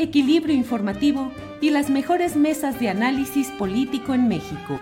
equilibrio informativo y las mejores mesas de análisis político en México.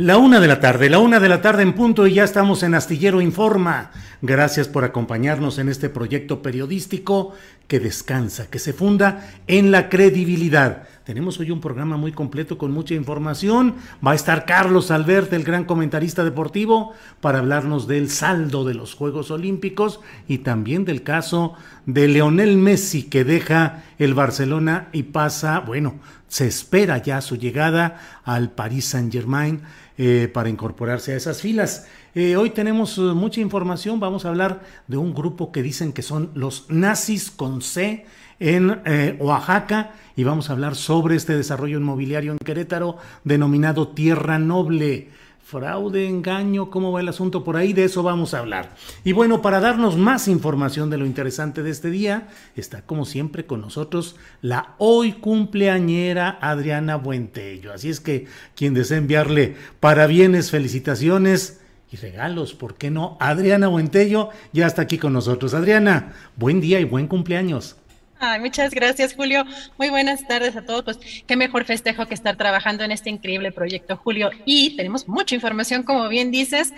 La una de la tarde, la una de la tarde en punto y ya estamos en Astillero Informa. Gracias por acompañarnos en este proyecto periodístico que descansa, que se funda en la credibilidad. Tenemos hoy un programa muy completo con mucha información. Va a estar Carlos Albert, el gran comentarista deportivo, para hablarnos del saldo de los Juegos Olímpicos y también del caso de Leonel Messi que deja el Barcelona y pasa, bueno, se espera ya su llegada al Paris Saint Germain eh, para incorporarse a esas filas. Eh, hoy tenemos eh, mucha información, vamos a hablar de un grupo que dicen que son los nazis con C en Oaxaca y vamos a hablar sobre este desarrollo inmobiliario en Querétaro denominado Tierra Noble fraude, engaño, cómo va el asunto por ahí, de eso vamos a hablar. Y bueno, para darnos más información de lo interesante de este día, está como siempre con nosotros la hoy cumpleañera Adriana Buentello. Así es que quien desea enviarle parabienes, felicitaciones y regalos, ¿por qué no? Adriana Buentello ya está aquí con nosotros. Adriana, buen día y buen cumpleaños. Ay, muchas gracias, Julio. Muy buenas tardes a todos. Pues qué mejor festejo que estar trabajando en este increíble proyecto, Julio. Y tenemos mucha información, como bien dices.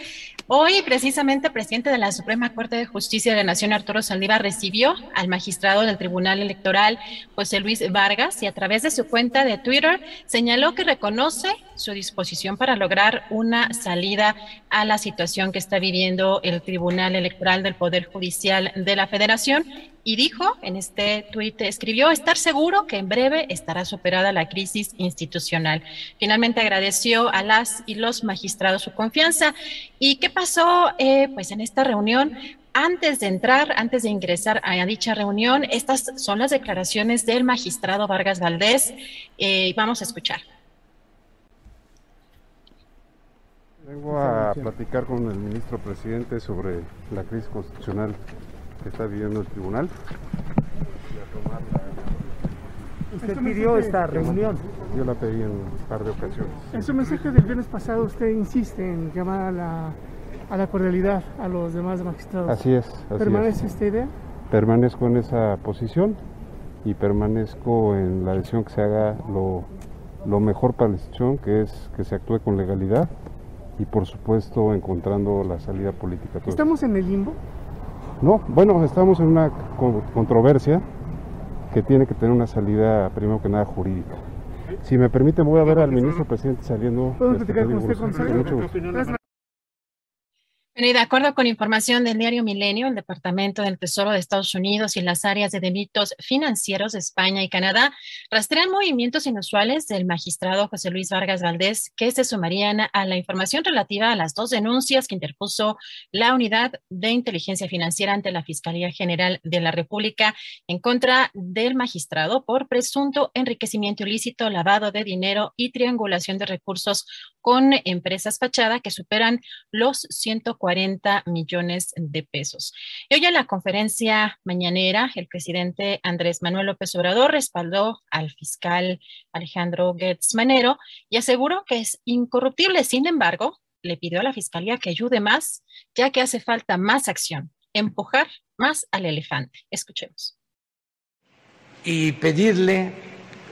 Hoy, precisamente, el presidente de la Suprema Corte de Justicia de la Nación, Arturo Saldívar, recibió al magistrado del Tribunal Electoral, José Luis Vargas, y a través de su cuenta de Twitter señaló que reconoce su disposición para lograr una salida a la situación que está viviendo el Tribunal Electoral del Poder Judicial de la Federación y dijo en este tuit, escribió, estar seguro que en breve estará superada la crisis institucional. Finalmente agradeció a las y los magistrados su confianza. ¿Y qué pasó eh, pues en esta reunión? Antes de entrar, antes de ingresar a dicha reunión, estas son las declaraciones del magistrado Vargas Valdés. Eh, vamos a escuchar. Vengo a platicar con el ministro presidente sobre la crisis constitucional que está viviendo el tribunal. Usted pidió esta reunión. Yo la pedí en un par de ocasiones. En su mensaje del viernes pasado usted insiste en llamar a la, a la cordialidad a los demás magistrados. Así es. Así ¿Permanece es. esta idea? Permanezco en esa posición y permanezco en la decisión que se haga lo, lo mejor para la institución, que es que se actúe con legalidad y por supuesto encontrando la salida política. ¿Estamos en el limbo? No, bueno, estamos en una controversia que tiene que tener una salida, primero que nada, jurídica. Si me permite, voy a ver al ministro presidente saliendo. ¿Puedo platicar con usted, Gonzalo? Y de acuerdo con información del diario Milenio, el Departamento del Tesoro de Estados Unidos y las áreas de delitos financieros de España y Canadá rastrean movimientos inusuales del magistrado José Luis Vargas Valdés que se sumarían a la información relativa a las dos denuncias que interpuso la Unidad de Inteligencia Financiera ante la Fiscalía General de la República en contra del magistrado por presunto enriquecimiento ilícito, lavado de dinero y triangulación de recursos con empresas fachada que superan los 140 millones de pesos. Y hoy en la conferencia mañanera, el presidente Andrés Manuel López Obrador respaldó al fiscal Alejandro Gertz Manero y aseguró que es incorruptible. Sin embargo, le pidió a la fiscalía que ayude más, ya que hace falta más acción, empujar más al elefante. Escuchemos. Y pedirle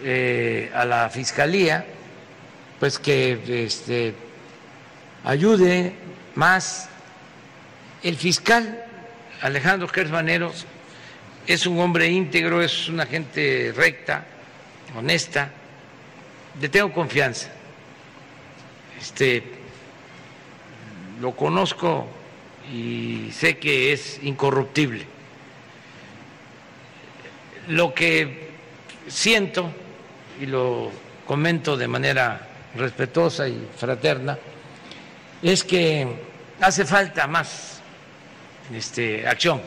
eh, a la Fiscalía pues que este, ayude más. El fiscal Alejandro Gersmanero es un hombre íntegro, es una gente recta, honesta, le tengo confianza. Este, lo conozco y sé que es incorruptible. Lo que siento, y lo comento de manera respetuosa y fraterna, es que hace falta más este, acción,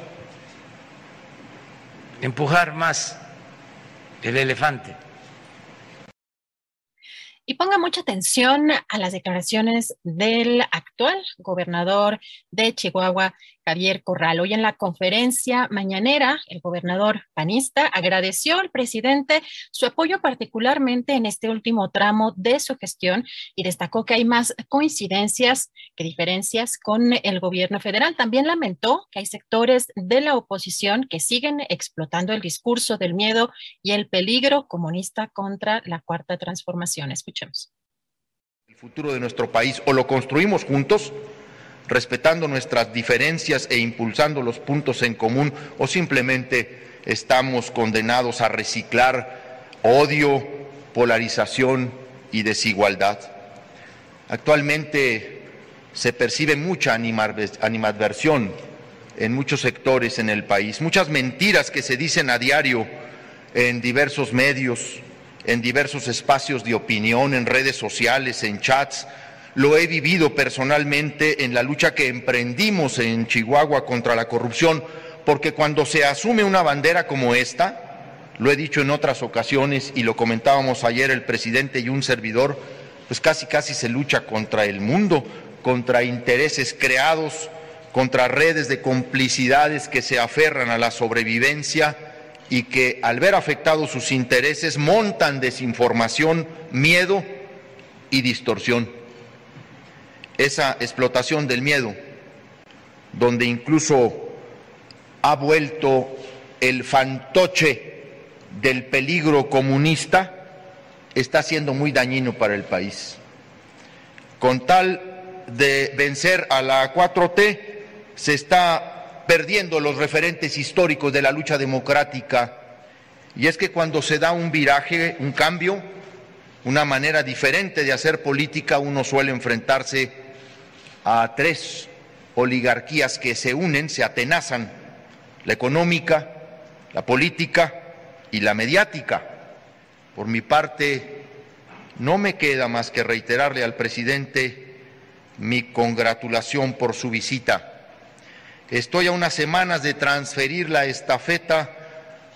empujar más el elefante. Y ponga mucha atención a las declaraciones del actual gobernador de Chihuahua, Javier Corral. Hoy en la conferencia mañanera, el gobernador panista agradeció al presidente su apoyo particularmente en este último tramo de su gestión y destacó que hay más coincidencias que diferencias con el gobierno federal. También lamentó que hay sectores de la oposición que siguen explotando el discurso del miedo y el peligro comunista contra la cuarta transformación. Escuchemos. El futuro de nuestro país o lo construimos juntos respetando nuestras diferencias e impulsando los puntos en común o simplemente estamos condenados a reciclar odio, polarización y desigualdad. Actualmente se percibe mucha animadversión en muchos sectores en el país, muchas mentiras que se dicen a diario en diversos medios, en diversos espacios de opinión, en redes sociales, en chats, lo he vivido personalmente en la lucha que emprendimos en Chihuahua contra la corrupción, porque cuando se asume una bandera como esta, lo he dicho en otras ocasiones y lo comentábamos ayer el presidente y un servidor, pues casi casi se lucha contra el mundo, contra intereses creados, contra redes de complicidades que se aferran a la sobrevivencia y que al ver afectados sus intereses montan desinformación, miedo y distorsión esa explotación del miedo, donde incluso ha vuelto el fantoche del peligro comunista, está siendo muy dañino para el país. Con tal de vencer a la 4T, se está perdiendo los referentes históricos de la lucha democrática. Y es que cuando se da un viraje, un cambio, una manera diferente de hacer política, uno suele enfrentarse a tres oligarquías que se unen, se atenazan, la económica, la política y la mediática. Por mi parte, no me queda más que reiterarle al presidente mi congratulación por su visita. Estoy a unas semanas de transferir la estafeta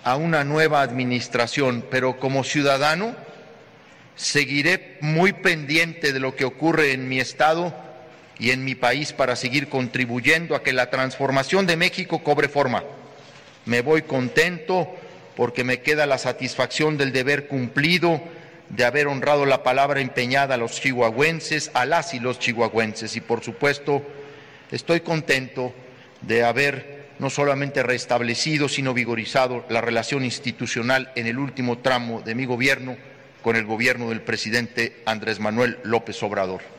a una nueva administración, pero como ciudadano seguiré muy pendiente de lo que ocurre en mi estado y en mi país para seguir contribuyendo a que la transformación de México cobre forma. Me voy contento porque me queda la satisfacción del deber cumplido, de haber honrado la palabra empeñada a los chihuahuenses, a las y los chihuahuenses. Y por supuesto, estoy contento de haber no solamente restablecido, sino vigorizado la relación institucional en el último tramo de mi gobierno con el gobierno del presidente Andrés Manuel López Obrador.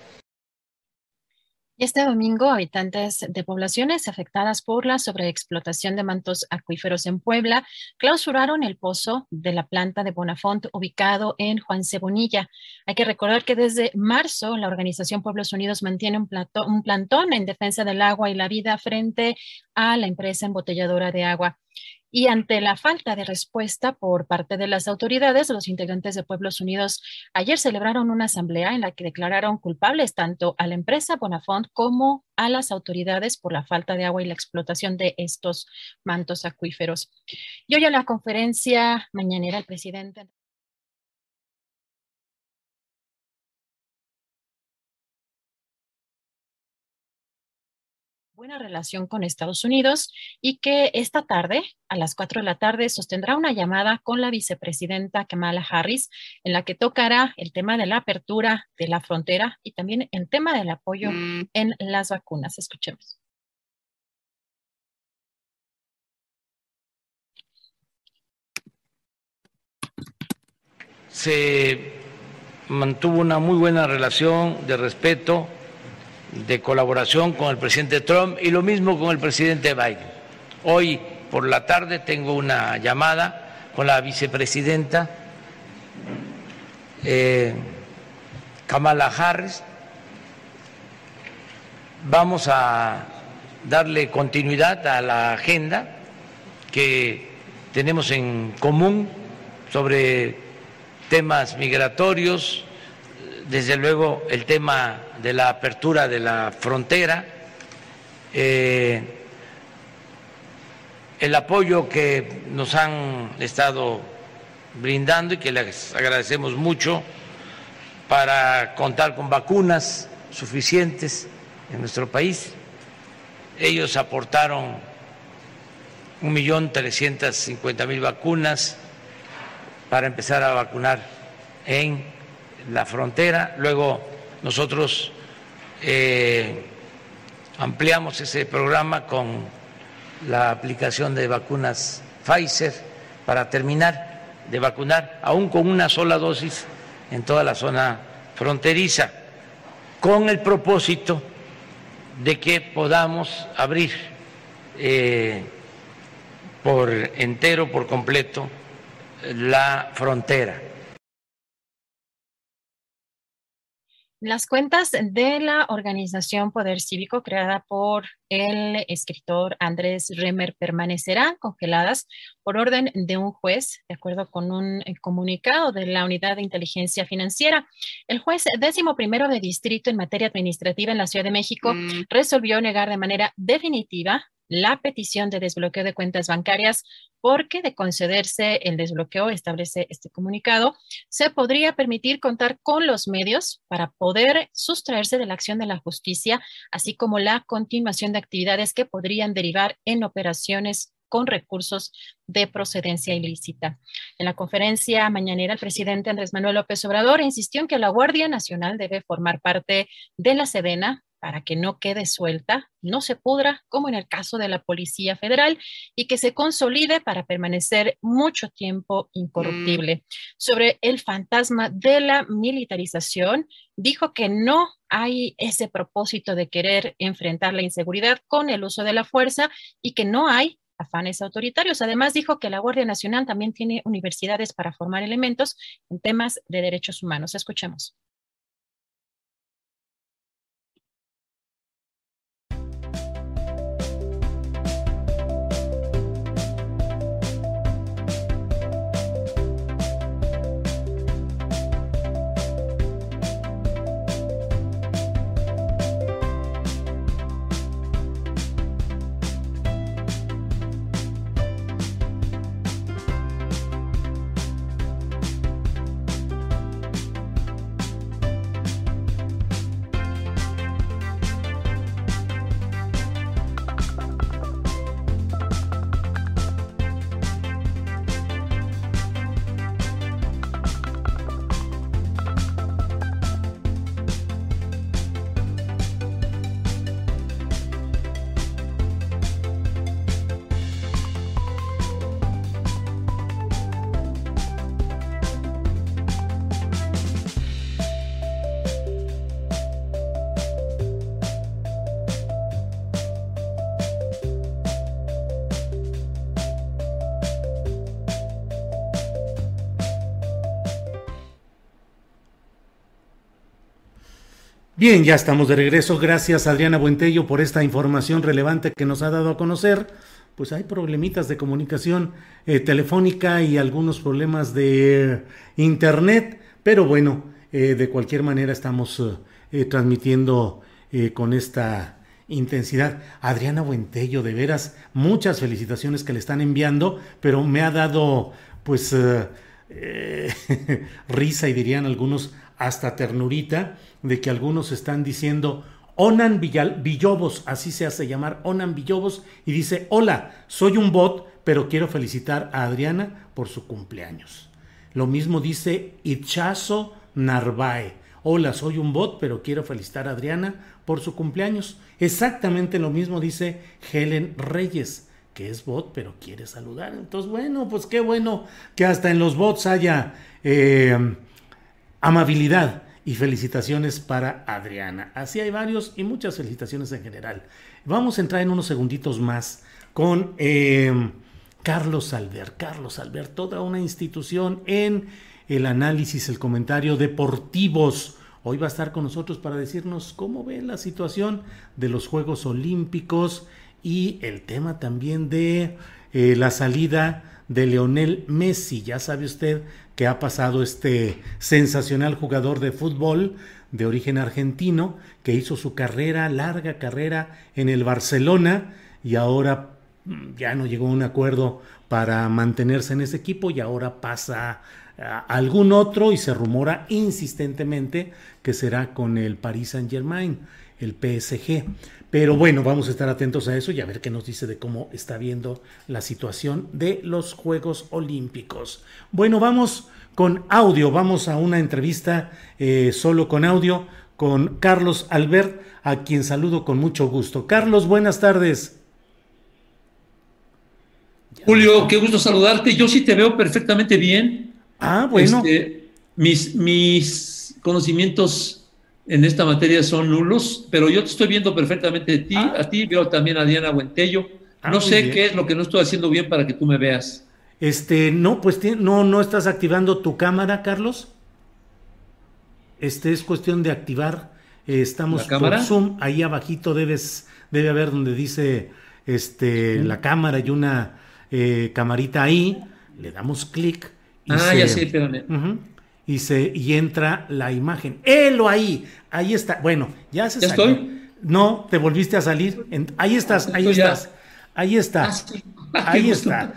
Este domingo, habitantes de poblaciones afectadas por la sobreexplotación de mantos acuíferos en Puebla clausuraron el pozo de la planta de Bonafont ubicado en Juan Cebonilla. Hay que recordar que desde marzo la organización Pueblos Unidos mantiene un, un plantón en defensa del agua y la vida frente a la empresa embotelladora de agua. Y ante la falta de respuesta por parte de las autoridades, los integrantes de Pueblos Unidos ayer celebraron una asamblea en la que declararon culpables tanto a la empresa Bonafont como a las autoridades por la falta de agua y la explotación de estos mantos acuíferos. Y hoy en la conferencia mañanera el presidente buena relación con Estados Unidos y que esta tarde, a las 4 de la tarde, sostendrá una llamada con la vicepresidenta Kamala Harris, en la que tocará el tema de la apertura de la frontera y también el tema del apoyo mm. en las vacunas. Escuchemos. Se mantuvo una muy buena relación de respeto de colaboración con el presidente Trump y lo mismo con el presidente Biden. Hoy por la tarde tengo una llamada con la vicepresidenta eh, Kamala Harris. Vamos a darle continuidad a la agenda que tenemos en común sobre temas migratorios, desde luego el tema de la apertura de la frontera, eh, el apoyo que nos han estado brindando y que les agradecemos mucho para contar con vacunas suficientes en nuestro país. Ellos aportaron un millón trescientos cincuenta mil vacunas para empezar a vacunar en la frontera. Luego nosotros eh, ampliamos ese programa con la aplicación de vacunas Pfizer para terminar de vacunar, aún con una sola dosis en toda la zona fronteriza, con el propósito de que podamos abrir eh, por entero, por completo, la frontera. Las cuentas de la organización Poder Cívico creada por el escritor Andrés Remer permanecerán congeladas por orden de un juez, de acuerdo con un eh, comunicado de la Unidad de Inteligencia Financiera. El juez décimo primero de distrito en materia administrativa en la Ciudad de México mm. resolvió negar de manera definitiva la petición de desbloqueo de cuentas bancarias porque de concederse el desbloqueo, establece este comunicado, se podría permitir contar con los medios para poder sustraerse de la acción de la justicia, así como la continuación de actividades que podrían derivar en operaciones con recursos de procedencia ilícita. En la conferencia mañanera, el presidente Andrés Manuel López Obrador insistió en que la Guardia Nacional debe formar parte de la Sedena para que no quede suelta, no se pudra, como en el caso de la Policía Federal, y que se consolide para permanecer mucho tiempo incorruptible. Mm. Sobre el fantasma de la militarización, dijo que no hay ese propósito de querer enfrentar la inseguridad con el uso de la fuerza y que no hay afanes autoritarios. Además, dijo que la Guardia Nacional también tiene universidades para formar elementos en temas de derechos humanos. Escuchemos. Bien, ya estamos de regreso. Gracias Adriana Buentello por esta información relevante que nos ha dado a conocer. Pues hay problemitas de comunicación eh, telefónica y algunos problemas de internet, pero bueno, eh, de cualquier manera estamos eh, transmitiendo con esta intensidad. Adriana Buentello, de veras, muchas felicitaciones que le están enviando, pero me ha dado pues risa y dirían algunos hasta ternurita de que algunos están diciendo Onan Villobos, así se hace llamar Onan Villobos, y dice, hola, soy un bot, pero quiero felicitar a Adriana por su cumpleaños. Lo mismo dice Itchazo Narvae, hola, soy un bot, pero quiero felicitar a Adriana por su cumpleaños. Exactamente lo mismo dice Helen Reyes, que es bot, pero quiere saludar. Entonces, bueno, pues qué bueno que hasta en los bots haya eh, amabilidad y felicitaciones para Adriana. Así hay varios y muchas felicitaciones en general. Vamos a entrar en unos segunditos más con eh, Carlos Albert. Carlos Albert, toda una institución en el análisis, el comentario deportivos. Hoy va a estar con nosotros para decirnos cómo ve la situación de los Juegos Olímpicos y el tema también de eh, la salida de Leonel Messi. Ya sabe usted que ha pasado este sensacional jugador de fútbol de origen argentino que hizo su carrera, larga carrera en el Barcelona y ahora mm, ya no llegó a un acuerdo para mantenerse en ese equipo y ahora pasa a algún otro y se rumora insistentemente que será con el Paris Saint Germain, el PSG. Pero bueno, vamos a estar atentos a eso y a ver qué nos dice de cómo está viendo la situación de los Juegos Olímpicos. Bueno, vamos con audio, vamos a una entrevista eh, solo con audio con Carlos Albert, a quien saludo con mucho gusto. Carlos, buenas tardes. Julio, qué gusto saludarte. Yo sí te veo perfectamente bien. Ah, bueno. Este, mis, mis conocimientos en esta materia son nulos, pero yo te estoy viendo perfectamente de ti, ah. a ti veo también a Diana Buentello. Ah, no sé qué es lo que no estoy haciendo bien para que tú me veas. Este, no, pues no, no estás activando tu cámara, Carlos. Este es cuestión de activar. Eh, estamos por Zoom, ahí abajito debes, debe haber donde dice este, la cámara y una eh, camarita ahí. Le damos clic. Ah, ya sé, espérame y, se, y entra la imagen. ¡Helo ahí! Ahí está. Bueno, ya se ¿Ya estoy? No, te volviste a salir. ahí estás, ahí estás. Ahí está. Ah, ahí está.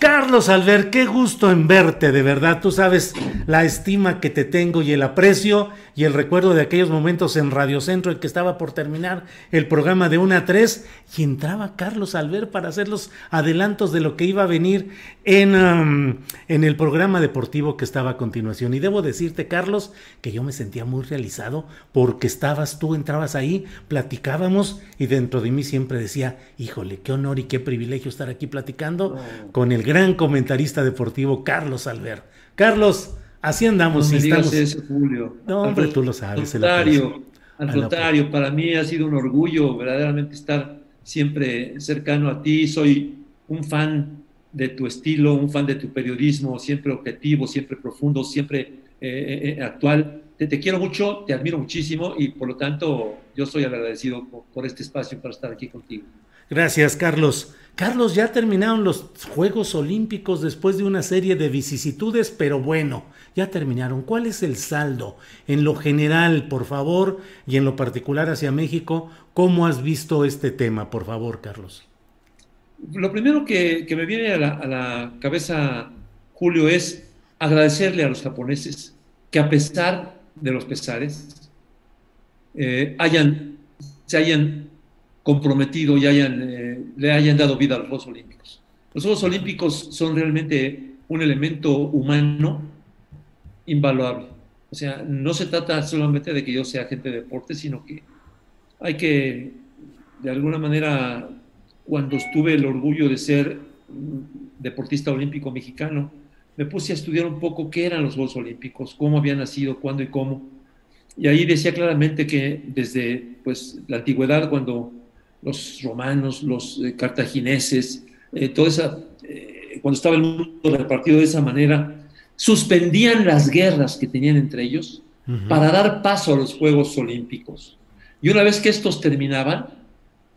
Carlos Albert, qué gusto en verte, de verdad. Tú sabes la estima que te tengo y el aprecio y el recuerdo de aquellos momentos en Radio Centro en que estaba por terminar el programa de 1 a 3 y entraba Carlos Albert para hacer los adelantos de lo que iba a venir en, um, en el programa deportivo que estaba a continuación. Y debo decirte, Carlos, que yo me sentía muy realizado porque estabas tú, entrabas ahí, platicábamos y dentro de mí siempre decía, híjole, qué honor y qué privilegio estar aquí platicando con el gran comentarista deportivo Carlos Albert. Carlos, Así andamos. No estamos... eso, Julio. No, hombre, tú lo sabes. Al contrario, al contrario, para mí ha sido un orgullo verdaderamente estar siempre cercano a ti. Soy un fan de tu estilo, un fan de tu periodismo, siempre objetivo, siempre profundo, siempre eh, eh, eh, actual. Te, te, quiero mucho, te admiro muchísimo y por lo tanto yo soy agradecido por este espacio para estar aquí contigo. Gracias, Carlos. Carlos, ya terminaron los Juegos Olímpicos después de una serie de vicisitudes, pero bueno, ya terminaron. ¿Cuál es el saldo en lo general, por favor, y en lo particular hacia México? ¿Cómo has visto este tema, por favor, Carlos? Lo primero que, me viene a la, cabeza, Julio, es agradecerle a los japoneses que a pesar de los pesares, eh, hayan, se hayan comprometido y hayan, eh, le hayan dado vida a los Juegos Olímpicos. Los Juegos Olímpicos son realmente un elemento humano invaluable. O sea, no se trata solamente de que yo sea agente de deporte, sino que hay que, de alguna manera, cuando estuve el orgullo de ser deportista olímpico mexicano, me puse a estudiar un poco qué eran los Juegos Olímpicos, cómo habían nacido, cuándo y cómo. Y ahí decía claramente que desde pues, la antigüedad, cuando los romanos, los eh, cartagineses, eh, toda esa, eh, cuando estaba el mundo repartido de esa manera, suspendían las guerras que tenían entre ellos para dar paso a los Juegos Olímpicos. Y una vez que estos terminaban,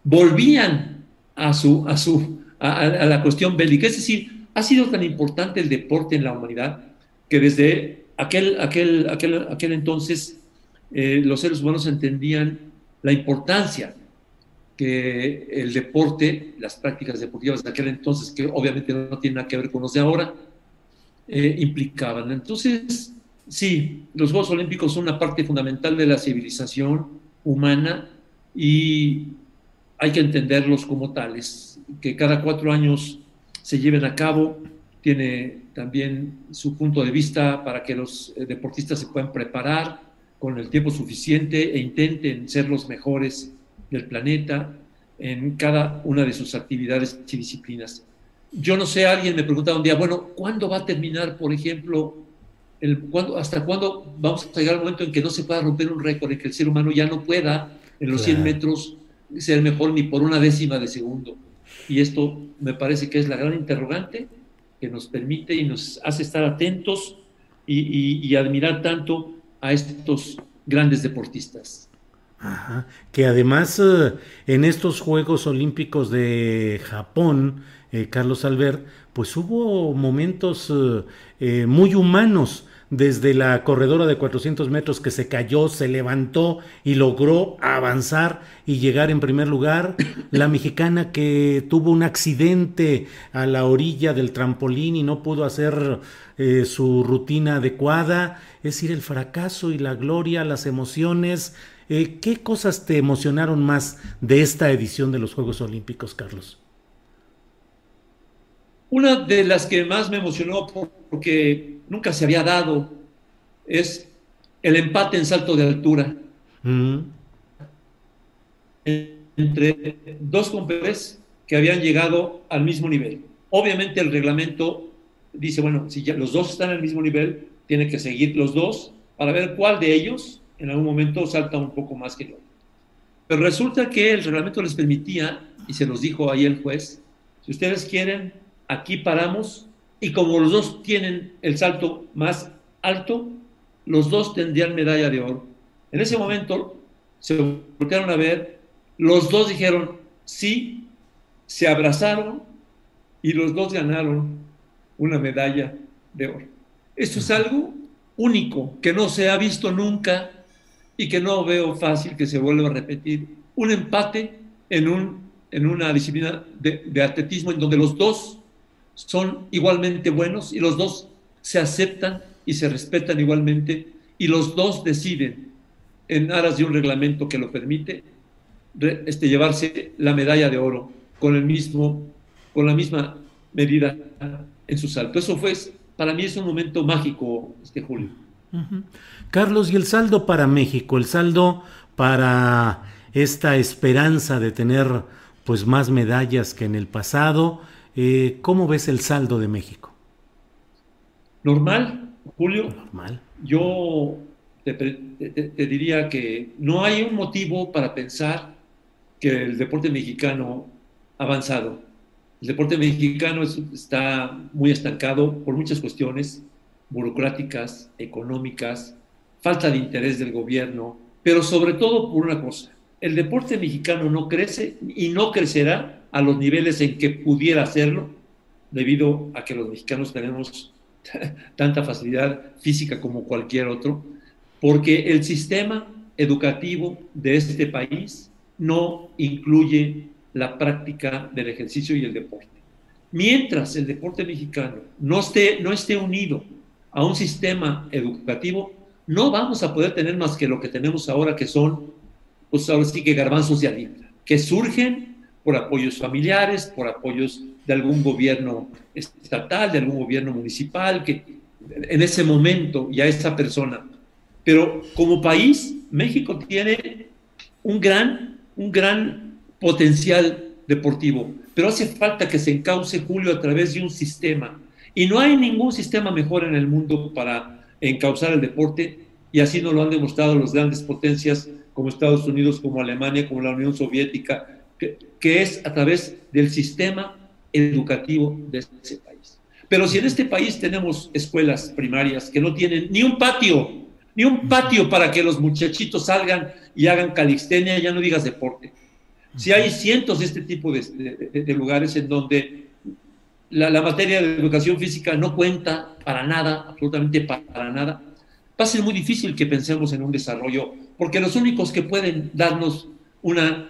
volvían a, su, a, su, a, la cuestión bélica. Es decir, ha sido tan importante el deporte en la humanidad que desde aquel, aquel, aquel, aquel entonces los seres humanos entendían la importancia que el deporte, las prácticas deportivas de aquel entonces, que obviamente no tienen nada que ver con los de ahora, eh, implicaban. Entonces, sí, los Juegos Olímpicos son una parte fundamental de la civilización humana y hay que entenderlos como tales, que cada cuatro años se lleven a cabo, tiene también su punto de vista para que los eh, deportistas se puedan preparar con el tiempo suficiente e intenten ser los mejores del planeta. en cada una de sus actividades y disciplinas. Yo no sé, alguien me preguntaba un día, bueno, ¿cuándo va a terminar, por ejemplo, el, ¿hasta cuándo vamos a llegar al momento en que no se pueda romper un récord, en que el ser humano ya no pueda en los 100 metros ser mejor ni por una décima de segundo? Y esto me parece que es la gran interrogante que nos permite y nos hace estar atentos y, admirar tanto a estos grandes deportistas. Ajá. Que además eh, en estos Juegos Olímpicos de Japón, eh, Carlos Albert, pues hubo momentos eh, muy humanos desde la corredora de 400 metros que se cayó, se levantó y logró avanzar y llegar en primer lugar, la mexicana que tuvo un accidente a la orilla del trampolín y no pudo hacer eh, su rutina adecuada, es decir, el fracaso y la gloria, las emociones. Eh, ¿Qué cosas te emocionaron más de esta edición de los Juegos Olímpicos, Carlos? Una de las que más me emocionó porque nunca se había dado es el empate en salto de altura mm. entre dos competidores que habían llegado al mismo nivel. Obviamente el reglamento dice, bueno, si ya los dos están al mismo nivel, tiene que seguir los dos para ver cuál de ellos en algún momento salta un poco más que el otro. Pero resulta que el reglamento les permitía, y se los dijo ahí el juez, si ustedes quieren, aquí paramos y como los dos tienen el salto más alto, los dos tendrían medalla de oro. En ese momento se voltearon a ver, los dos dijeron sí, se abrazaron y los dos ganaron una medalla de oro. Esto es algo único que no se ha visto nunca y que no veo fácil que se vuelva a repetir. Un empate en, un, en una disciplina de, atletismo en donde los dos son igualmente buenos y los dos se aceptan y se respetan igualmente y los dos deciden en aras de un reglamento que lo permite este, llevarse la medalla de oro con el mismo con la misma medida en su salto. Eso fue para mí es un momento mágico este Julio. Carlos, y el saldo para México, el saldo para esta esperanza de tener pues más medallas que en el pasado eh, ¿Cómo ves el saldo de México? Normal, Julio. Normal. Yo te, diría que no hay un motivo para pensar que el deporte mexicano ha avanzado. El deporte mexicano está muy estancado por muchas cuestiones burocráticas, económicas, falta de interés del gobierno, pero sobre todo por una cosa, el deporte mexicano no crece y no crecerá a los niveles en que pudiera hacerlo, debido a que los mexicanos tenemos tanta facilidad física como cualquier otro, porque el sistema educativo de este país no incluye la práctica del ejercicio y el deporte. Mientras el deporte mexicano no esté, no esté unido a un sistema educativo, no vamos a poder tener más que lo que tenemos ahora, que son, pues ahora sí que garbanzos de alita, que surgen por apoyos familiares, por apoyos de algún gobierno estatal, de algún gobierno municipal, que en ese momento ya esa persona. Pero como país, México tiene un gran, un gran potencial deportivo, pero hace falta que se encauce Julio a través de un sistema. Y no hay ningún sistema mejor en el mundo para encauzar el deporte, y así nos lo han demostrado las grandes potencias como Estados Unidos, como Alemania, como la Unión Soviética, que, es a través del sistema educativo de ese país. Pero si en este país tenemos escuelas primarias que no tienen ni un patio, ni un patio para que los muchachitos salgan y hagan calistenia, ya no digas deporte. Si hay cientos de este tipo de, lugares en donde la, la, materia de educación física no cuenta para nada, absolutamente para nada, va a ser muy difícil que pensemos en un desarrollo, porque los únicos que pueden darnos una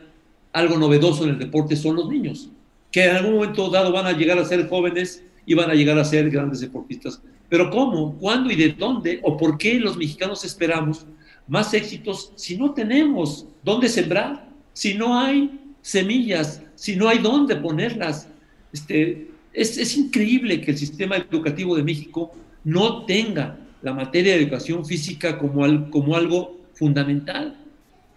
algo novedoso en el deporte son los niños, que en algún momento dado van a llegar a ser jóvenes y van a llegar a ser grandes deportistas. Pero ¿cómo, cuándo y de dónde o por qué los mexicanos esperamos más éxitos si no tenemos dónde sembrar, si no hay semillas, si no hay dónde ponerlas? Este, es, es increíble que el sistema educativo de México no tenga la materia de educación física como, al, como algo fundamental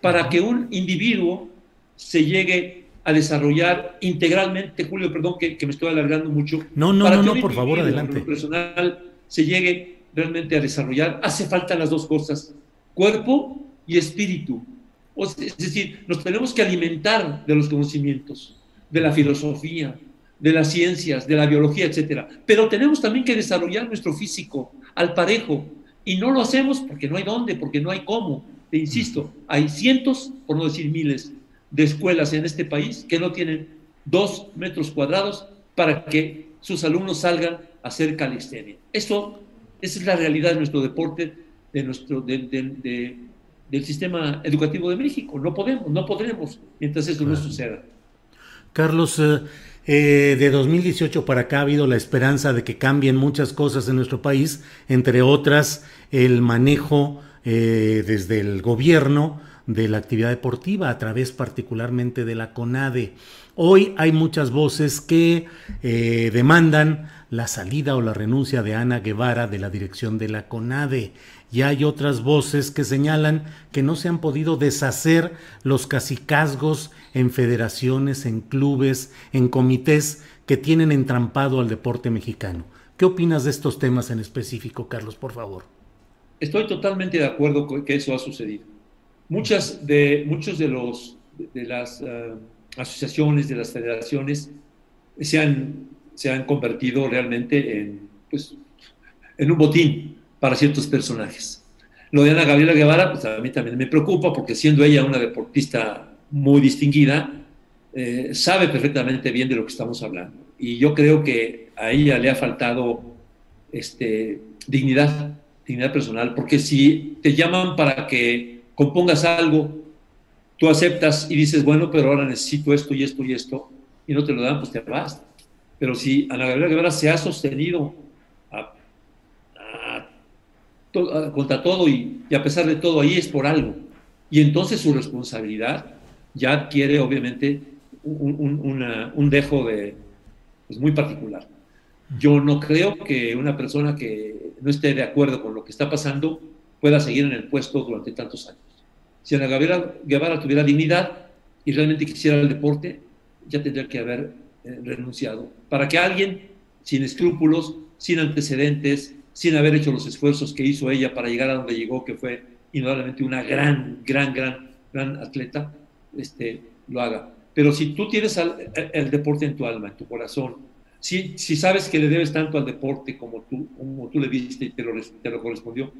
para que un individuo se llegue a desarrollar integralmente, Julio, perdón que, me estoy alargando mucho. No, no, no, no, por favor, adelante. personal se llegue realmente a desarrollar, hace falta las dos cosas, cuerpo y espíritu. es decir, nos tenemos que alimentar de los conocimientos, de la filosofía, de las ciencias, de la biología, etcétera. Pero tenemos también que desarrollar nuestro físico al parejo. Y no lo hacemos porque no hay dónde, porque no hay cómo. Te insisto, hay cientos, por no decir miles, de escuelas en este país que no tienen dos metros cuadrados para que sus alumnos salgan a hacer calistenia. Eso, esa es la realidad de nuestro deporte, de nuestro, del sistema educativo de México. No podemos, no podremos mientras eso no suceda. Carlos, eh, eh, de 2018 para acá ha habido la esperanza de que cambien muchas cosas en nuestro país, entre otras el manejo eh, desde el gobierno de la actividad deportiva a través particularmente de la CONADE. Hoy hay muchas voces que eh, demandan la salida o la renuncia de Ana Guevara de la dirección de la CONADE. Y hay otras voces que señalan que no se han podido deshacer los casicazgos en federaciones, en clubes, en comités que tienen entrampado al deporte mexicano. ¿Qué opinas de estos temas en específico, Carlos, por favor? Estoy totalmente de acuerdo con que eso ha sucedido. Muchas de, muchos de, los, de las eh, asociaciones, de las federaciones, se han, se han convertido realmente en, pues, en un botín para ciertos personajes. Lo de Ana Gabriela Guevara, pues a mí también me preocupa porque siendo ella una deportista muy distinguida, eh, sabe perfectamente bien de lo que estamos hablando. Y yo creo que a ella le ha faltado este, dignidad, dignidad personal, porque si te llaman para que compongas algo, tú aceptas y dices, bueno, pero ahora necesito esto y esto y esto, y no te lo dan, pues te vas. Pero si Ana Gabriela Guevara se ha sostenido contra todo y, y a pesar de todo, ahí es por algo. Y entonces su responsabilidad ya adquiere obviamente un, dejo de, pues, muy particular. Yo no creo que una persona que no esté de acuerdo con lo que está pasando pueda seguir en el puesto durante tantos años. Si Ana Gabriela Guevara tuviera dignidad y realmente quisiera el deporte, ya tendría que haber eh, renunciado. Para que alguien sin escrúpulos, sin antecedentes, sin haber hecho los esfuerzos que hizo ella para llegar a donde llegó, que fue indudablemente una gran, gran, gran, gran atleta, este, lo haga. Pero si tú tienes el deporte en tu alma, en tu corazón, si, si sabes que le debes tanto al deporte como tú, como tú le viste y te lo, te lo correspondió,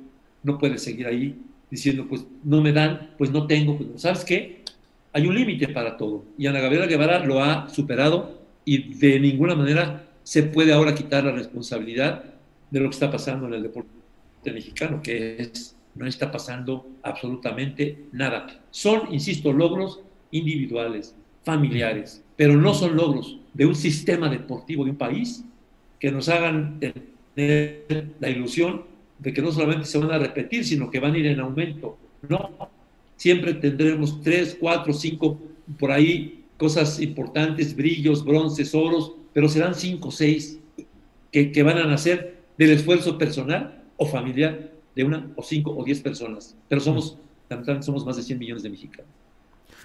no puedes seguir ahí diciendo, pues no me dan, pues no tengo, pues ¿sabes qué? Hay un límite para todo. Y Ana Gabriela Guevara lo ha superado y de ninguna manera se puede ahora quitar la responsabilidad de lo que está pasando en el deporte mexicano, que es no está pasando absolutamente nada. Son, insisto, logros individuales, familiares, pero no son logros de un sistema deportivo de un país que nos hagan tener la ilusión de que no solamente se van a repetir, sino que van a ir en aumento. No, siempre tendremos tres, cuatro, cinco, por ahí cosas importantes, brillos, bronces, oros, pero serán cinco, seis que, que van a nacer del esfuerzo personal o familiar de una o cinco o diez personas, pero somos, somos más de 100 millones de mexicanos.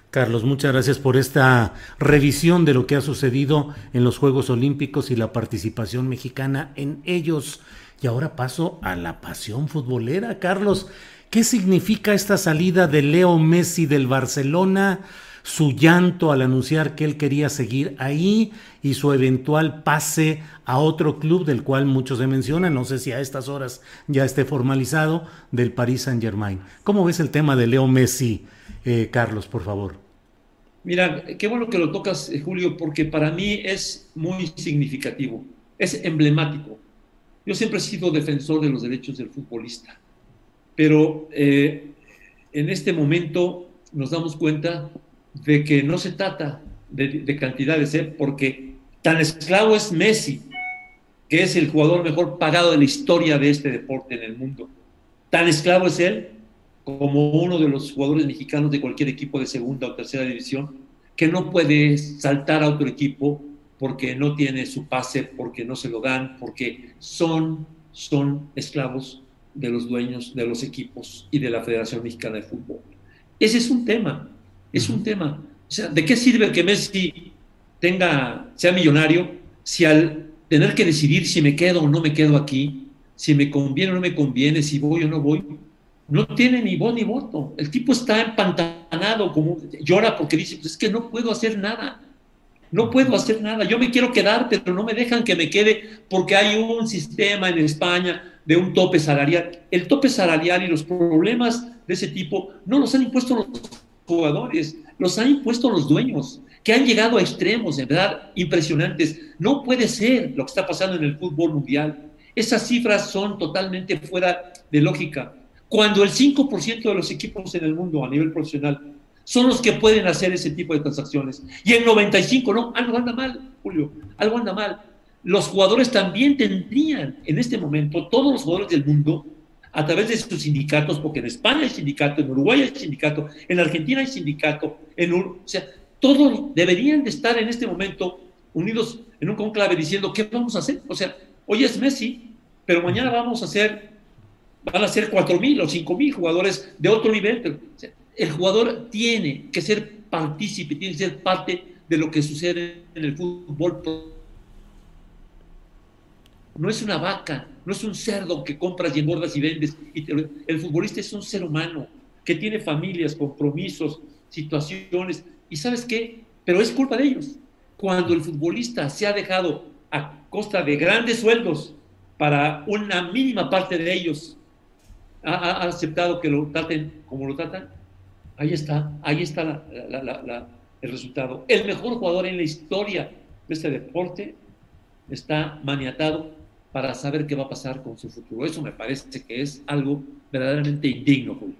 Carlos, muchas gracias por esta revisión de lo que ha sucedido en los Juegos Olímpicos y la participación mexicana en ellos. Y ahora paso a la pasión futbolera. Carlos, ¿qué significa esta salida de Leo Messi del Barcelona? Su llanto al anunciar que él quería seguir ahí y su eventual pase a otro club del cual muchos se mencionan, no sé si a estas horas ya esté formalizado, del Paris Saint Germain. ¿Cómo ves el tema de Leo Messi, eh, Carlos, por favor? Mira, qué bueno que lo tocas, eh, Julio, porque para mí es muy significativo, es emblemático. Yo siempre he sido defensor de los derechos del futbolista, pero eh, en este momento nos damos cuenta de que no se trata de, cantidades, ¿eh? porque tan esclavo es Messi, que es el jugador mejor pagado de la historia de este deporte en el mundo. Tan esclavo es él como uno de los jugadores mexicanos de cualquier equipo de segunda o tercera división, que no puede saltar a otro equipo porque no tiene su pase, porque no se lo dan, porque son, son esclavos de los dueños de los equipos y de la Federación Mexicana de Fútbol. Ese es un tema. Es un tema. O sea, ¿de qué sirve que Messi tenga, sea millonario si al tener que decidir si me quedo o no me quedo aquí, si me conviene o no me conviene, si voy o no voy, no tiene ni voz ni voto. El tipo está empantanado, como llora porque dice, pues es que no puedo hacer nada. No puedo hacer nada. Yo me quiero quedar, pero no me dejan que me quede porque hay un sistema en España de un tope salarial. El tope salarial y los problemas de ese tipo no los han impuesto los jugadores, los han impuesto los dueños, que han llegado a extremos, de verdad, impresionantes. No puede ser lo que está pasando en el fútbol mundial. Esas cifras son totalmente fuera de lógica. Cuando el 5% de los equipos en el mundo a nivel profesional son los que pueden hacer ese tipo de transacciones. Y el 95, no, algo anda mal, Julio, algo anda mal. Los jugadores también tendrían en este momento, todos los jugadores del mundo, a través de sus sindicatos, porque en España hay sindicato, en Uruguay hay sindicato, en Argentina hay sindicato, en, o sea, todos deberían de estar en este momento unidos en un conclave diciendo, ¿qué vamos a hacer? O sea, hoy es Messi, pero mañana vamos a hacer, van a ser cuatro mil o cinco mil jugadores de otro nivel. el jugador tiene que ser partícipe, tiene que ser parte de lo que sucede en el fútbol. No es una vaca, no es un cerdo que compras y engordas y vendes. el futbolista es un ser humano que tiene familias, compromisos, situaciones. ¿Y sabes qué? Pero es culpa de ellos. Cuando el futbolista se ha dejado a costa de grandes sueldos para una mínima parte de ellos ha, aceptado que lo traten como lo tratan, ahí está, ahí está el resultado. El mejor jugador en la historia de este deporte está maniatado para saber qué va a pasar con su futuro. Eso me parece que es algo verdaderamente indigno, Julio.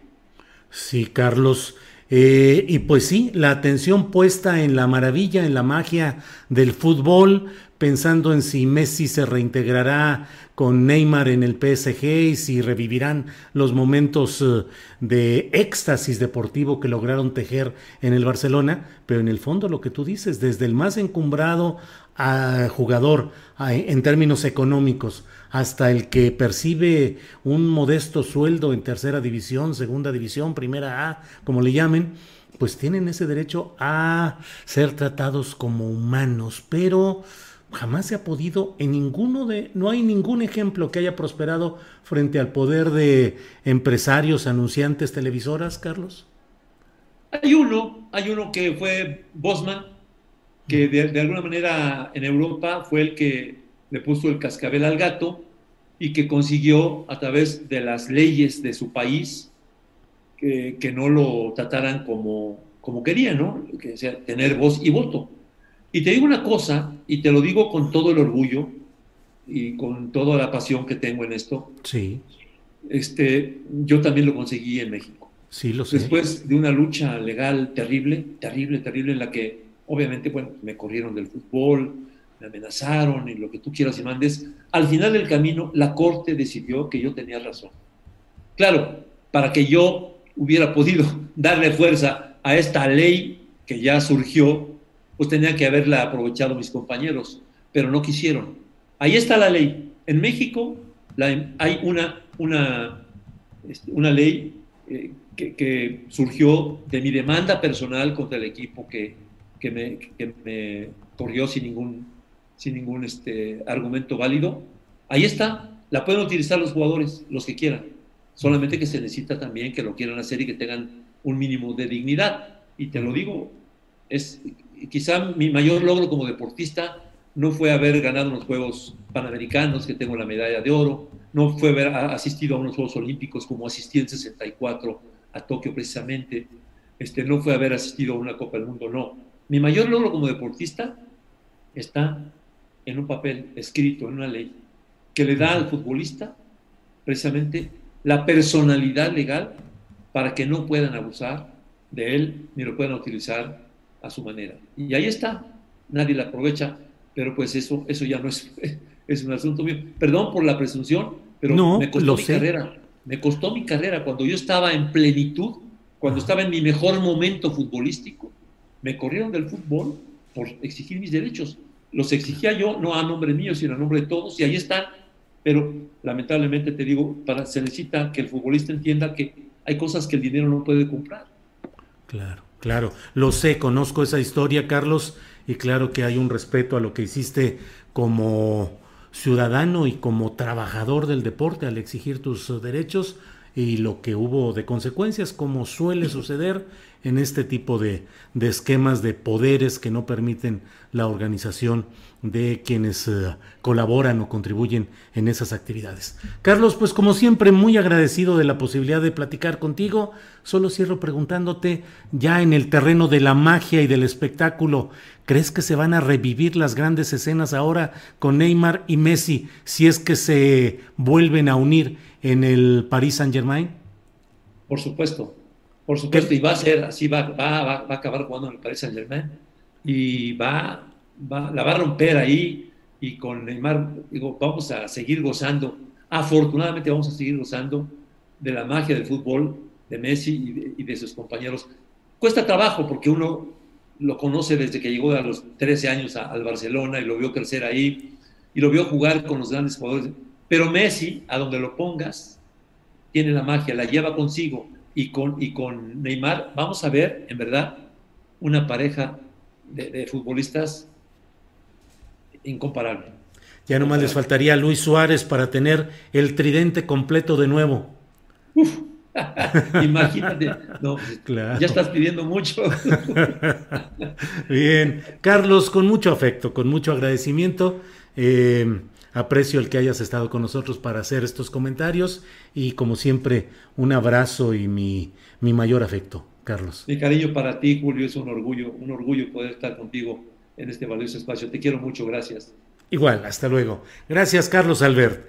Sí, Carlos. Eh, y pues sí, la atención puesta en la maravilla, en la magia del fútbol, pensando en si Messi se reintegrará con Neymar en el PSG y si revivirán los momentos eh, de éxtasis deportivo que lograron tejer en el Barcelona, pero en el fondo lo que tú dices, desde el más encumbrado a jugador en términos económicos, hasta el que percibe un modesto sueldo en tercera división, segunda división, primera A, como le llamen, pues tienen ese derecho a ser tratados como humanos, pero jamás se ha podido en ninguno de, no hay ningún ejemplo que haya prosperado frente al poder de empresarios, anunciantes, televisoras, Carlos. Hay uno, hay uno que fue Bosman, que de, alguna manera en Europa fue el que le puso el cascabel al gato y que consiguió a través de las leyes de su país que, que no lo trataran como, como quería, ¿no? Que sea, tener voz y voto. Y te digo una cosa, y te lo digo con todo el orgullo y con toda la pasión que tengo en esto. Sí. Este, yo también lo conseguí en México. Sí, lo sé. Después de una lucha legal terrible, terrible, terrible, en la que obviamente, bueno, me corrieron del fútbol, me amenazaron y lo que tú quieras y mandes. Al final del camino, la Corte decidió que yo tenía razón. Claro, para que yo hubiera podido darle fuerza a esta ley que ya surgió pues tenía que haberla aprovechado mis compañeros, pero no quisieron. Ahí está la ley. En México hay una, una, este, una ley eh, que, surgió de mi demanda personal contra el equipo que, que, me, que me, corrió sin ningún, sin ningún este, argumento válido. Ahí está. La pueden utilizar los jugadores, los que quieran. Solamente que se necesita también que lo quieran hacer y que tengan un mínimo de dignidad. Y te lo digo, es quizá mi mayor logro como deportista no fue haber ganado los Juegos Panamericanos, que tengo la medalla de oro, no fue haber asistido a unos Juegos Olímpicos como asistí en 64 a Tokio precisamente, este, no fue haber asistido a una Copa del Mundo, no. Mi mayor logro como deportista está en un papel escrito, en una ley, que le da al futbolista precisamente la personalidad legal para que no puedan abusar de él ni lo puedan utilizar a su manera. Y ahí está, nadie la aprovecha, pero pues eso, eso ya no es, es un asunto mío. Perdón por la presunción, pero me costó mi carrera. Me costó mi carrera cuando yo estaba en plenitud, cuando estaba en mi mejor momento futbolístico. Me corrieron del fútbol por exigir mis derechos. Los exigía yo, no a nombre mío, sino a nombre de todos, y ahí están. Pero lamentablemente te digo, para, se necesita que el futbolista entienda que hay cosas que el dinero no puede comprar. Claro. Claro, lo sé, conozco esa historia, Carlos, y claro que hay un respeto a lo que hiciste como ciudadano y como trabajador del deporte al exigir tus derechos y lo que hubo de consecuencias, como suele suceder en este tipo de, de esquemas de poderes que no permiten la organización de quienes eh, colaboran o contribuyen en esas actividades. Carlos, pues como siempre, muy agradecido de la posibilidad de platicar contigo. Solo cierro preguntándote, ya en el terreno de la magia y del espectáculo, ¿crees que se van a revivir las grandes escenas ahora con Neymar y Messi si es que se vuelven a unir en el Paris Saint Germain? Por supuesto, por supuesto, y va a ser así, va, va, va, va a acabar jugando en el Paris Saint Germain y va la va a romper ahí y con Neymar digo, vamos a seguir gozando. Afortunadamente vamos a seguir gozando de la magia del fútbol de Messi y de, sus compañeros. Cuesta trabajo porque uno lo conoce desde que llegó a los 13 años al Barcelona y lo vio crecer ahí y lo vio jugar con los grandes jugadores. Pero Messi, a donde lo pongas, tiene la magia, la lleva consigo. Y con, y con Neymar vamos a ver, en verdad, una pareja de, de futbolistas incomparable. Ya nomás les faltaría a Luis Suárez para tener el tridente completo de nuevo. Imagínate, ya estás pidiendo mucho. Bien, Carlos, con mucho afecto, con mucho agradecimiento. Eh, aprecio el que hayas estado con nosotros para hacer estos comentarios y como siempre, un abrazo y mi, mi mayor afecto, Carlos. Mi cariño para ti, Julio, es un orgullo, un orgullo poder estar contigo en este valioso espacio. Te quiero mucho, gracias. Igual, hasta luego. Gracias, Carlos Albert.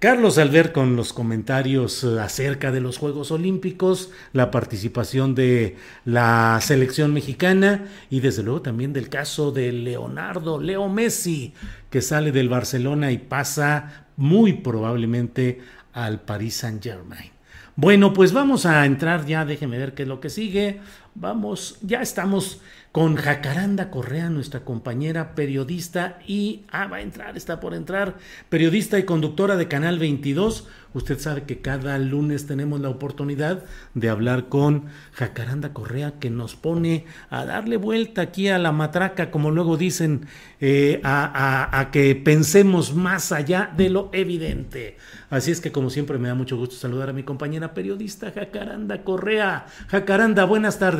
Carlos Albert con los comentarios eh, acerca de los Juegos Olímpicos, la participación de la selección mexicana y desde luego también del caso de Leonardo, Leo Messi, que sale del Barcelona y pasa muy probablemente al Paris Saint Germain. Bueno, pues vamos a entrar ya, déjeme ver qué es lo que sigue. Vamos, ya estamos con Jacaranda Correa, nuestra compañera periodista y, ah, va a entrar, está por entrar, periodista y conductora de Canal 22. Usted sabe que cada lunes tenemos la oportunidad de hablar con Jacaranda Correa, que nos pone a darle vuelta aquí a la matraca, como luego dicen, eh, a, a que pensemos más allá de lo evidente. Así es que, como siempre, me da mucho gusto saludar a mi compañera periodista Jacaranda Correa. Jacaranda, buenas tardes.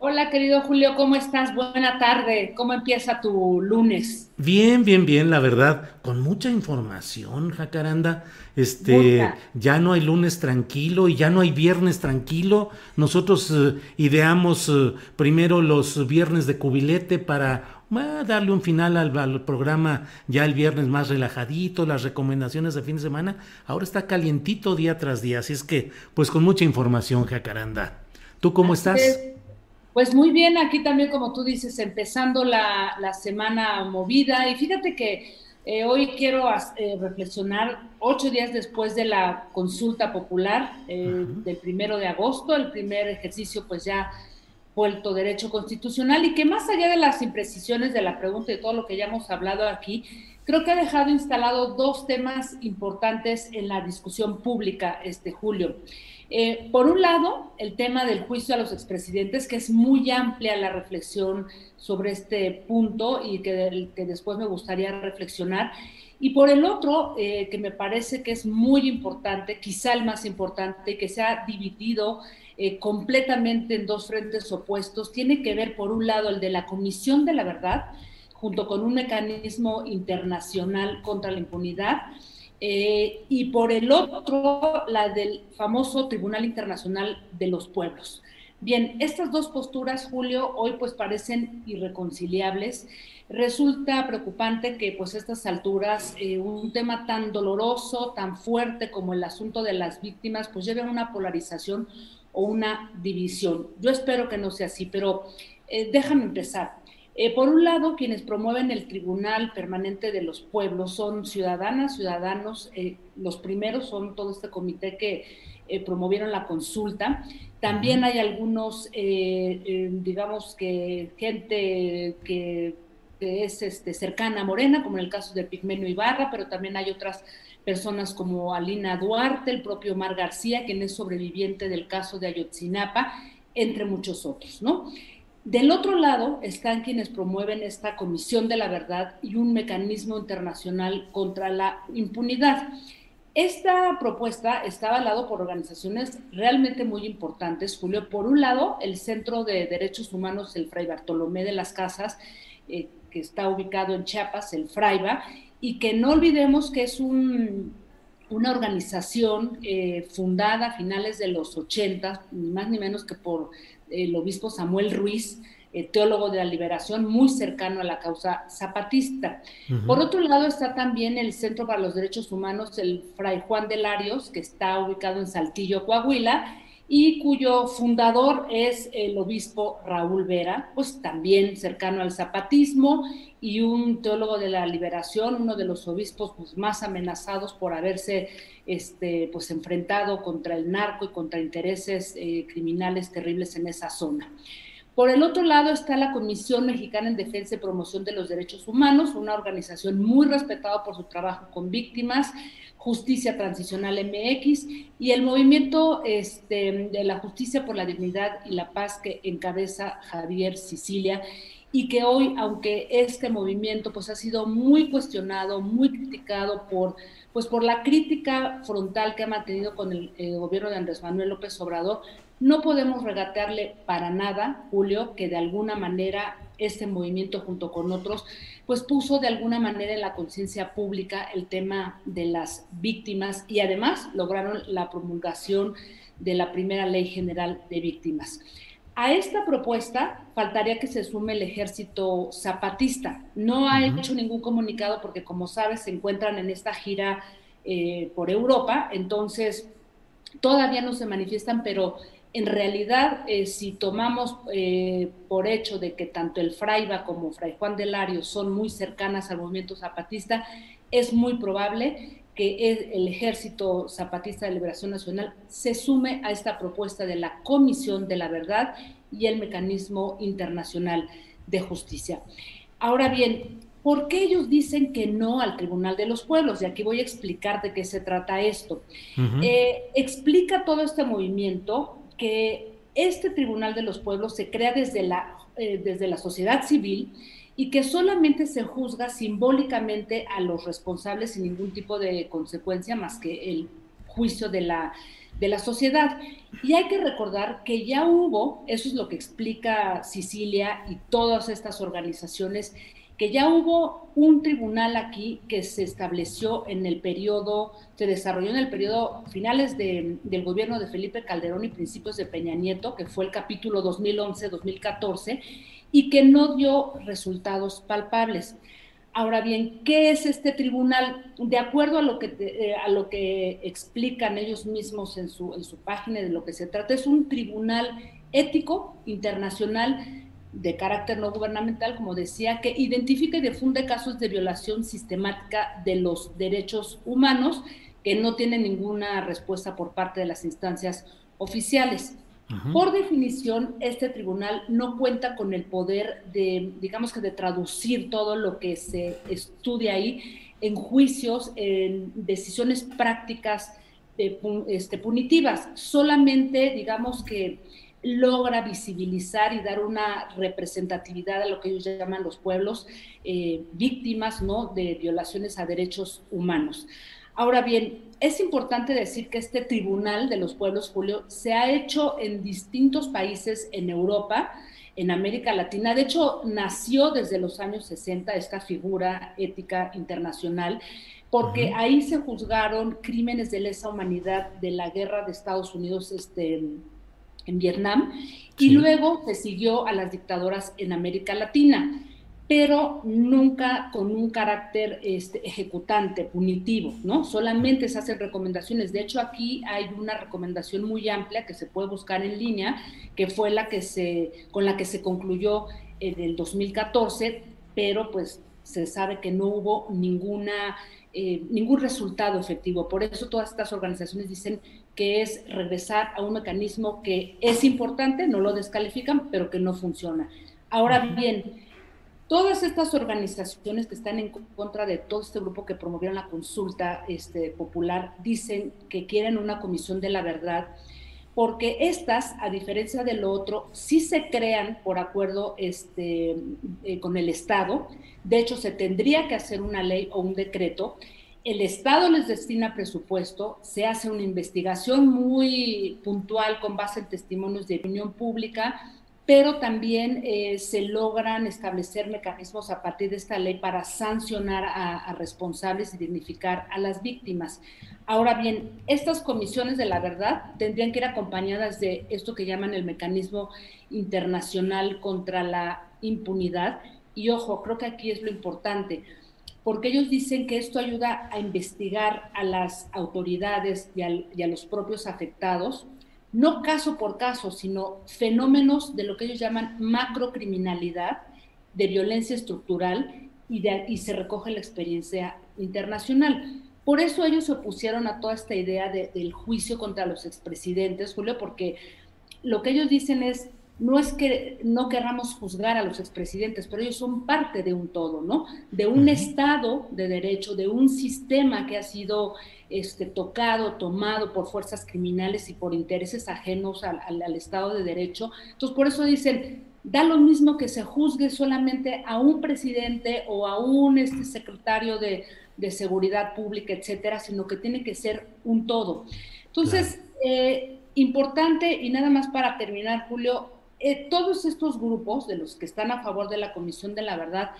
Hola, querido Julio, ¿cómo estás? Buena tarde. ¿Cómo empieza tu lunes? Bien, bien, bien, la verdad, con mucha información, Jacaranda. Este, ya no hay lunes tranquilo y ya no hay viernes tranquilo. Nosotros eh, ideamos eh, primero los viernes de cubilete para darle un final al, al, programa ya el viernes más relajadito, las recomendaciones de fin de semana. Ahora está calientito día tras día, así es que, pues con mucha información, Jacaranda. ¿Tú cómo estás? Pues muy bien, aquí también, como tú dices, empezando la, semana movida. Y fíjate que eh, hoy quiero eh, reflexionar ocho días después de la consulta popular eh, del primero de agosto, el primer ejercicio, pues ya vuelto derecho constitucional y que más allá de las imprecisiones de la pregunta y todo lo que ya hemos hablado aquí, creo que ha dejado instalado dos temas importantes en la discusión pública este julio. Eh, por un lado, el tema del juicio a los expresidentes, que es muy amplia la reflexión sobre este punto y que, después me gustaría reflexionar. Y por el otro, eh, que me parece que es muy importante, quizá el más importante, que se ha dividido eh, completamente en dos frentes opuestos, tiene que ver, por un lado, el de la Comisión de la Verdad, junto con un mecanismo internacional contra la impunidad, eh, y por el otro, la del famoso Tribunal Internacional de los Pueblos. Bien, estas dos posturas, Julio, hoy pues parecen irreconciliables. Resulta preocupante que pues a estas alturas eh, un tema tan doloroso, tan fuerte como el asunto de las víctimas, pues lleve a una polarización o una división. Yo espero que no sea así, pero eh, déjame empezar. Eh, por un lado, quienes promueven el Tribunal Permanente de los Pueblos son ciudadanas, ciudadanos, eh, los primeros son todo este comité que eh, promovieron la consulta. También hay algunos, digamos que gente que, es este, cercana a Morena, como en el caso de Pigmenio Ibarra, pero también hay otras personas como Alina Duarte, el propio Omar García, quien es sobreviviente del caso de Ayotzinapa, entre muchos otros, ¿no? Del otro lado están quienes promueven esta Comisión de la Verdad y un mecanismo internacional contra la impunidad. Esta propuesta está avalado por organizaciones realmente muy importantes, Julio. Por un lado, el Centro de Derechos Humanos, el Fray Bartolomé de las Casas, eh, que está ubicado en Chiapas, el FRAIBA, y que no olvidemos que es una organización eh, fundada a finales de los 80, ni más ni menos que por el obispo Samuel Ruiz, eh, teólogo de la liberación, muy cercano a la causa zapatista. Por otro lado está también el Centro para los Derechos Humanos, el Fray Juan de Larios, que está ubicado en Saltillo, Coahuila, y cuyo fundador es el obispo Raúl Vera, pues también cercano al zapatismo y un teólogo de la liberación, uno de los obispos pues, más amenazados por haberse este, pues, enfrentado contra el narco y contra intereses eh, criminales terribles en esa zona. Por el otro lado está la Comisión Mexicana en Defensa y Promoción de los Derechos Humanos, una organización muy respetada por su trabajo con víctimas, Justicia Transicional MX y el movimiento este, de la Justicia por la Dignidad y la Paz que encabeza Javier Sicilia y que hoy, aunque este movimiento pues ha sido muy cuestionado, muy criticado por pues por la crítica frontal que ha mantenido con el, el gobierno de Andrés Manuel López Obrador, no podemos regatearle para nada, Julio, que de alguna manera este movimiento junto con otros, pues puso de alguna manera en la conciencia pública el tema de las víctimas y además lograron la promulgación de la primera ley general de víctimas. A esta propuesta faltaría que se sume el ejército zapatista. No ha hecho ningún comunicado porque, como sabes, se encuentran en esta gira eh, por Europa, entonces todavía no se manifiestan, pero en realidad, eh, si tomamos eh, por hecho de que tanto el Fraiba como Fray Juan de Lario son muy cercanas al movimiento zapatista, es muy probable que el Ejército Zapatista de Liberación Nacional se sume a esta propuesta de la Comisión de la Verdad y el Mecanismo Internacional de Justicia. Ahora bien, ¿por qué ellos dicen que no al Tribunal de los Pueblos? Y aquí voy a explicar de qué se trata esto. Eh, explica todo este movimiento que este Tribunal de los Pueblos se crea desde la, eh, desde la sociedad civil y que solamente se juzga simbólicamente a los responsables sin ningún tipo de consecuencia más que el juicio de la, de la sociedad. Y hay que recordar que ya hubo, eso es lo que explica Sicilia y todas estas organizaciones, que ya hubo un tribunal aquí que se estableció en el periodo, se desarrolló en el periodo finales del gobierno de Felipe Calderón y principios de Peña Nieto, que fue el capítulo 2011-2014, y que no dio resultados palpables. Ahora bien, ¿qué es este tribunal? De acuerdo a lo que, eh, a lo que explican ellos mismos en su, en su página de lo que se trata, es un tribunal ético internacional de carácter no gubernamental, como decía, que identifica y difunde casos de violación sistemática de los derechos humanos que no tienen ninguna respuesta por parte de las instancias oficiales. Por definición, este tribunal no cuenta con el poder de, digamos que de traducir todo lo que se estudia ahí en juicios, en decisiones prácticas eh, este, punitivas. Solamente, digamos que logra visibilizar y dar una representatividad a lo que ellos llaman los pueblos eh, víctimas ¿no? de violaciones a derechos humanos. Ahora bien, es importante decir que este Tribunal de los Pueblos, Julio, se ha hecho en distintos países en Europa, en América Latina. De hecho, nació desde los años 60 esta figura ética internacional, porque ahí se juzgaron crímenes de lesa humanidad de la guerra de Estados Unidos este, en Vietnam, y luego se siguió a las dictadoras en América Latina, pero nunca con un carácter este, ejecutante, punitivo, ¿no? Solamente se hacen recomendaciones. De hecho, aquí hay una recomendación muy amplia que se puede buscar en línea, que fue la que se, con la que se concluyó en el 2014, pero pues se sabe que no hubo ninguna, eh, ningún resultado efectivo. Por eso todas estas organizaciones dicen que es regresar a un mecanismo que es importante, no lo descalifican, pero que no funciona. Ahora bien, todas estas organizaciones que están en contra de todo este grupo que promovieron la consulta este, popular dicen que quieren una comisión de la verdad, porque estas, a diferencia de lo otro, sí se crean por acuerdo este, eh, con el Estado. De hecho, se tendría que hacer una ley o un decreto. El Estado les destina presupuesto, se hace una investigación muy puntual con base en testimonios de opinión pública, pero también eh, se logran establecer mecanismos a partir de esta ley para sancionar a, a responsables y dignificar a las víctimas. Ahora bien, estas comisiones de la verdad tendrían que ir acompañadas de esto que llaman el mecanismo internacional contra la impunidad. Y ojo, creo que aquí es lo importante, porque ellos dicen que esto ayuda a investigar a las autoridades y, a los propios afectados, no caso por caso, sino fenómenos de lo que ellos llaman macrocriminalidad, de violencia estructural, y, se recoge la experiencia internacional. Por eso ellos se opusieron a toda esta idea del juicio contra los expresidentes, Julio, porque lo que ellos dicen es, no es que no querramos juzgar a los expresidentes, pero ellos son parte de un todo, ¿no? De un Estado de derecho, de un sistema que ha sido este, tocado, tomado por fuerzas criminales y por intereses ajenos al, al Estado de derecho. Entonces, por eso dicen, da lo mismo que se juzgue solamente a un presidente o a un este, secretario de, de seguridad pública, etcétera, sino que tiene que ser un todo. Entonces, eh, importante, y nada más para terminar, Julio, eh, todos estos grupos de los que están a favor de la Comisión de la Verdad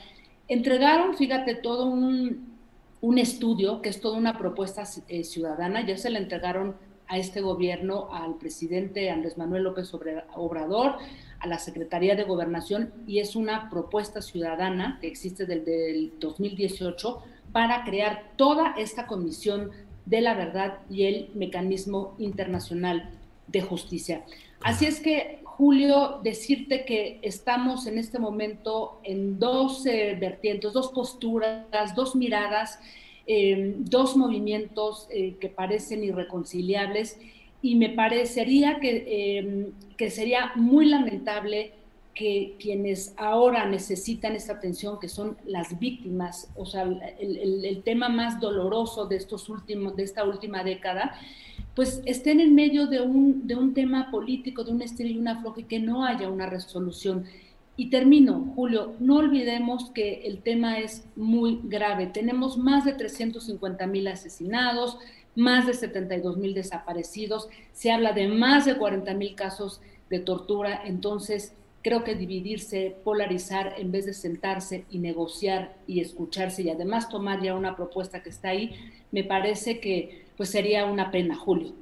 entregaron, fíjate, todo un, un estudio que es toda una propuesta eh, ciudadana, ya se le entregaron a este gobierno, al presidente Andrés Manuel López Obrador, a la Secretaría de Gobernación, y es una propuesta ciudadana que existe desde el 2018 para crear toda esta comisión de la verdad y el mecanismo internacional de justicia. Así es que, Julio, decirte que estamos en este momento en dos vertientes, dos posturas, dos miradas, em, dos movimientos eh, que parecen irreconciliables. Y me parecería que, em, que sería muy lamentable que quienes ahora necesitan esta atención, que son las víctimas, o sea, el, tema más doloroso de, estos últimos, de esta última década, pues estén en medio de un, de un tema político, de un estilo y una afloje, que no haya una resolución. Y termino, Julio, no olvidemos que el tema es muy grave. Tenemos más de 350 mil asesinados, más de 72 mil desaparecidos, se habla de más de 40 mil casos de tortura, entonces creo que dividirse, polarizar, en vez de sentarse y negociar y escucharse y además tomar ya una propuesta que está ahí, me parece que pues sería una pena, Julio.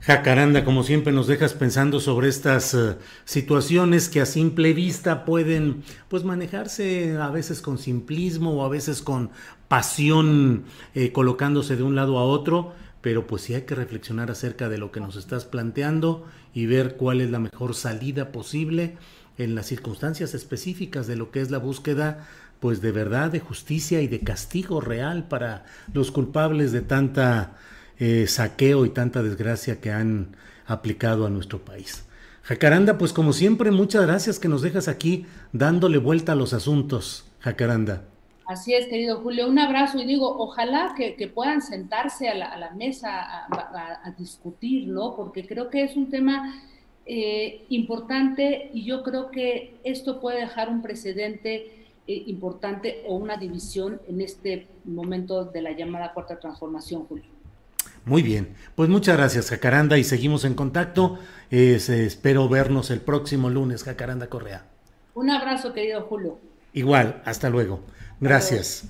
Jacaranda, como siempre nos dejas pensando sobre estas eh, situaciones que a simple vista pueden pues manejarse a veces con simplismo o a veces con pasión eh, colocándose de un lado a otro, pero pues sí hay que reflexionar acerca de lo que nos estás planteando y ver cuál es la mejor salida posible en las circunstancias específicas de lo que es la búsqueda pues de verdad, de justicia y de castigo real para los culpables de tanta eh, saqueo y tanta desgracia que han aplicado a nuestro país. Jacaranda, pues como siempre, muchas gracias que nos dejas aquí dándole vuelta a los asuntos, Jacaranda. Así es, querido Julio. Un abrazo y digo, ojalá que, puedan sentarse a la, mesa a, discutir, ¿no? Porque creo que es un tema eh, importante y yo creo que esto puede dejar un precedente eh, importante o una división en este momento de la llamada cuarta transformación, Julio. Muy bien, pues muchas gracias, Jacaranda, y seguimos en contacto. espero vernos el próximo lunes, Jacaranda Correa. Un abrazo, querido Julio. Igual, hasta luego. Gracias.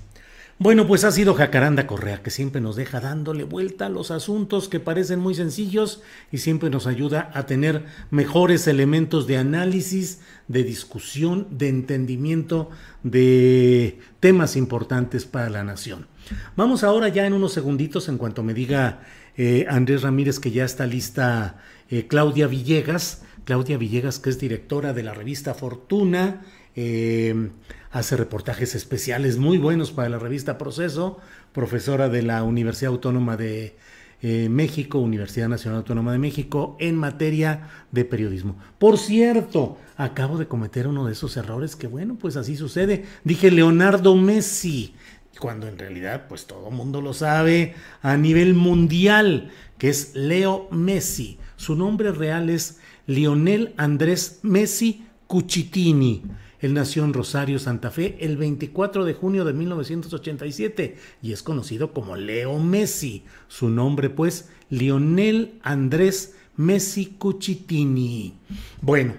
Bueno, pues ha sido Jacaranda Correa, que siempre nos deja dándole vuelta a los asuntos que parecen muy sencillos y siempre nos ayuda a tener mejores elementos de análisis, de discusión, de entendimiento de temas importantes para la nación. Vamos ahora ya en unos segunditos, en cuanto me diga eh, Andrés Ramírez que ya está lista eh, Claudia Villegas, Claudia Villegas que es directora de la revista Fortuna eh, hace reportajes especiales muy buenos para la revista Proceso, profesora de la Universidad Autónoma de eh, México, Universidad Nacional Autónoma de México, en materia de periodismo. Por cierto, acabo de cometer uno de esos errores que, bueno, pues así sucede. Dije Leonardo Messi, cuando en realidad, pues todo mundo lo sabe a nivel mundial, que es Leo Messi Su nombre real es Lionel Andrés Messi Cucitini. Él nació en Rosario, Santa Fe, el 24 de junio de 1987 y es conocido como Leo Messi. Su nombre, pues, Lionel Andrés Messi Cucitini. Bueno,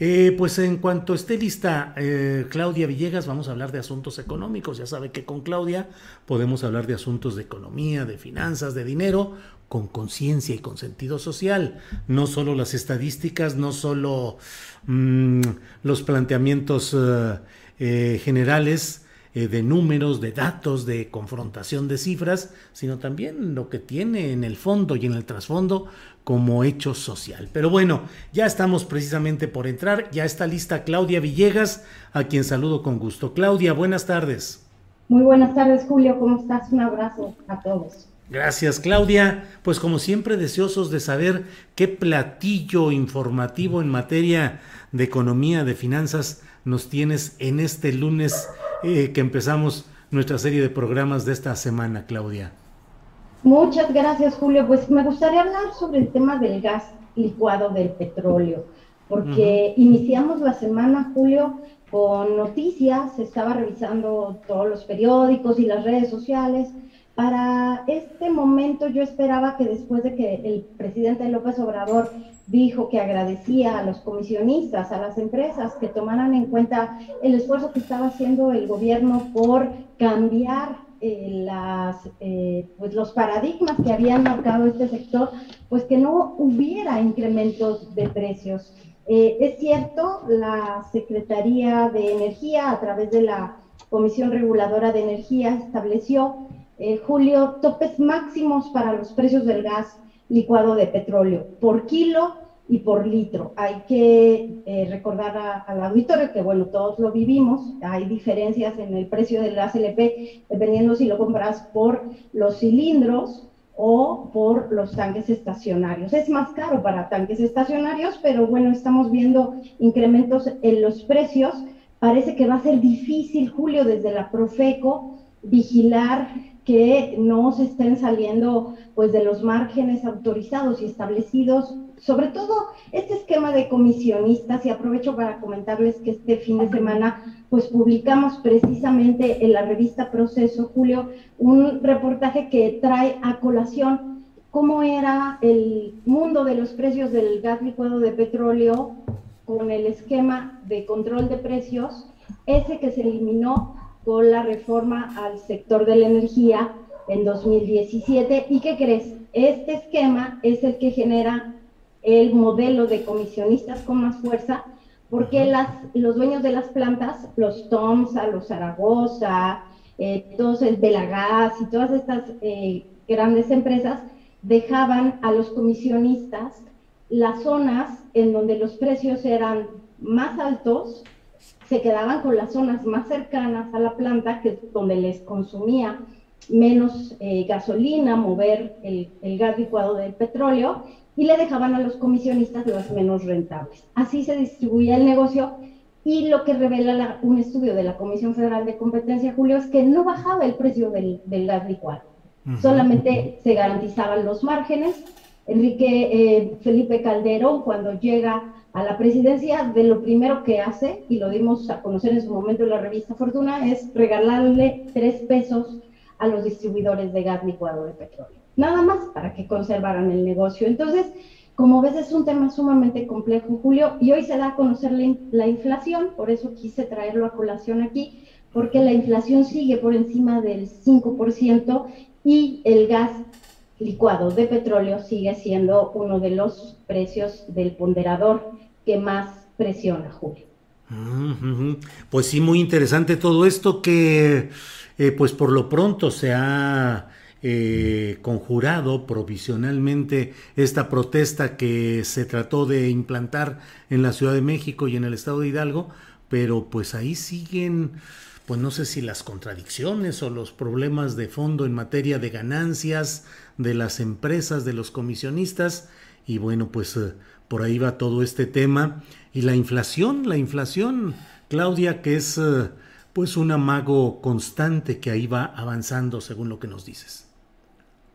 eh, pues en cuanto esté lista eh, Claudia Villegas, vamos a hablar de asuntos económicos. Ya sabe que con Claudia podemos hablar de asuntos de economía, de finanzas, de dinero, con conciencia y con sentido social. No solo las estadísticas, no solo mm, los planteamientos eh, generales de números, de datos, de confrontación de cifras, sino también lo que tiene en el fondo y en el trasfondo como hecho social. Pero bueno, ya estamos precisamente por entrar, ya está lista Claudia Villegas, a quien saludo con gusto. Claudia, buenas tardes. Muy buenas tardes, Julio, ¿cómo estás? Un abrazo a todos. Gracias, Claudia. Pues como siempre, deseosos de saber qué platillo informativo en materia de economía, de finanzas, nos tienes en este lunes eh, que empezamos nuestra serie de programas de esta semana, Claudia. Muchas gracias, Julio. Pues me gustaría hablar sobre el tema del gas licuado del petróleo, porque iniciamos la semana, Julio, con noticias, estaba revisando todos los periódicos y las redes sociales. Para este momento yo esperaba que después de que el presidente López Obrador dijo que agradecía a los comisionistas, a las empresas que tomaran en cuenta el esfuerzo que estaba haciendo el gobierno por cambiar eh, las, eh, pues los paradigmas que habían marcado este sector, pues que no hubiera incrementos de precios. Eh, es cierto, la Secretaría de Energía, a través de la Comisión Reguladora de Energía, estableció, Julio, topes máximos para los precios del gas licuado de petróleo por kilo y por litro. Hay que eh, recordar al auditorio que, bueno, todos lo vivimos, hay diferencias en el precio del gas LP dependiendo si lo compras por los cilindros o por los tanques estacionarios. Es más caro para tanques estacionarios, pero bueno, estamos viendo incrementos en los precios. Parece que va a ser difícil, Julio, desde la Profeco, vigilar que no se estén saliendo pues de los márgenes autorizados y establecidos, sobre todo este esquema de comisionistas y aprovecho para comentarles que este fin de semana pues publicamos precisamente en la revista Proceso Julio un reportaje que trae a colación cómo era el mundo de los precios del gas licuado de petróleo con el esquema de control de precios, ese que se eliminó con la reforma al sector de la energía en 2017. ¿Y qué crees? Este esquema es el que genera el modelo de comisionistas con más fuerza, porque las, los dueños de las plantas, los Tomsa, los Zaragoza, eh, todos el Belagas y todas estas eh, grandes empresas dejaban a los comisionistas las zonas en donde los precios eran más altos se quedaban con las zonas más cercanas a la planta, que es donde les consumía menos eh, gasolina, mover el, gas licuado del petróleo, y le dejaban a los comisionistas las menos rentables. Así se distribuía el negocio y lo que revela un estudio de la Comisión Federal de Competencia, Julio, es que no bajaba el precio del, gas licuado, solamente se garantizaban los márgenes. Enrique eh, Felipe Calderón, cuando llega a la presidencia, de lo primero que hace, y lo dimos a conocer en su momento en la revista Fortuna, es regalarle tres pesos a los distribuidores de gas licuado de petróleo. Nada más para que conservaran el negocio. Entonces, como ves, es un tema sumamente complejo, Julio, y hoy se da a conocer la, la inflación, por eso quise traerlo a colación aquí, porque la inflación sigue por encima del 5% y el gas licuado de petróleo sigue siendo uno de los precios del ponderador que más presiona, Julio. Pues sí, muy interesante todo esto que, eh, pues por lo pronto se ha eh, conjurado provisionalmente esta protesta que se trató de implantar en la Ciudad de México y en el Estado de Hidalgo, pero pues ahí siguen pues no sé si las contradicciones o los problemas de fondo en materia de ganancias de las empresas, de los comisionistas, y bueno, pues eh, por ahí va todo este tema. Y la inflación, la inflación, Claudia, que es eh, pues un amago constante que ahí va avanzando según lo que nos dices.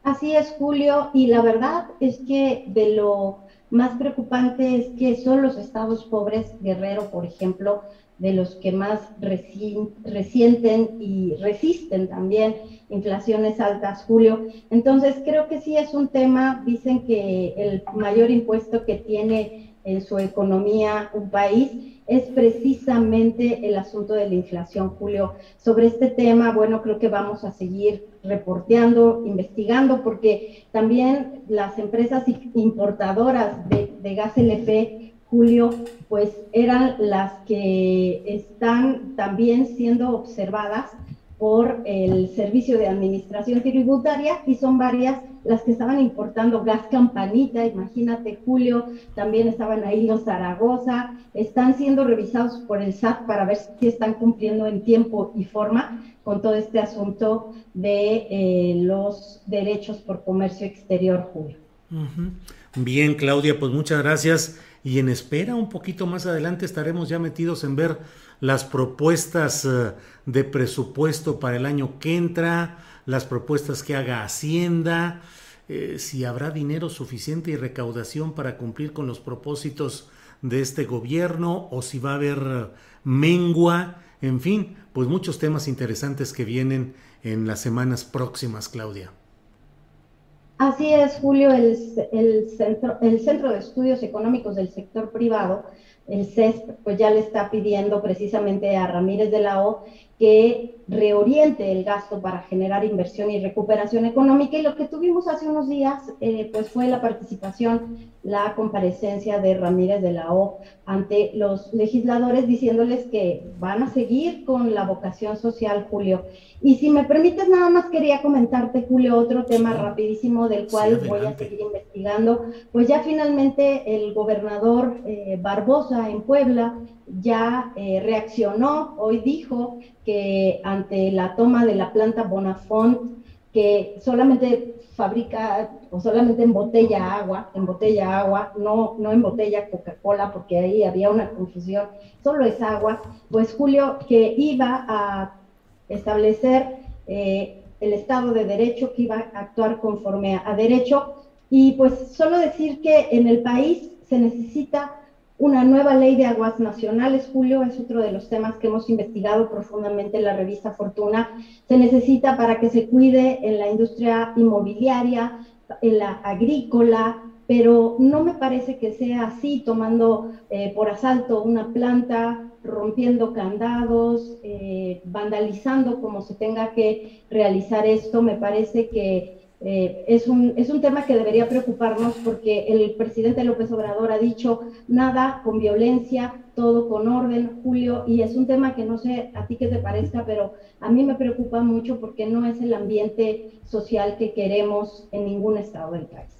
Así es, Julio, y la verdad es que de lo más preocupante es que son los estados pobres, Guerrero, por ejemplo, de los que más resienten y resisten también inflaciones altas, Julio. Entonces, creo que sí es un tema, dicen que el mayor impuesto que tiene en su economía un país es precisamente el asunto de la inflación, Julio. Sobre este tema, bueno, creo que vamos a seguir reporteando, investigando, porque también las empresas importadoras de, de gas LP Julio, pues eran las que están también siendo observadas por el Servicio de Administración Tributaria y son varias las que estaban importando gas campanita, imagínate Julio, también estaban ahí los Zaragoza, están siendo revisados por el SAT para ver si están cumpliendo en tiempo y forma con todo este asunto de eh, los derechos por comercio exterior, Julio. Bien, Claudia, pues muchas gracias y en espera un poquito más adelante estaremos ya metidos en ver las propuestas eh, de presupuesto para el año que entra, las propuestas que haga Hacienda, eh, si habrá dinero suficiente y recaudación para cumplir con los propósitos de este gobierno o si va a haber mengua, en fin, pues muchos temas interesantes que vienen en las semanas próximas, Claudia. Así es, Julio, el, centro, el Centro de Estudios Económicos del Sector Privado, el CESP, pues ya le está pidiendo precisamente a Ramírez de la O que reoriente el gasto para generar inversión y recuperación económica. Y lo que tuvimos hace unos días, eh, pues fue la participación, la comparecencia de Ramírez de la O ante los legisladores diciéndoles que van a seguir con la vocación social, Julio. Y si me permites, nada más quería comentarte, Julio, otro tema rapidísimo del cual voy a seguir investigando. Pues ya finalmente el gobernador eh, Barbosa en Puebla ya eh, reaccionó, hoy dijo que ante la toma de la planta Bonafont, que solamente fabrica o solamente embotella agua, embotella agua, no, no embotella Coca-Cola, porque ahí había una confusión, solo es agua, pues Julio que iba a establecer eh, el Estado de Derecho, que iba a actuar conforme a derecho, y pues solo decir que en el país se necesita una nueva ley de aguas nacionales, Julio, es otro de los temas que hemos investigado profundamente en la revista Fortuna. Se necesita para que se cuide en la industria inmobiliaria, en la agrícola, pero no me parece que sea así, tomando eh, por asalto una planta, rompiendo candados, eh, vandalizando como se tenga que realizar esto. Me parece que eh, es, un, es un tema que debería preocuparnos porque el presidente López Obrador ha dicho nada con violencia, todo con orden, Julio, y es un tema que no sé a ti qué te parezca, pero a mí me preocupa mucho porque no es el ambiente social que queremos en ningún estado del país.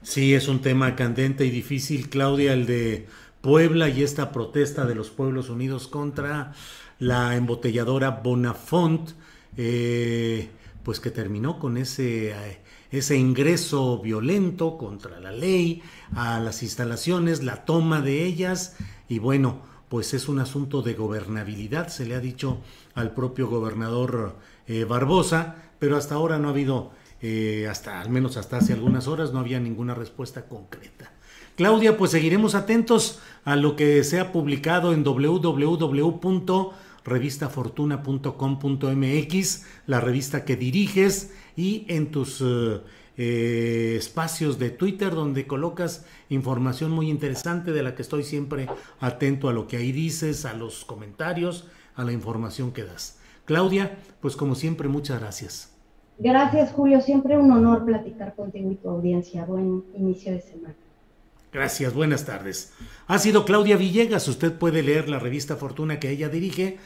Sí, es un tema candente y difícil, Claudia, el de Puebla y esta protesta de los pueblos unidos contra la embotelladora Bonafont. Eh, pues que terminó con ese, eh, ese ingreso violento contra la ley a las instalaciones, la toma de ellas y bueno, pues es un asunto de gobernabilidad, se le ha dicho al propio gobernador eh, Barbosa, pero hasta ahora no ha habido, eh, hasta al menos hasta hace algunas horas, no había ninguna respuesta concreta. Claudia, pues seguiremos atentos a lo que se ha publicado en www revistafortuna.com.mx, la revista que diriges, y en tus eh, eh, espacios de Twitter donde colocas información muy interesante de la que estoy siempre atento a lo que ahí dices, a los comentarios, a la información que das. Claudia, pues como siempre, muchas gracias. Gracias, Julio. Siempre un honor platicar contigo y tu audiencia. Buen inicio de semana. Gracias, buenas tardes. Ha sido Claudia Villegas. Usted puede leer la revista Fortuna que ella dirige,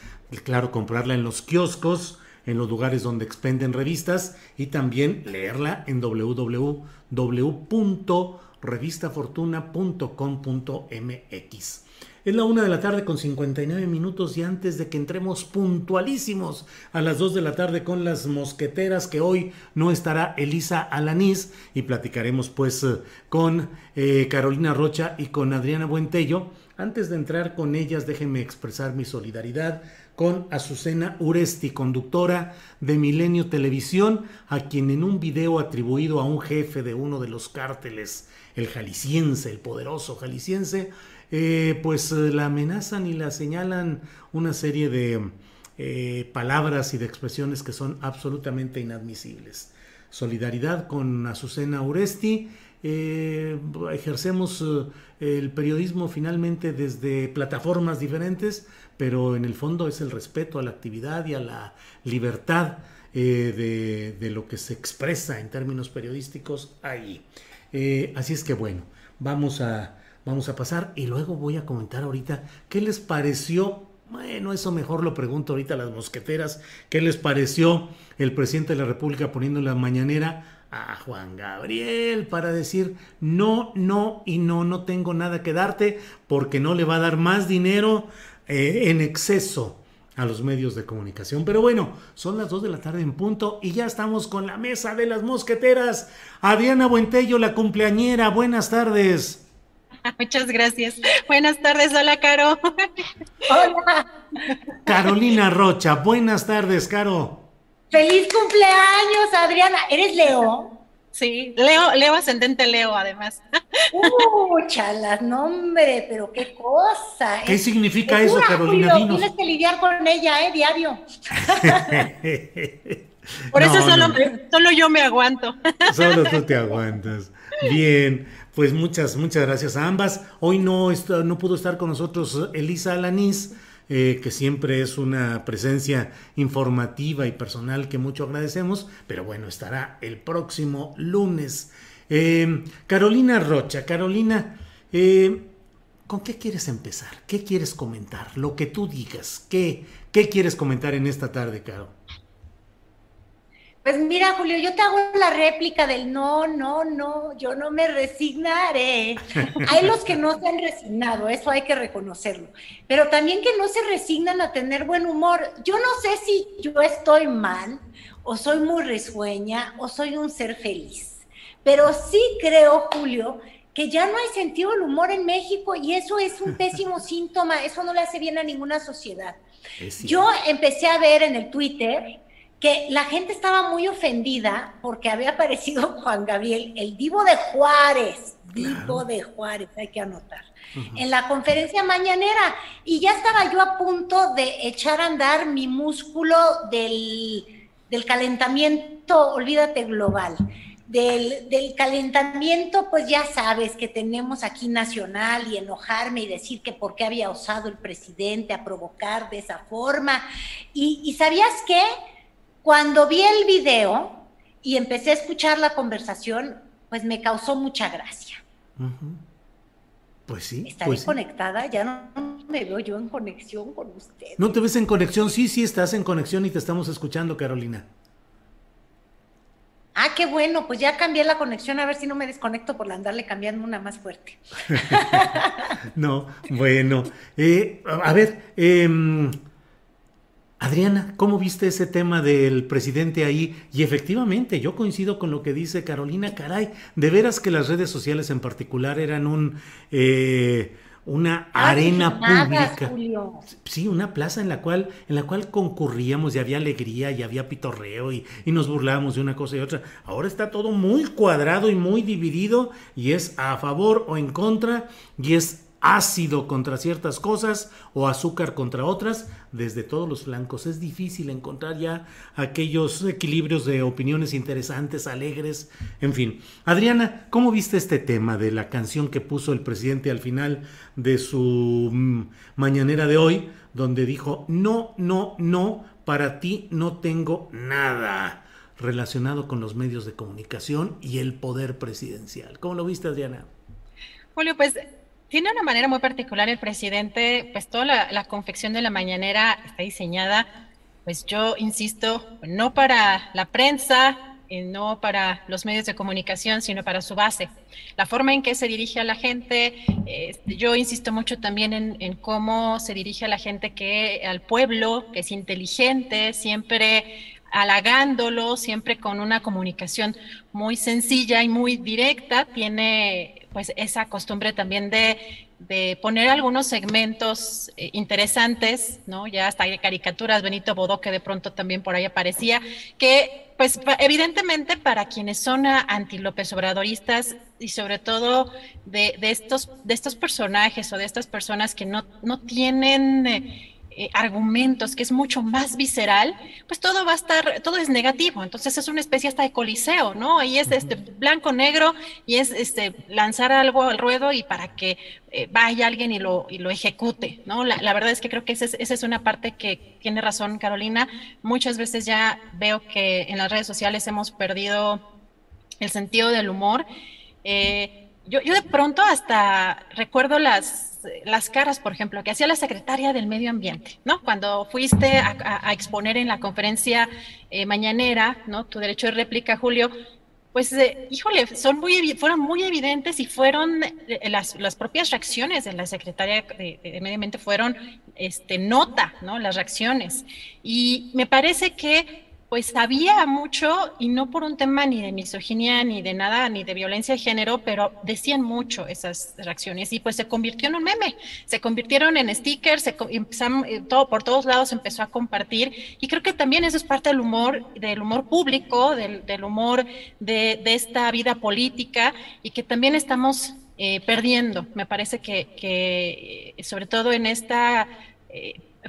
claro, comprarla en los kioscos, en los lugares donde expenden revistas y también leerla en www.revistafortuna.com.mx. Es la una de la tarde con 59 minutos y antes de que entremos puntualísimos a las 2 de la tarde con las mosqueteras que hoy no estará Elisa Alanís y platicaremos pues eh, con eh, Carolina Rocha y con Adriana Buentello. Antes de entrar con ellas déjenme expresar mi solidaridad con Azucena Uresti, conductora de Milenio Televisión, a quien en un video atribuido a un jefe de uno de los cárteles, el jalisciense, el poderoso jalisciense, eh, pues eh, la amenazan y la señalan una serie de eh, palabras y de expresiones que son absolutamente inadmisibles. Solidaridad con Azucena Uresti. ejercemos el periodismo finalmente desde plataformas diferentes, pero en el fondo es el respeto a la actividad y a la libertad de, de, lo que se expresa en términos periodísticos ahí. así es que bueno, vamos a, vamos a pasar y luego voy a comentar ahorita qué les pareció. Bueno, eso mejor lo pregunto ahorita a las mosqueteras. ¿Qué les pareció el presidente de la República poniendo la mañanera a Juan Gabriel para decir no, no y no, no tengo nada que darte porque no le va a dar más dinero eh, en exceso a los medios de comunicación. Pero bueno, son las 2 de la tarde en punto y ya estamos con la mesa de las mosqueteras. Adriana Buentello, la cumpleañera, buenas tardes. Muchas gracias. Buenas tardes, hola Caro. Hola. Carolina Rocha, buenas tardes, Caro. Feliz cumpleaños, Adriana. ¿Eres Leo? Sí, Leo, Leo ascendente Leo, además. Uh, chalas, nombre, pero qué cosa. ¿Qué significa eso, Carolina? Tienes que lidiar con ella, ¿eh? Diario. Por eso solo, solo yo me aguanto. Solo tú te aguantas. Bien. Pues muchas, muchas gracias a ambas. Hoy no, no pudo estar con nosotros Elisa Alanís, eh, que siempre es una presencia informativa y personal que mucho agradecemos, pero bueno, estará el próximo lunes. Eh, Carolina Rocha, Carolina, eh, ¿con qué quieres empezar? ¿Qué quieres comentar? Lo que tú digas, ¿qué, qué quieres comentar en esta tarde, Caro? Pues mira, Julio, yo te hago la réplica del no, no, no, yo no me resignaré. Hay los que no se han resignado, eso hay que reconocerlo, pero también que no se resignan a tener buen humor. Yo no sé si yo estoy mal, o soy muy risueña, o soy un ser feliz, pero sí creo, Julio, que ya no hay sentido del humor en México y eso es un pésimo síntoma, eso no le hace bien a ninguna sociedad. Yo empecé a ver en el Twitter que la gente estaba muy ofendida porque había aparecido Juan Gabriel, el divo de Juárez, divo de Juárez, hay que anotar, en la conferencia mañanera. Y ya estaba yo a punto de echar a andar mi músculo del, calentamiento, olvídate global. Del, del, calentamiento, pues ya sabes que tenemos aquí nacional y enojarme y decir que por qué había osado el presidente a provocar de esa forma. Y, y ¿sabías qué? Cuando vi el video y empecé a escuchar la conversación, pues me causó mucha gracia. Pues sí. Estaré pues conectada, ya no me veo yo en conexión con usted. ¿No te ves en conexión? Sí, sí, estás en conexión y te estamos escuchando, Carolina. Ah, qué bueno, pues ya cambié la conexión, a ver si no me desconecto por andarle cambiando una más fuerte. no, bueno. Eh, a ver, eh, Adriana, ¿cómo viste ese tema del presidente ahí? Y efectivamente, yo coincido con lo que dice Carolina, caray, de veras que las redes sociales en particular eran un... Eh, una arena pública. Sí, una plaza en la cual, en la cual concurríamos y había alegría y había pitorreo y, y, nos burlábamos de una cosa y otra. Ahora está todo muy cuadrado y muy dividido y es a favor o en contra y es ácido contra ciertas cosas o azúcar contra otras desde todos los flancos. Es difícil encontrar ya aquellos equilibrios de opiniones interesantes, alegres, en fin. Adriana, ¿cómo viste este tema de la canción que puso el presidente al final de su mm, mañanera de hoy, donde dijo, no, no, no, para ti no tengo nada relacionado con los medios de comunicación y el poder presidencial? ¿Cómo lo viste, Adriana? Julio, pues tiene una manera muy particular el presidente, pues toda la, confección de la mañanera está diseñada, pues yo insisto, no para la prensa, eh, no para los medios de comunicación, sino para su base. La forma en que se dirige a la gente, eh, yo insisto mucho también en, en, cómo se dirige a la gente que, al pueblo, que es inteligente, siempre halagándolo, siempre con una comunicación muy sencilla y muy directa, tiene pues esa costumbre también de, poner algunos segmentos eh, interesantes, ¿no? Ya hasta hay caricaturas, Benito Bodó, que de pronto también por ahí aparecía, que pues evidentemente para quienes son anti-López Obradoristas y sobre todo de, estos, de estos personajes o de estas personas que no, no tienen... Eh, eh, argumentos, que es mucho más visceral, pues todo va a estar, todo es negativo. Entonces es una especie hasta de coliseo, ¿no? Ahí es este blanco, negro y es este lanzar algo al ruedo y para que eh, vaya alguien y lo, y lo ejecute, ¿no? La, verdad es que creo que esa es, una parte que tiene razón Carolina. Muchas veces ya veo que en las redes sociales hemos perdido el sentido del humor. Eh, yo, yo de pronto hasta recuerdo las las caras, por ejemplo, que hacía la secretaria del Medio Ambiente, ¿no? Cuando fuiste a, exponer en la conferencia eh, mañanera, ¿no? Tu derecho de réplica, Julio, pues, eh, híjole, son muy, fueron muy evidentes y fueron eh, las, las, propias reacciones de la secretaria de, de, Medio Ambiente fueron este, nota, ¿no? Las reacciones. Y me parece que pues sabía mucho y no por un tema ni de misoginia ni de nada, ni de violencia de género, pero decían mucho esas reacciones y pues se convirtió en un meme, se convirtieron en stickers, se eh, todo por todos lados empezó a compartir y creo que también eso es parte del humor, del humor público, del, humor de, esta vida política y que también estamos eh, perdiendo, me parece que, eh, sobre todo en esta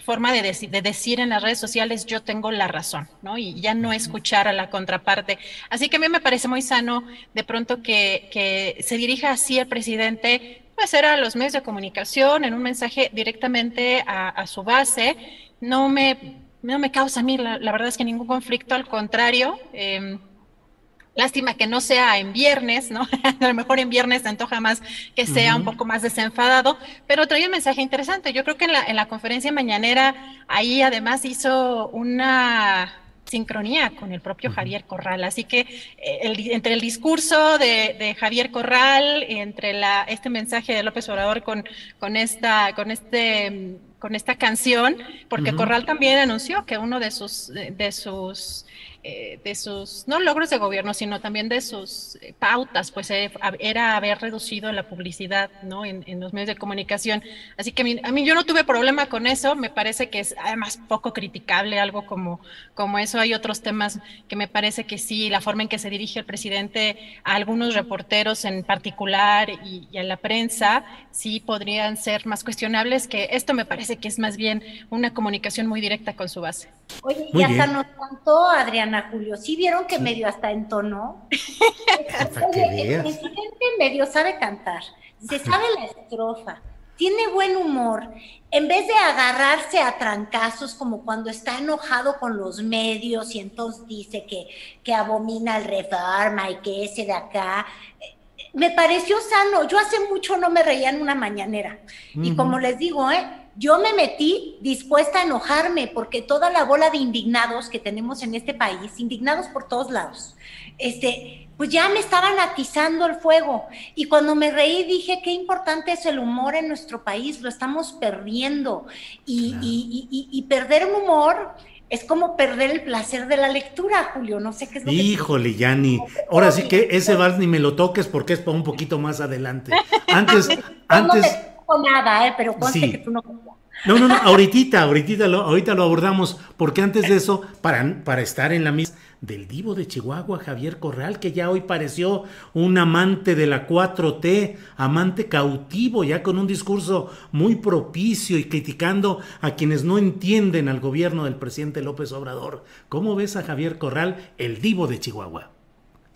forma de, de, decir en las redes sociales yo tengo la razón, ¿no? Y ya no escuchar a la contraparte. Así que a mí me parece muy sano de pronto que, que se dirija así el presidente, pues era a los medios de comunicación, en un mensaje directamente a, su base. No me, no me causa a mí, la, verdad es que ningún conflicto, al contrario. Eh, Lástima que no sea en viernes, ¿no? a lo mejor en viernes se antoja más que sea un poco más desenfadado, pero trae un mensaje interesante. Yo creo que en la, en la conferencia mañanera ahí además hizo una sincronía con el propio Javier Corral. Así que eh, entre el discurso de, Javier Corral, entre la, este mensaje de López Obrador con, con, esta, con, este, con esta canción, porque Corral también anunció que uno de sus, de sus eh, de sus, no logros de gobierno, sino también de sus eh, pautas, pues eh, era haber reducido la publicidad ¿no? en, los medios de comunicación. Así que a mí, yo no tuve problema con eso, me parece que es además poco criticable algo como, como eso. Hay otros temas que me parece que sí, la forma en que se dirige el presidente a algunos reporteros en particular y, a la prensa, sí podrían ser más cuestionables, que esto me parece que es más bien una comunicación muy directa con su base. Oye, y hasta nos contó Adriana Julio. ¿Sí vieron que medio hasta entonó? Oye, el presidente medio sabe cantar, se sabe la estrofa, tiene buen humor. En vez de agarrarse a trancazos como cuando está enojado con los medios y entonces dice que, que abomina el reforma y que ese de acá, eh, me pareció sano. Yo hace mucho no me reía en una mañanera. Y como les digo, ¿eh? Yo me metí dispuesta a enojarme porque toda la bola de indignados que tenemos en este país, indignados por todos lados, este, pues ya me estaban atizando el fuego. Y cuando me reí dije, qué importante es el humor en nuestro país, lo estamos perdiendo. Y, y, perder un humor es como perder el placer de la lectura, Julio. No sé qué es lo Híjole, Yanni. Ahora sí que ese vals ni me lo toques porque es para un poquito más adelante. Antes, antes nada, ¿eh? pero conste que tú no. No, no, no, ahorita, ahorita lo, ahorita lo abordamos, porque antes de eso, para, para estar en la misma del divo de Chihuahua, Javier Corral, que ya hoy pareció un amante de la 4T, amante cautivo, ya con un discurso muy propicio y criticando a quienes no entienden al gobierno del presidente López Obrador. ¿Cómo ves a Javier Corral, el divo de Chihuahua?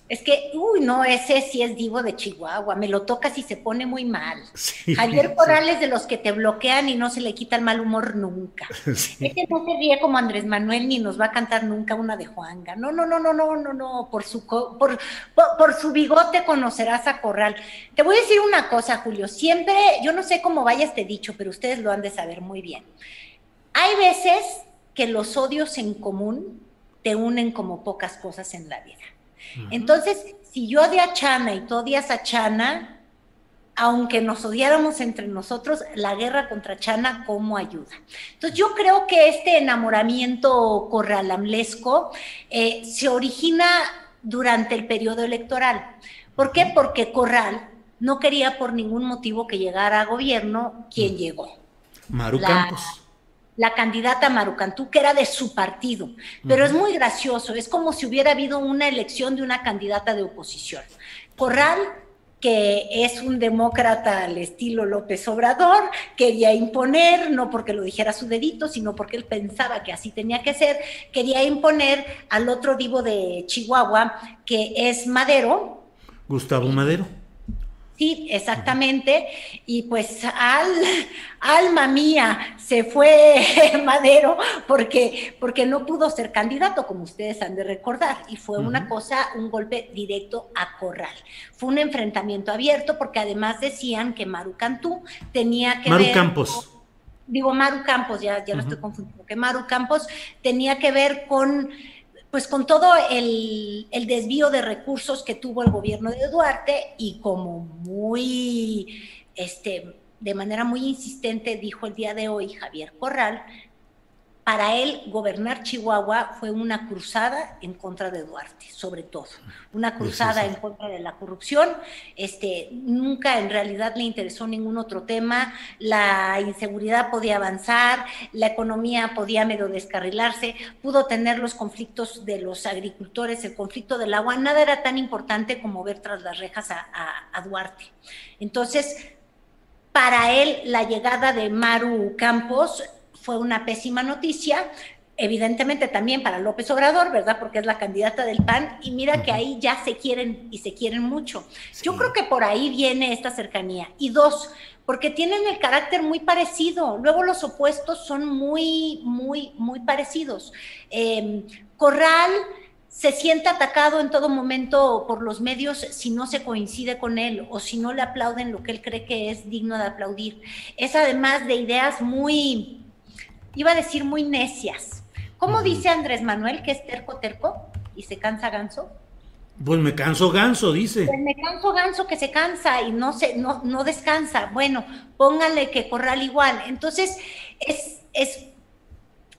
Es que, uy, no, ese sí es divo de Chihuahua, me lo tocas y se pone muy mal. Javier Corral es de los que te bloquean y no se le quita el mal humor nunca. Sí. que no se ríe como Andrés Manuel ni nos va a cantar nunca una de Juanga. No, no, no, no, no, no, no, por su, por, por, su bigote conocerás a Corral. Te voy a decir una cosa, Julio, siempre, yo no sé cómo vaya este dicho, pero ustedes lo han de saber muy bien. Hay veces que los odios en común te unen como pocas cosas en la vida. Entonces, si yo odio a Chana y tú odias a Chana, aunque nos odiáramos entre nosotros, la guerra contra Chana, ¿cómo ayuda? Entonces, yo creo que este enamoramiento corralamlesco eh, se origina durante el periodo electoral. ¿Por qué? Porque Corral no quería por ningún motivo que llegara a gobierno quien llegó. Maru Campos. La candidata Maru Cantú, que era de su partido. Pero es muy gracioso, es como si hubiera habido una elección de una candidata de oposición. Corral que es un demócrata al estilo López Obrador, quería imponer, no porque lo dijera su dedito, sino porque él pensaba que así tenía que ser, quería imponer al otro divo de Chihuahua, que es Madero. Gustavo Madero. Sí, exactamente. Y pues al, alma mía, se fue Madero porque, porque no pudo ser candidato, como ustedes han de recordar. Y fue una cosa, un golpe directo a Corral. Fue un enfrentamiento abierto porque además decían que Maru Cantú tenía que Maru Campos. digo, Maru Campos, ya, ya lo estoy confundiendo, que Maru Campos tenía que ver con pues con todo el, desvío de recursos que tuvo el gobierno de Duarte y como muy, este, de manera muy insistente dijo el día de hoy Javier Corral, para él gobernar Chihuahua fue una cruzada en contra de Duarte, sobre todo, una cruzada en contra de la corrupción. Este, nunca en realidad le interesó ningún otro tema, la inseguridad podía avanzar, la economía podía medio descarrilarse, pudo tener los conflictos de los agricultores, el conflicto del agua, nada era tan importante como ver tras las rejas a, a Duarte. Entonces, para él la llegada de Maru Campos fue una pésima noticia, evidentemente también para López Obrador, ¿verdad? Porque es la candidata del PAN y mira que ahí ya se quieren y se quieren mucho. Yo creo que por ahí viene esta cercanía. Y dos, porque tienen el carácter muy parecido. Luego los opuestos son muy, muy, muy parecidos. Em, Corral se siente atacado en todo momento por los medios si no se coincide con él o si no le aplauden lo que él cree que es digno de aplaudir. Es además de ideas muy iba a decir muy necias. ¿Cómo dice Andrés Manuel que es terco terco y se cansa ganso? Pues me canso ganso, dice. Pues me canso ganso que se cansa y no se, no, no descansa. Bueno, pónganle que corral igual. Entonces, es, es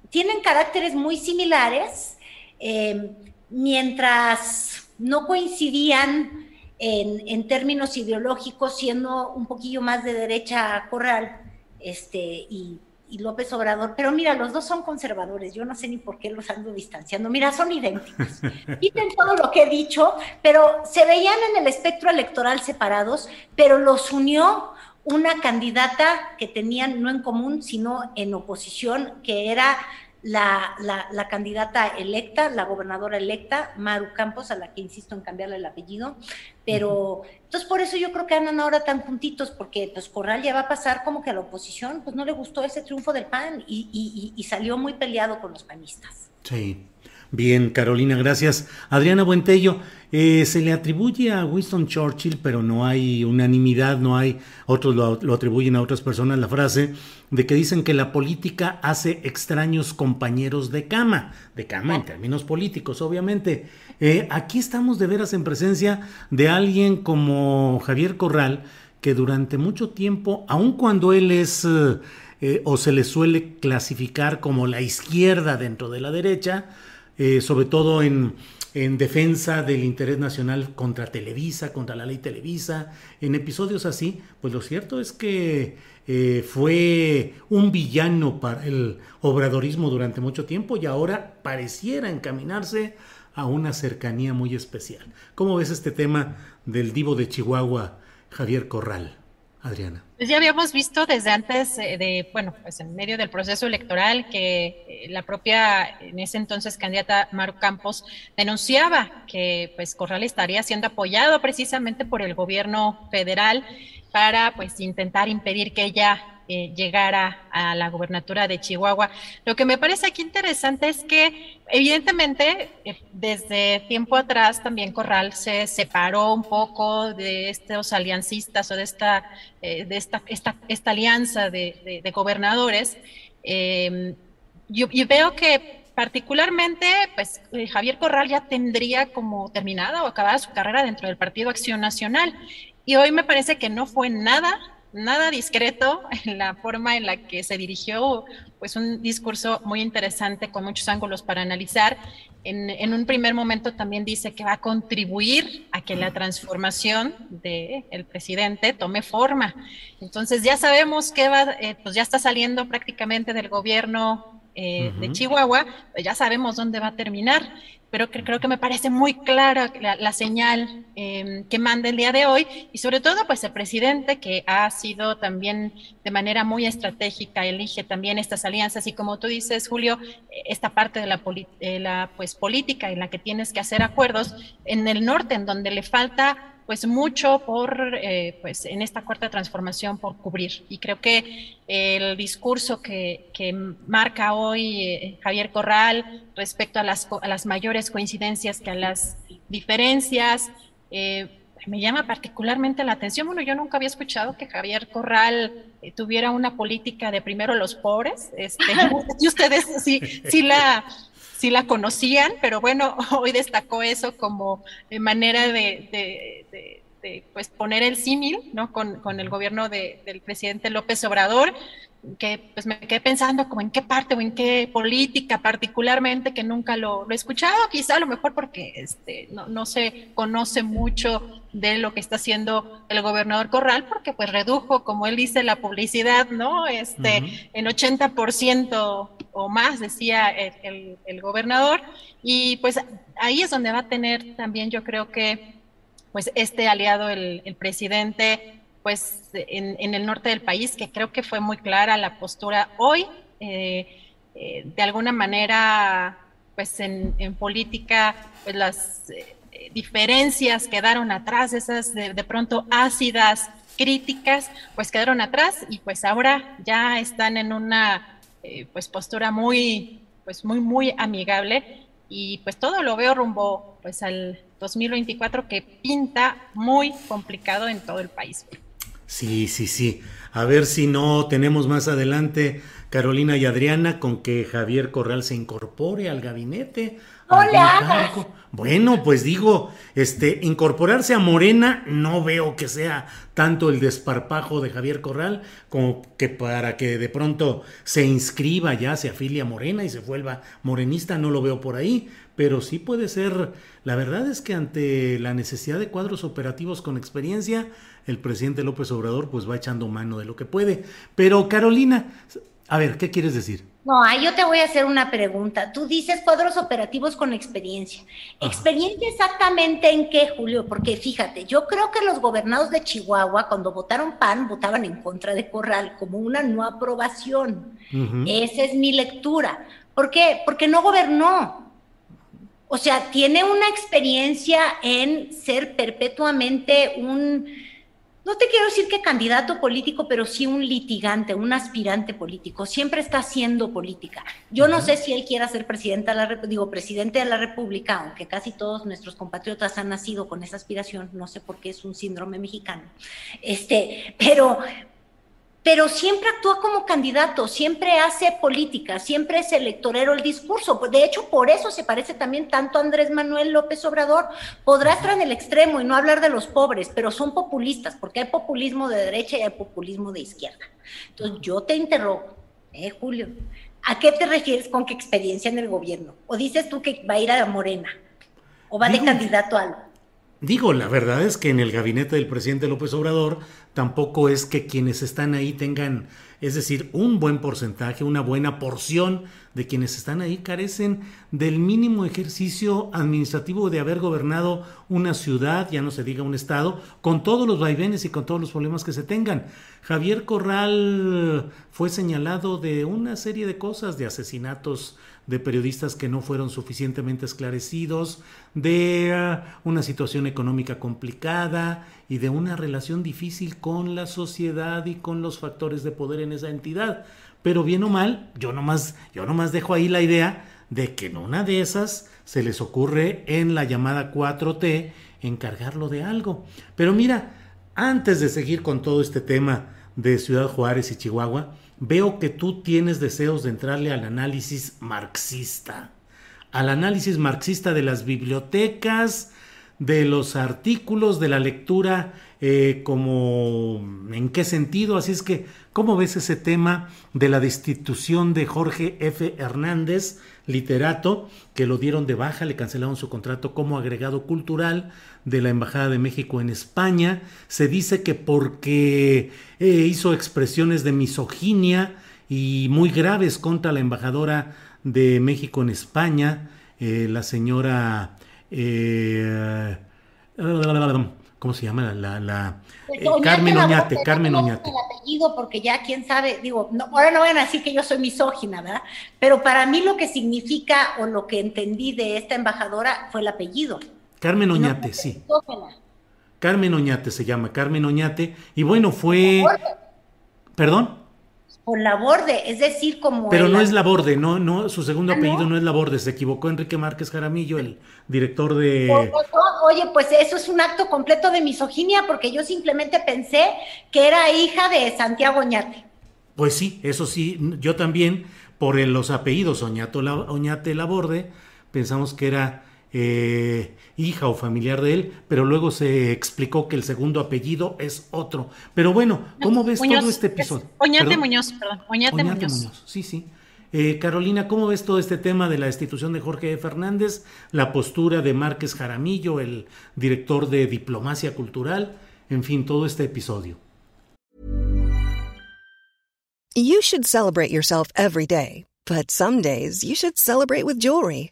tienen caracteres muy similares, eh, mientras no coincidían en, en, términos ideológicos, siendo un poquillo más de derecha corral, este, y y López Obrador, pero mira, los dos son conservadores, yo no sé ni por qué los ando distanciando, mira, son idénticos. Quiten todo lo que he dicho, pero se veían en el espectro electoral separados, pero los unió una candidata que tenían no en común, sino en oposición, que era la, la, candidata electa, la gobernadora electa, Maru Campos, a la que insisto en cambiarle el apellido, pero entonces por eso yo creo que andan ahora tan juntitos, porque pues Corral ya va a pasar como que a la oposición, pues no le gustó ese triunfo del PAN y, y, y salió muy peleado con los panistas. Sí. Bien, Carolina, gracias. Adriana Buentello, eh, se le atribuye a Winston Churchill, pero no hay unanimidad, no hay, otros lo, atribuyen a otras personas la frase de que dicen que la política hace extraños compañeros de cama, de cama en términos políticos, obviamente. Eh, aquí estamos de veras en presencia de alguien como Javier Corral, que durante mucho tiempo, aun cuando él es... Eh, o se le suele clasificar como la izquierda dentro de la derecha, eh, sobre todo en, defensa del interés nacional contra Televisa, contra la ley Televisa, en episodios así, pues lo cierto es que eh, fue un villano para el obradorismo durante mucho tiempo y ahora pareciera encaminarse a una cercanía muy especial. ¿Cómo ves este tema del divo de Chihuahua, Javier Corral? Adriana. Pues ya habíamos visto desde antes eh, de, bueno, pues en medio del proceso electoral que eh, la propia, en ese entonces candidata Maru Campos, denunciaba que pues Corral estaría siendo apoyado precisamente por el gobierno federal para pues intentar impedir que ella eh, llegara a la gubernatura de Chihuahua. Lo que me parece aquí interesante es que evidentemente eh, desde tiempo atrás también Corral se separó un poco de estos aliancistas o de esta, eh, de esta, esta, esta alianza de, gobernadores. Em, yo, veo que particularmente, pues Javier Corral ya tendría como terminada o acabada su carrera dentro del Partido Acción Nacional. Y hoy me parece que no fue nada nada discreto en la forma en la que se dirigió pues un discurso muy interesante con muchos ángulos para analizar. En, un primer momento también dice que va a contribuir a que la transformación del presidente tome forma. Entonces ya sabemos que va, eh, pues ya está saliendo prácticamente del gobierno eh, de Chihuahua, pues ya sabemos dónde va a terminar pero que creo que me parece muy clara la, señal em, que manda el día de hoy y sobre todo pues el presidente que ha sido también de manera muy estratégica elige también estas alianzas y como tú dices Julio esta parte de la, la pues política en la que tienes que hacer acuerdos en el norte en donde le falta pues mucho por, eh, pues en esta cuarta transformación por cubrir. Y creo que el discurso que, marca hoy eh, Javier Corral respecto a las, a las mayores coincidencias que a las diferencias, eh, me llama particularmente la atención. Bueno, yo nunca había escuchado que Javier Corral tuviera una política de primero los pobres. Este, y ustedes sí, sí la sí la conocían, pero bueno, hoy destacó eso como manera de, pues poner el símil ¿no? con, el gobierno del presidente López Obrador que pues me quedé pensando como en qué parte o en qué política particularmente que nunca lo, he escuchado, quizá a lo mejor porque este, no, no, se conoce mucho de lo que está haciendo el gobernador Corral, porque pues redujo, como él dice, la publicidad, ¿no? Este, en 80% o más, decía el, el, gobernador, y pues ahí es donde va a tener también yo creo que pues este aliado, el, el presidente pues en, el norte del país, que creo que fue muy clara la postura hoy. Eh, eh, de alguna manera, pues en, política, pues las eh, diferencias quedaron atrás, esas de, pronto ácidas críticas, pues quedaron atrás y pues ahora ya están en una pues postura muy, pues muy, muy amigable y pues todo lo veo rumbo pues al 2024 que pinta muy complicado en todo el país. Sí, sí, sí. A ver si no tenemos más adelante Carolina y Adriana con que Javier Corral se incorpore al gabinete. Hola. Bueno, pues digo, este, incorporarse a Morena no veo que sea tanto el desparpajo de Javier Corral como que para que de pronto se inscriba ya, se afilia a Morena y se vuelva morenista, no lo veo por ahí, pero sí puede ser, la verdad es que ante la necesidad de cuadros operativos con experiencia, el presidente López Obrador pues va echando mano de lo que puede. Pero Carolina, a ver, ¿qué quieres decir? No, yo te voy a hacer una pregunta. Tú dices cuadros operativos con experiencia. ¿Experiencia exactamente en qué, Julio? Porque fíjate, yo creo que los gobernados de Chihuahua, cuando votaron PAN, votaban en contra de Corral, como una no aprobación. Esa es mi lectura. ¿Por qué? Porque no gobernó. O sea, tiene una experiencia en ser perpetuamente un no te quiero decir que candidato político, pero sí un litigante, un aspirante político. Siempre está haciendo política. Yo no sé si él quiera ser presidente de la, digo, presidente de la República, aunque casi todos nuestros compatriotas han nacido con esa aspiración. No sé por qué es un síndrome mexicano. Este, pero, pero siempre actúa como candidato, siempre hace política, siempre es electorero el discurso. De hecho, por eso se parece también tanto a Andrés Manuel López Obrador. Podrá estar en el extremo y no hablar de los pobres, pero son populistas, porque hay populismo de derecha y hay populismo de izquierda. Entonces, yo te interrogo, eh, Julio, ¿a qué te refieres con qué experiencia en el gobierno? ¿O dices tú que va a ir a Morena? ¿O va de candidato a algo? Digo, la verdad es que en el gabinete del presidente López Obrador tampoco es que quienes están ahí tengan, es decir, un buen porcentaje, una buena porción de quienes están ahí carecen del mínimo ejercicio administrativo de haber gobernado una ciudad, ya no se diga un estado, con todos los vaivenes y con todos los problemas que se tengan. Javier Corral fue señalado de una serie de cosas, de asesinatos de periodistas que no fueron suficientemente esclarecidos, de ah, una situación económica complicada y de una relación difícil con la sociedad y con los factores de poder en esa entidad. Pero bien o mal, yo nomás, yo nomás dejo ahí la idea de que en una de esas se les ocurre en la llamada 4T encargarlo de algo. Pero mira, antes de seguir con todo este tema de Ciudad Juárez y Chihuahua, veo que tú tienes deseos de entrarle al análisis marxista, al análisis marxista de las bibliotecas, de los artículos, de la lectura, eh, como en qué sentido. Así es que, ¿cómo ves ese tema de la destitución de Jorge F. Hernández, literato, que lo dieron de baja, le cancelaron su contrato como agregado cultural de la Embajada de México en España? Se dice que porque eh, hizo expresiones de misoginia y muy graves contra la embajadora de México en España, eh, la señora... Eh, ¿Cómo se llama? La, la, Pues, eh, Carmen Oñate, Carmen Oñate. el apellido porque ya quién sabe, digo, no, ahora no van a decir que yo soy misógina, ¿verdad? Pero para mí lo que significa o lo que entendí de esta embajadora fue el apellido. Carmen Oñate, sí. Carmen Oñate se llama, Carmen Oñate. Y bueno, fue... ¿Perdón? Por la borde, es decir, como... Pero el- no es Laborde, no, no, su segundo Ah, apellido ¿no? no es Laborde, se equivocó Enrique Márquez Jaramillo, el director de... Oye, pues eso es un acto completo de misoginia porque yo simplemente pensé que era hija de Santiago Oñate. Pues sí, eso sí, yo también, por los apellidos Oñato, La- Oñate Laborde, pensamos que era eh, hija o familiar de él, pero luego se explicó que el segundo apellido es otro. Pero bueno, ¿cómo ves Muñoz, todo este es episodio? Oñate ¿Perdón? Muñoz, perdón. Oñate, Oñate Muñoz. Muñoz, sí, sí. Eh, Carolina, ¿cómo ves todo este tema de la destitución de Jorge Fernández, la postura de Márquez Jaramillo, el director de diplomacia cultural, en fin, todo este episodio? You should celebrate yourself every day, but some days you should celebrate with jewelry.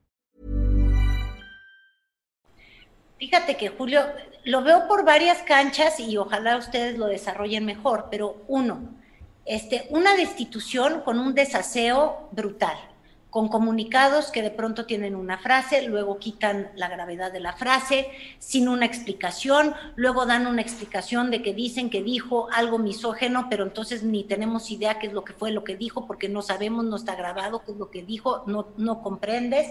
Fíjate que Julio, lo veo por varias canchas y ojalá ustedes lo desarrollen mejor, pero uno, este, una destitución con un desaseo brutal, con comunicados que de pronto tienen una frase, luego quitan la gravedad de la frase, sin una explicación, luego dan una explicación de que dicen que dijo algo misógeno, pero entonces ni tenemos idea qué es lo que fue lo que dijo, porque no sabemos, no está grabado qué es lo que dijo, no, no comprendes.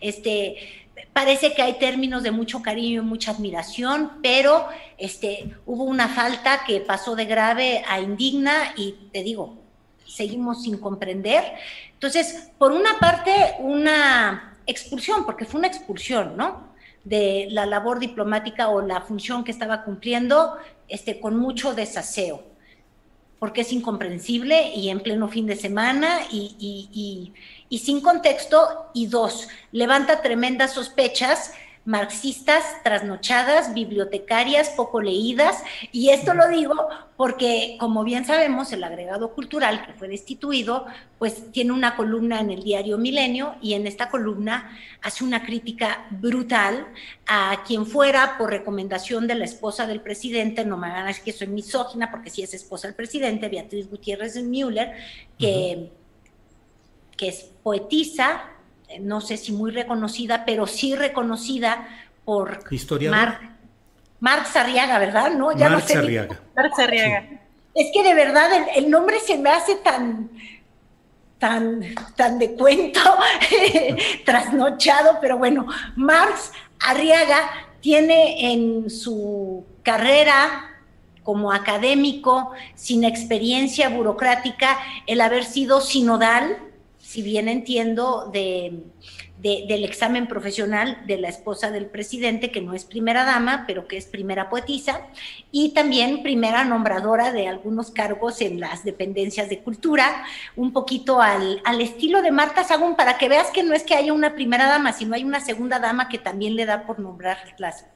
Este, parece que hay términos de mucho cariño y mucha admiración, pero este, hubo una falta que pasó de grave a indigna y te digo, seguimos sin comprender. Entonces, por una parte, una expulsión, porque fue una expulsión, ¿no? De la labor diplomática o la función que estaba cumpliendo este, con mucho desaseo, porque es incomprensible y en pleno fin de semana y, y- y- y sin contexto. Y dos, levanta tremendas sospechas marxistas, trasnochadas, bibliotecarias, poco leídas, y esto lo digo porque, como bien sabemos, el agregado cultural que fue destituido, pues tiene una columna en el diario Milenio y en esta columna hace una crítica brutal a quien fuera por recomendación de la esposa del presidente, no me van a decir que soy misógina porque sí es esposa del presidente, Beatriz Gutiérrez Müller, que, que es poetisa, eh, no sé si muy reconocida, pero sí reconocida por. Mar- Marx Arriaga, ¿verdad? No, ya Marx no sé. Arriaga. Marx Arriaga. Es que de verdad el, el nombre se me hace tan, tan, tan de cuento, trasnochado, pero bueno, Marx Arriaga tiene en su carrera como académico, sin experiencia burocrática, el haber sido sinodal, si bien entiendo, de, de- del examen profesional de la esposa del presidente, que no es primera dama, pero que es primera poetisa, y también primera nombradora de algunos cargos en las dependencias de cultura, un poquito al, al estilo de Marta Sagún, para que veas que no es que haya una primera dama, sino hay una segunda dama que también le da por nombrar las.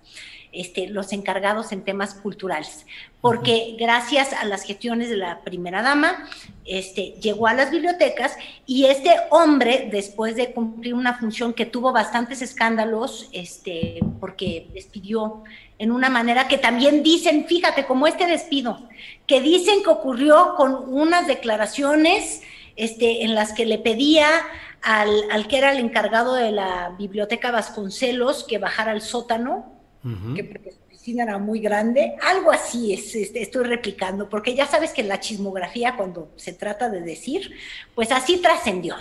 Este, los encargados en temas culturales, porque gracias a las gestiones de la primera dama, este, llegó a las bibliotecas y este hombre, después de cumplir una función que tuvo bastantes escándalos, este, porque despidió en una manera que también dicen, fíjate, como este despido, que dicen que ocurrió con unas declaraciones este, en las que le pedía al, que era el encargado de la biblioteca Vasconcelos que bajara al sótano, que porque su oficina era muy grande, algo así es, este, estoy replicando, porque ya sabes que la chismografía cuando se trata de decir, pues así trascendió.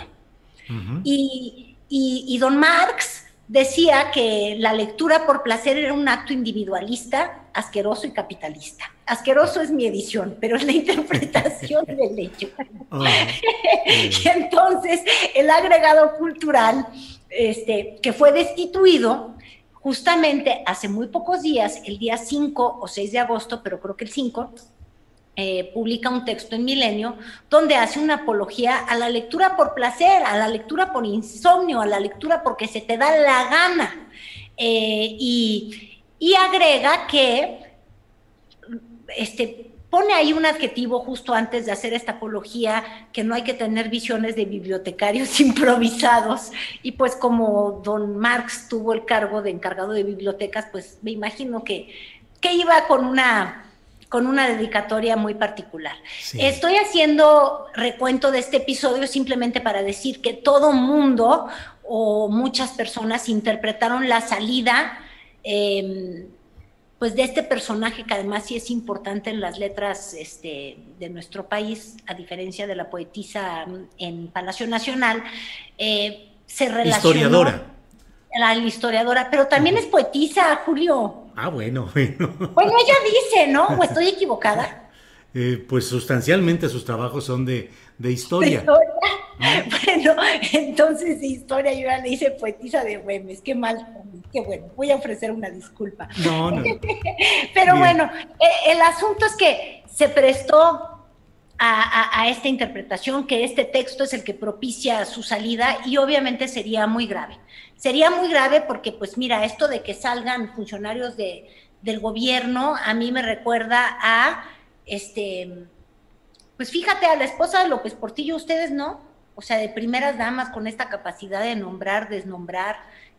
y, y don Marx decía que la lectura por placer era un acto individualista, asqueroso y capitalista. Asqueroso es mi edición, pero es la interpretación del hecho. Ah, y entonces, el agregado cultural, este, que fue destituido justamente hace muy pocos días, el día 5 o 6 de agosto, pero creo que el 5, eh, publica un texto en Milenio donde hace una apología a la lectura por placer, a la lectura por insomnio, a la lectura porque se te da la gana. Eh, y, agrega que este, pone ahí un adjetivo justo antes de hacer esta apología, que no hay que tener visiones de bibliotecarios improvisados. Y pues como don Marx tuvo el cargo de encargado de bibliotecas, pues me imagino que, que iba con una con una dedicatoria muy particular. Estoy haciendo recuento de este episodio simplemente para decir que todo mundo o muchas personas interpretaron la salida em, pues de este personaje que además sí es importante en las letras este, de nuestro país, a diferencia de la poetisa en Palacio Nacional, eh, se relacionó... Historiadora. La, la historiadora, pero también es poetisa, Julio. Ah, bueno, bueno. Bueno, ella dice, ¿no? ¿O estoy equivocada? Eh, pues sustancialmente sus trabajos son de, historia. Bueno, entonces historia yo ya le hice poetisa de Güemes, qué mal, qué bueno, voy a ofrecer una disculpa. No, no. Pero bueno, eh, el asunto es que se prestó a, esta interpretación, que este texto es el que propicia su salida y obviamente sería muy grave. Sería muy grave porque, pues mira, esto de que salgan funcionarios de, del gobierno a mí me recuerda a, este, pues fíjate, a la esposa de López Portillo, ustedes no, o sea, de primeras damas con esta capacidad de nombrar, desnombrar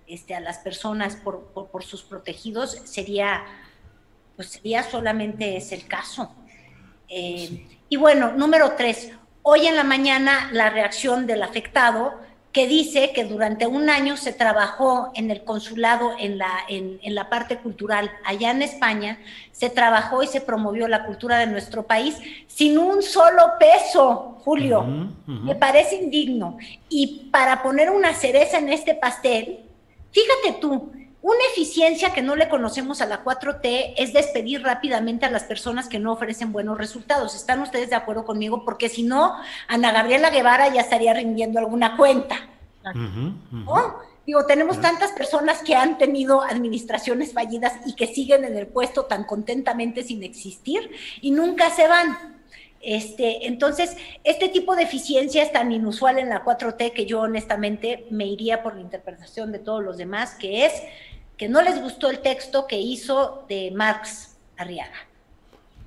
este, a las personas por, por, sus protegidos, sería, pues sería solamente es el caso. Eh, y bueno, número tres, hoy en la mañana la reacción del afectado que dice que durante un año se trabajó en el consulado, en la, en, la parte cultural allá en España, se trabajó y se promovió la cultura de nuestro país sin un solo peso, Julio. Me parece indigno. Y para poner una cereza en este pastel, fíjate tú, una eficiencia que no le conocemos a la 4T es despedir rápidamente a las personas que no ofrecen buenos resultados. ¿Están ustedes de acuerdo conmigo? Porque si no, Ana Gabriela Guevara ya estaría rindiendo alguna cuenta. Digo, tenemos tantas personas que han tenido administraciones fallidas y que siguen en el puesto tan contentamente sin existir y nunca se van. Este, entonces, este tipo de eficiencia es tan inusual en la 4T que yo honestamente me iría por la interpretación de todos los demás, que es que no les gustó el texto que hizo de Marx Arriaga.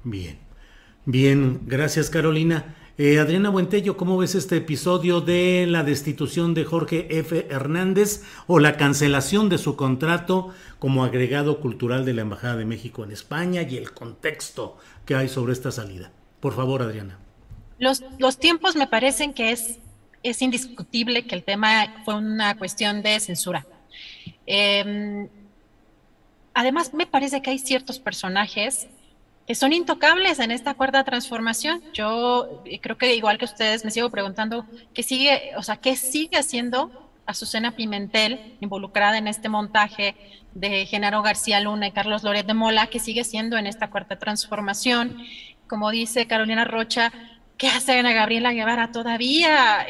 Bien, bien, gracias Carolina. Eh, Adriana Buentello, ¿cómo ves este episodio de la destitución de Jorge F. Hernández o la cancelación de su contrato como agregado cultural de la Embajada de México en España y el contexto que hay sobre esta salida? Por favor, Adriana. Los, tiempos me parecen que es, indiscutible que el tema fue una cuestión de censura. Eh, además me parece que hay ciertos personajes que son intocables en esta cuarta transformación. Yo eh, creo que igual que ustedes me sigo preguntando qué sigue, o sea, qué sigue haciendo Azucena Pimentel involucrada en este montaje de Genaro García Luna y Carlos Loret de Mola, que sigue siendo en esta cuarta transformación. Como dice Carolina Rocha, ¿qué hace Ana Gabriela Guevara todavía?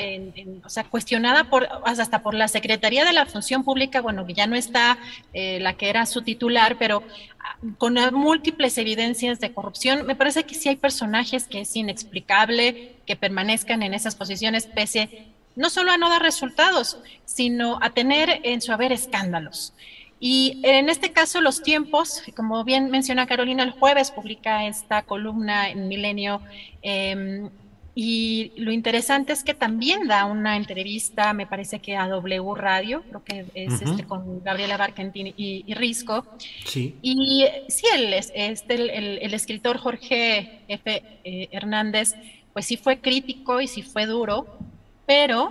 o sea, cuestionada por, hasta por la Secretaría de la Función Pública, bueno, que ya no está eh, la que era su titular, pero ah, con múltiples evidencias de corrupción, me parece que sí hay personajes que es inexplicable que permanezcan en esas posiciones pese no solo a no dar resultados, sino a tener en su haber escándalos. Y en este caso los tiempos, como bien menciona Carolina, el jueves publica esta columna en Milenio. Em, y lo interesante es que también da una entrevista, me parece que a W Radio, creo que es este con Gabriela Barkentin y, Risco. Sí. Y sí, el, este, el, el, escritor Jorge F. Eh, Hernández, pues sí fue crítico y sí fue duro, pero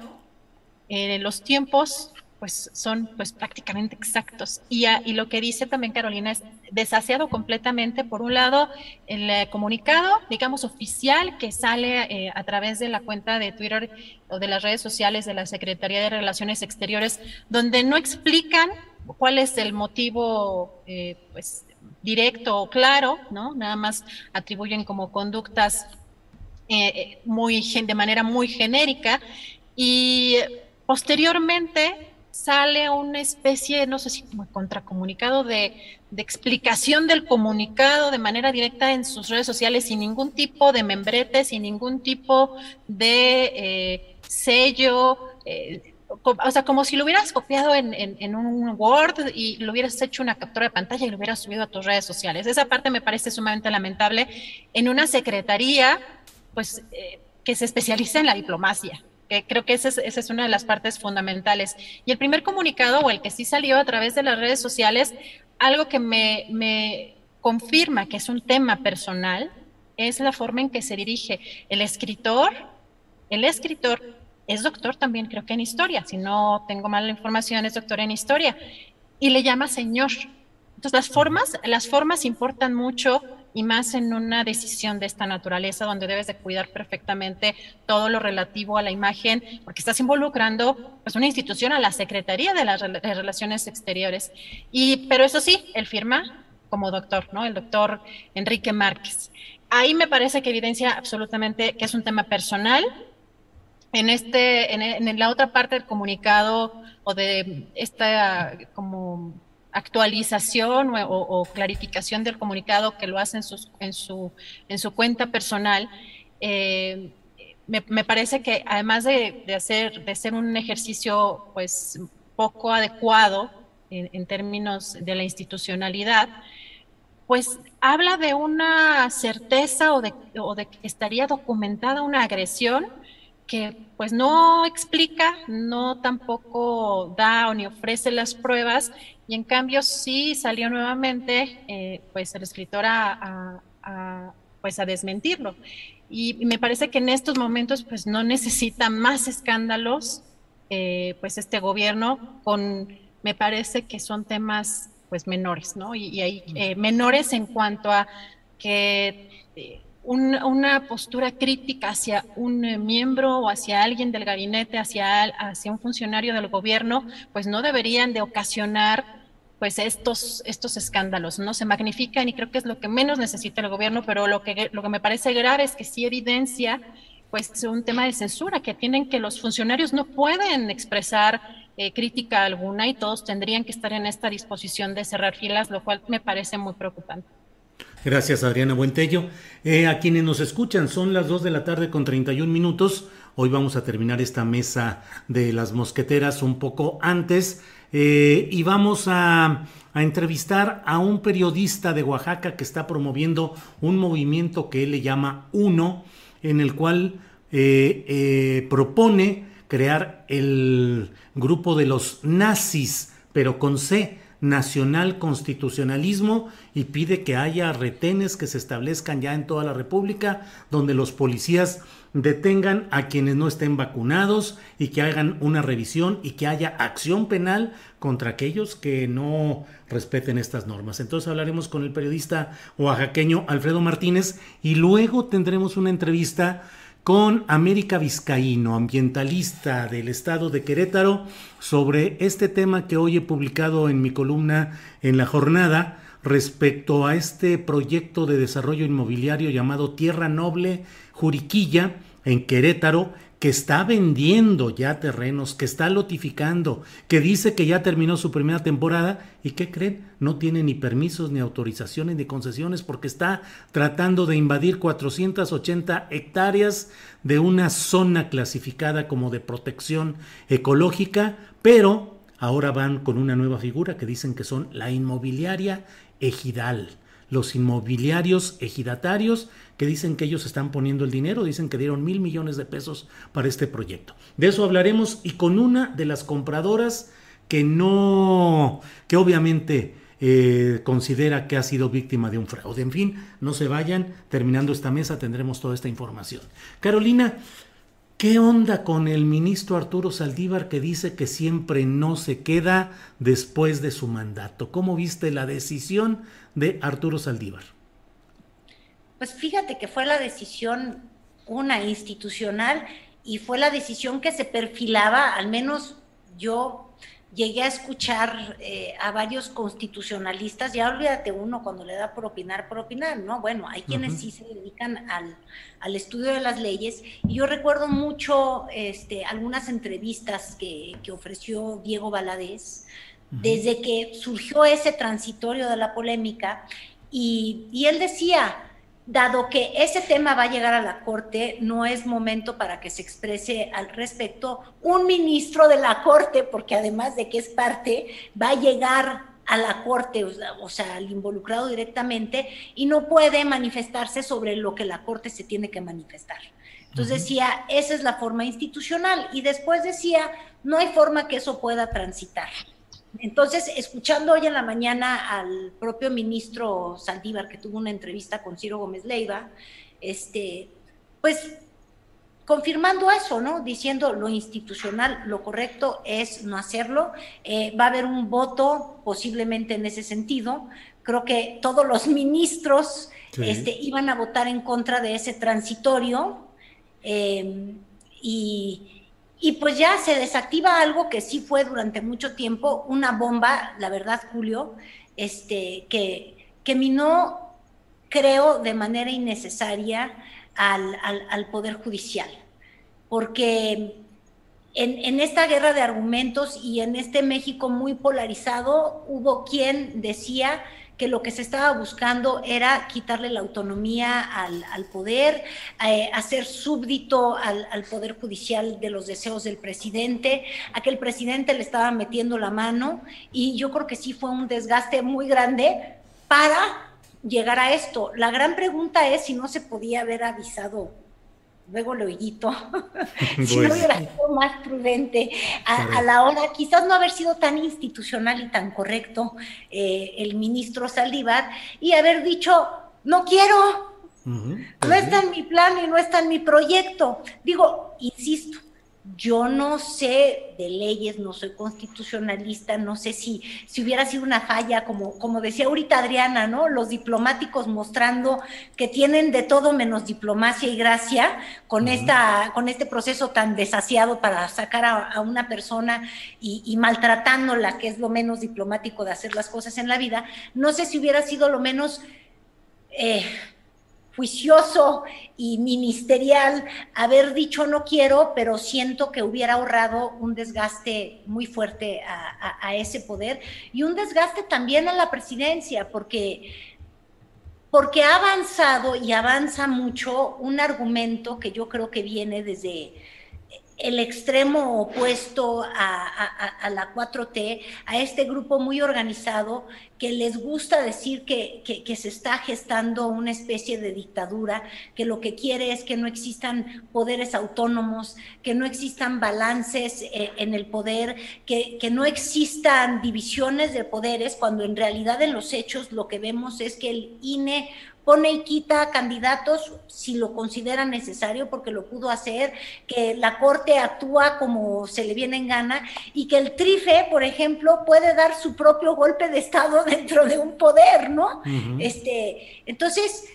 eh, los tiempos pues son pues prácticamente exactos. Y, y, lo que dice también Carolina es desaseado completamente, por un lado, el eh, comunicado, digamos, oficial que sale eh, a través de la cuenta de Twitter o de las redes sociales de la Secretaría de Relaciones Exteriores, donde no explican cuál es el motivo, eh, pues, directo o claro, ¿no? Nada más atribuyen como conductas muy, de manera muy genérica y posteriormente sale una especie, no sé si como contracomunicado de, explicación del comunicado de manera directa en sus redes sociales sin ningún tipo de membrete, sin ningún tipo de eh, sello, eh, o sea, como si lo hubieras copiado en, en, un Word y lo hubieras hecho una captura de pantalla y lo hubieras subido a tus redes sociales. Esa parte me parece sumamente lamentable en una secretaría, pues, eh, que se especializa en la diplomacia creo que esa es, una de las partes fundamentales. Y el primer comunicado, o el que sí salió a través de las redes sociales, algo que me, me confirma que es un tema personal, es la forma en que se dirige el escritor. El escritor es doctor también, creo que en historia, si no tengo mala información, es doctor en historia, y le llama señor. Entonces, las formas, las formas importan mucho y más en una decisión de esta naturaleza donde debes de cuidar perfectamente todo lo relativo a la imagen, porque estás involucrando pues una institución a la Secretaría de las Relaciones Exteriores. Y pero eso sí, él firma como doctor, ¿no? El doctor Enrique Márquez. Ahí me parece que evidencia absolutamente que es un tema personal. En este en, en la otra parte del comunicado o de esta como actualización o, clarificación del comunicado que lo hace en, en, su, en su cuenta personal, eh, me, parece que además de, hacer, de ser un ejercicio pues poco adecuado en, términos de la institucionalidad, pues habla de una certeza o de, o de que estaría documentada una agresión que pues no explica, no tampoco da o ni ofrece las pruebas y en cambio sí salió nuevamente eh, pues el escritor a, pues a desmentirlo. Y, me parece que en estos momentos pues no necesita más escándalos eh, pues este gobierno con, me parece que son temas pues menores, ¿no? Y, hay eh, menores en cuanto a que una postura crítica hacia un eh, miembro o hacia alguien del gabinete, hacia, hacia un funcionario del gobierno, pues no deberían de ocasionar pues estos, estos escándalos, ¿no? Se magnifican y creo que es lo que menos necesita el gobierno, pero lo que, lo que me parece grave es que sí evidencia pues un tema de censura, que tienen que los funcionarios no pueden expresar eh, crítica alguna y todos tendrían que estar en esta disposición de cerrar filas, lo cual me parece muy preocupante. Gracias, Adriana Buentello. Eh, a quienes nos escuchan, son las 2 de la tarde con 31 minutos. Hoy vamos a terminar esta mesa de las mosqueteras un poco antes eh, y vamos a, entrevistar a un periodista de Oaxaca que está promoviendo un movimiento que él le llama Uno, en el cual eh, propone crear el grupo de los nazis, pero con C nacional constitucionalismo y pide que haya retenes que se establezcan ya en toda la República, donde los policías detengan a quienes no estén vacunados y que hagan una revisión y que haya acción penal contra aquellos que no respeten estas normas. Entonces hablaremos con el periodista oaxaqueño Alfredo Martínez y luego tendremos una entrevista con América Vizcaíno, ambientalista del estado de Querétaro, sobre este tema que hoy he publicado en mi columna en la jornada respecto a este proyecto de desarrollo inmobiliario llamado Tierra Noble Juriquilla en Querétaro, que está vendiendo ya terrenos, que está lotificando, que dice que ya terminó su primera temporada y que creen, no tiene ni permisos, ni autorizaciones, ni concesiones porque está tratando de invadir 480 hectáreas de una zona clasificada como de protección ecológica, pero ahora van con una nueva figura que dicen que son la inmobiliaria ejidal, los inmobiliarios ejidatarios que dicen que ellos están poniendo el dinero, dicen que dieron mil millones de pesos para este proyecto. De eso hablaremos y con una de las compradoras que no, que obviamente eh, considera que ha sido víctima de un fraude. En fin, no se vayan, terminando esta mesa tendremos toda esta información. Carolina, ¿Qué onda con el ministro Arturo Saldívar que dice que siempre no se queda después de su mandato? ¿Cómo viste la decisión de Arturo Saldívar? Pues fíjate que fue la decisión una institucional y fue la decisión que se perfilaba, al menos yo llegué a escuchar eh, a varios constitucionalistas, ya olvídate uno cuando le da por opinar, por opinar, ¿no? Bueno, hay quienes sí se dedican al, al, estudio de las leyes, y yo recuerdo mucho este, algunas entrevistas que, que ofreció Diego Valadez, desde que surgió ese transitorio de la polémica, y, y él decía, dado que ese tema va a llegar a la Corte, no es momento para que se exprese al respecto un ministro de la Corte, porque además de que es parte, va a llegar a la Corte, o sea, al involucrado directamente, y no puede manifestarse sobre lo que la Corte se tiene que manifestar. Entonces decía, esa es la forma institucional, y después decía, no hay forma que eso pueda transitar. Entonces, escuchando hoy en la mañana al propio ministro Saldívar, que tuvo una entrevista con Ciro Gómez Leiva, este, pues confirmando eso, ¿no? Diciendo lo institucional, lo correcto es no hacerlo. Eh, va a haber un voto posiblemente en ese sentido. Creo que todos los ministros este, iban a votar en contra de ese transitorio. Eh, y, y pues ya se desactiva algo que sí fue durante mucho tiempo una bomba, la verdad, Julio, este, que, que minó, creo, de manera innecesaria al, al, Poder Judicial. Porque en, en, esta guerra de argumentos y en este México muy polarizado, hubo quien decía que lo que se estaba buscando era quitarle la autonomía al, poder, eh, hacer súbdito al, poder judicial de los deseos del presidente, a que el presidente le estaba metiendo la mano y yo creo que sí fue un desgaste muy grande para llegar a esto. La gran pregunta es si no se podía haber avisado luego lo oído, si no hubiera sido más prudente a, la hora, quizás no haber sido tan institucional y tan correcto eh, el ministro Saldívar y haber dicho, no quiero, no está en mi plan y no está en mi proyecto. Digo, insisto, yo no sé de leyes, no soy constitucionalista, no sé si, si hubiera sido una falla, como, como decía ahorita Adriana, ¿no? Los diplomáticos mostrando que tienen de todo menos diplomacia y gracia con, esta, con este proceso tan desasiado para sacar a, una persona y, maltratándola, que es lo menos diplomático de hacer las cosas en la vida. No sé si hubiera sido lo menos... Eh, juicioso y ministerial haber dicho no quiero, pero siento que hubiera ahorrado un desgaste muy fuerte a, ese poder y un desgaste también a la presidencia, porque, porque ha avanzado y avanza mucho un argumento que yo creo que viene desde el extremo opuesto a, la 4T, a este grupo muy organizado que les gusta decir que, se está gestando una especie de dictadura, que lo que quiere es que no existan poderes autónomos, que no existan balances eh, en el poder, que, que no existan divisiones de poderes, cuando en realidad en los hechos lo que vemos es que el INE pone y quita candidatos si lo considera necesario porque lo pudo hacer, que la Corte actúa como se le viene en gana y que el trife, por ejemplo, puede dar su propio golpe de Estado dentro de un poder, ¿no? este, entonces,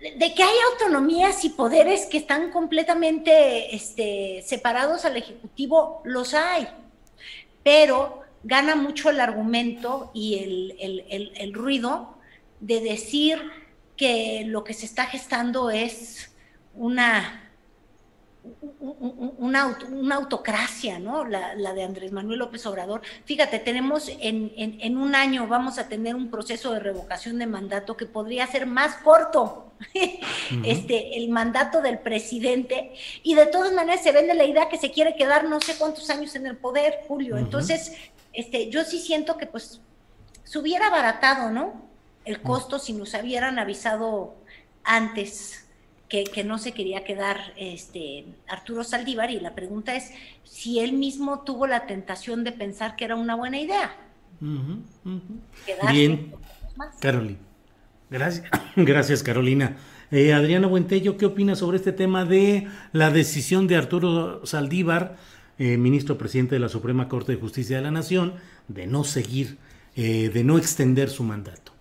de que hay autonomías y poderes que están completamente este, separados al Ejecutivo, los hay, pero gana mucho el argumento y el, el ruido de decir que lo que se está gestando es una, una, una, autocracia, ¿no? La, de Andrés Manuel López Obrador. Fíjate, tenemos en, en, un año, vamos a tener un proceso de revocación de mandato que podría ser más corto, este, el mandato del presidente, y de todas maneras se vende la idea que se quiere quedar no sé cuántos años en el poder, Julio. Entonces, este, yo sí siento que pues se hubiera abaratado, ¿no? El costo si nos hubieran avisado antes que, no se quería quedar este, Arturo Saldívar y la pregunta es si él mismo tuvo la tentación de pensar que era una buena idea. Bien, Carolina. Gracias, gracias Carolina. Eh, Adriana Buentello, ¿qué opina sobre este tema de la decisión de Arturo Saldívar, eh, ministro presidente de la Suprema Corte de Justicia de la Nación, de no seguir, eh, de no extender su mandato?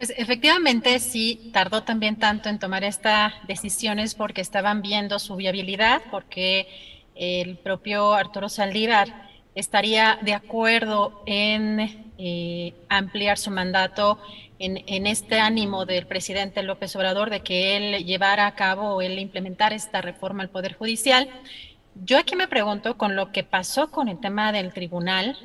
Pues efectivamente sí tardó también tanto en tomar estas decisiones porque estaban viendo su viabilidad, porque el propio Arturo Saldívar estaría de acuerdo en eh, ampliar su mandato en, en, este ánimo del presidente López Obrador de que él llevara a cabo o él implementara esta reforma al Poder Judicial. Yo aquí me pregunto con lo que pasó con el tema del tribunal,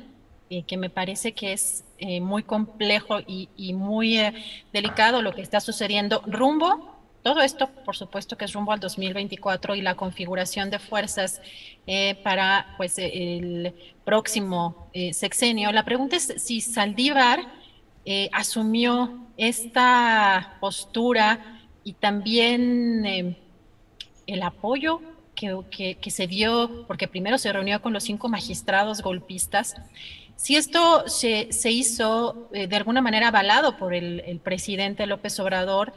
eh, que me parece que es eh, muy complejo y, muy eh, delicado lo que está sucediendo rumbo. Todo esto, por supuesto, que es rumbo al 2024 y la configuración de fuerzas para pues, el próximo sexenio. La pregunta es si Saldívar asumió esta postura y también el apoyo que, que, se dio, porque primero se reunió con los cinco magistrados golpistas si esto se, hizo eh, de alguna manera avalado por el, presidente López Obrador,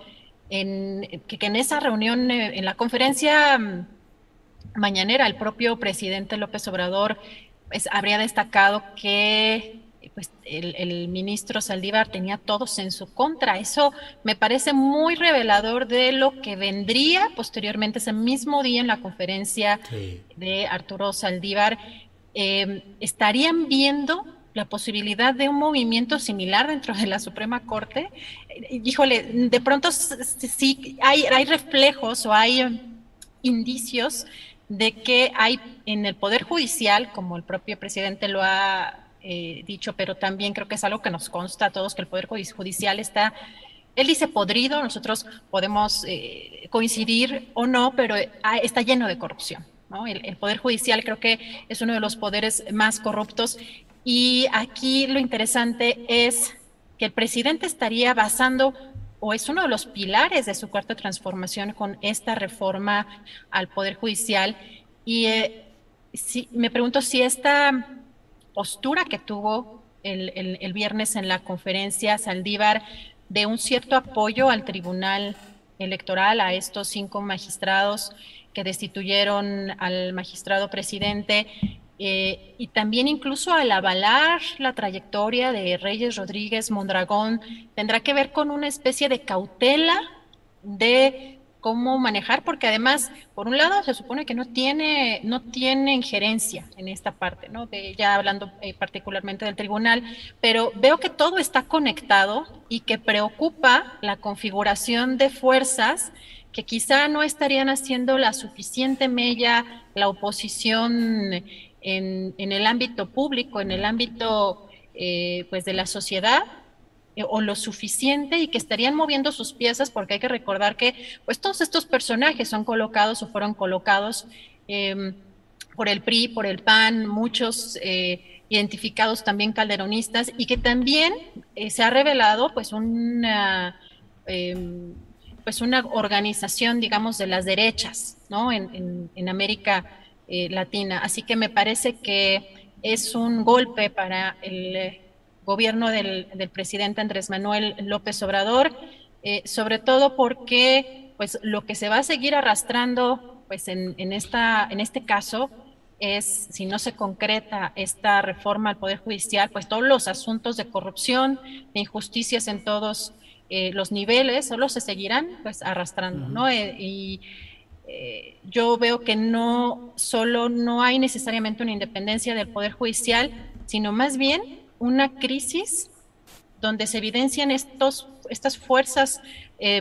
en, que, en esa reunión, eh, en la conferencia mm, mañanera, el propio presidente López Obrador pues, habría destacado que pues, el, ministro Saldívar tenía todos en su contra. Eso me parece muy revelador de lo que vendría posteriormente, ese mismo día en la conferencia de Arturo Saldívar, Em, estarían viendo la posibilidad de un movimiento similar dentro de la Suprema Corte. Híjole, de pronto sí hay, hay reflejos o hay em, indicios de que hay en el Poder Judicial, como el propio presidente lo ha eh, dicho, pero también creo que es algo que nos consta a todos, que el Poder Judicial está, él dice podrido, nosotros podemos eh, coincidir o no, pero ah, está lleno de corrupción. El, Poder Judicial creo que es uno de los poderes más corruptos y aquí lo interesante es que el presidente estaría basando o es uno de los pilares de su cuarta transformación con esta reforma al Poder Judicial. Y eh, si, me pregunto si esta postura que tuvo el, el, viernes en la conferencia Saldívar de un cierto apoyo al Tribunal Electoral, a estos cinco magistrados, que destituyeron al magistrado presidente eh, y también incluso al avalar la trayectoria de Reyes Rodríguez Mondragón, tendrá que ver con una especie de cautela de cómo manejar, porque además, por un lado, se supone que no tiene, no tiene injerencia en esta parte, ¿no? De, ya hablando eh, particularmente del tribunal, pero veo que todo está conectado y que preocupa la configuración de fuerzas que quizá no estarían haciendo la suficiente mella la oposición en, el ámbito público, en el ámbito eh, pues de la sociedad, o lo suficiente y que estarían moviendo sus piezas, porque hay que recordar que pues todos estos personajes son colocados o fueron colocados em, por el PRI, por el PAN, muchos eh, identificados también calderonistas, y que también se ha revelado pues una em, pues una organización, digamos, de las derechas, ¿no? En, América eh, Latina. Así que me parece que es un golpe para el eh, gobierno del, presidente Andrés Manuel López Obrador, eh, sobre todo porque, pues, lo que se va a seguir arrastrando, pues, en, en, esta, en este caso, es, si no se concreta esta reforma al Poder Judicial, pues todos los asuntos de corrupción, de injusticias en todos eh, los niveles solo se seguirán pues arrastrando, ¿no? Eh, y eh, yo veo que no solo no hay necesariamente una independencia del Poder Judicial, sino más bien una crisis donde se evidencian estos, estas fuerzas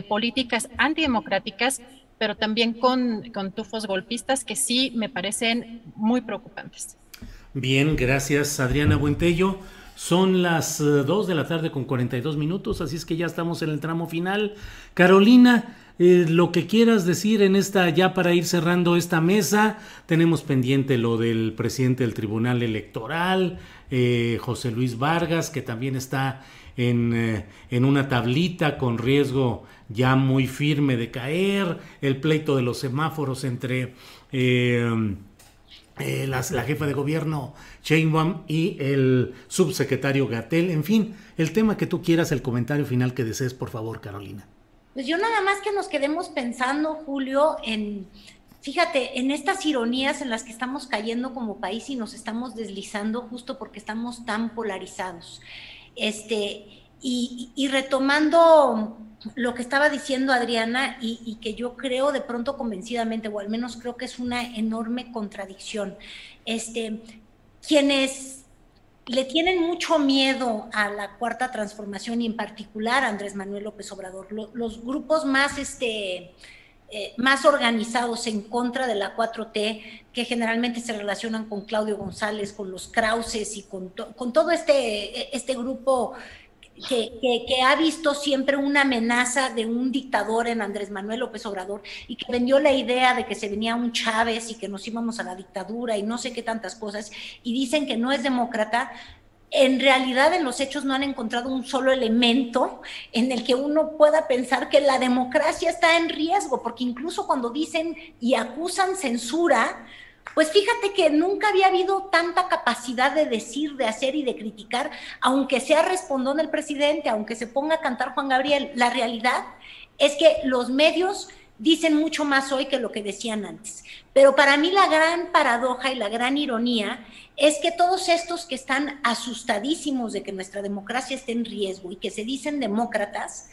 políticas antidemocráticas pero también con, con tufos golpistas que sí me parecen muy preocupantes. Bien, gracias Adriana Buentello. Son las 2 de la tarde con 42 minutos, así es que ya estamos en el tramo final. Carolina, eh, lo que quieras decir en esta, ya para ir cerrando esta mesa, tenemos pendiente lo del presidente del Tribunal Electoral, eh, José Luis Vargas, que también está en, eh, en, una tablita con riesgo ya muy firme de caer, el pleito de los semáforos entre la jefa de gobierno Sheinbaum y el subsecretario Gatel, en fin, el tema que tú quieras, el comentario final que desees, por favor, Carolina. Pues yo nada más que nos quedemos pensando, Julio, en, fíjate, en estas ironías en las que estamos cayendo como país y nos estamos deslizando justo porque estamos tan polarizados. Este, y, retomando lo que estaba diciendo Adriana y, y, que yo creo de pronto convencidamente, o al menos creo que es una enorme contradicción. Este, quienes le tienen mucho miedo a la cuarta transformación y en particular a Andrés Manuel López Obrador. los grupos más, este, eh, más organizados en contra de la 4T, que generalmente se relacionan con Claudio González, con los Krauses y con, con todo este, este grupo que, ha visto siempre una amenaza de un dictador en Andrés Manuel López Obrador y que vendió la idea de que se venía un Chávez y que nos íbamos a la dictadura y no sé qué tantas cosas, y dicen que no es demócrata, en realidad en los hechos no han encontrado un solo elemento en el que uno pueda pensar que la democracia está en riesgo, porque incluso cuando dicen y acusan censura, pues fíjate que nunca había habido tanta capacidad de decir, de hacer y de criticar, aunque sea respondón el presidente, aunque se ponga a cantar Juan Gabriel. La realidad es que los medios dicen mucho más hoy que lo que decían antes. Pero para mí la gran paradoja y la gran ironía es que todos estos que están asustadísimos de que nuestra democracia esté en riesgo y que se dicen demócratas,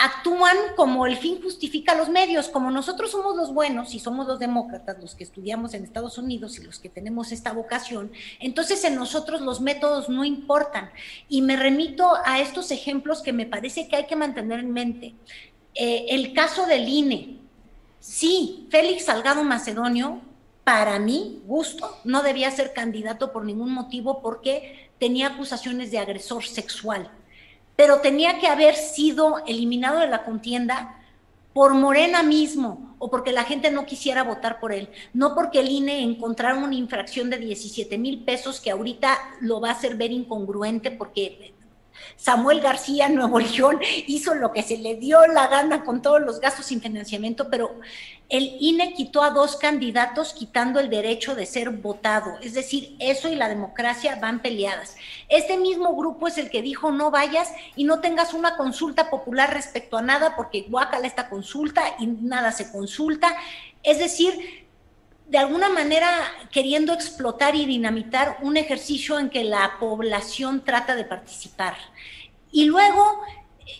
actúan como el fin justifica los medios, como nosotros somos los buenos y somos los demócratas, los que estudiamos en Estados Unidos y los que tenemos esta vocación, entonces en nosotros los métodos no importan. Y me remito a estos ejemplos que me parece que hay que mantener en mente. Eh, el caso del INE. Sí, Félix Salgado Macedonio, para mi gusto, no debía ser candidato por ningún motivo porque tenía acusaciones de agresor sexual pero tenía que haber sido eliminado de la contienda por Morena mismo o porque la gente no quisiera votar por él, no porque el INE encontrara una infracción de 17 mil pesos que ahorita lo va a hacer ver incongruente porque Samuel García Nuevo León hizo lo que se le dio la gana con todos los gastos sin financiamiento, pero el INE quitó a dos candidatos quitando el derecho de ser votado. Es decir, eso y la democracia van peleadas. Este mismo grupo es el que dijo no vayas y no tengas una consulta popular respecto a nada porque guácala esta consulta y nada se consulta. Es decir, de alguna manera queriendo explotar y dinamitar un ejercicio en que la población trata de participar. Y luego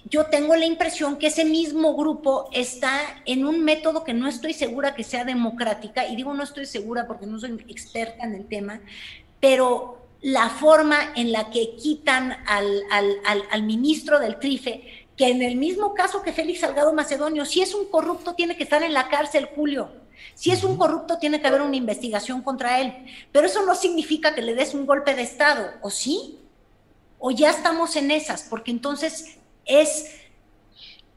yo tengo la impresión que ese mismo grupo está en un método que no estoy segura que sea democrática, y digo no estoy segura porque no soy experta en el tema, pero la forma en la que quitan al, al, al, ministro del TRIFE, que en el mismo caso que Félix Salgado Macedonio, si es un corrupto tiene que estar en la cárcel, Julio. Si es un corrupto, tiene que haber una investigación contra él. Pero eso no significa que le des un golpe de Estado, ¿o sí? O ya estamos en esas, porque entonces es,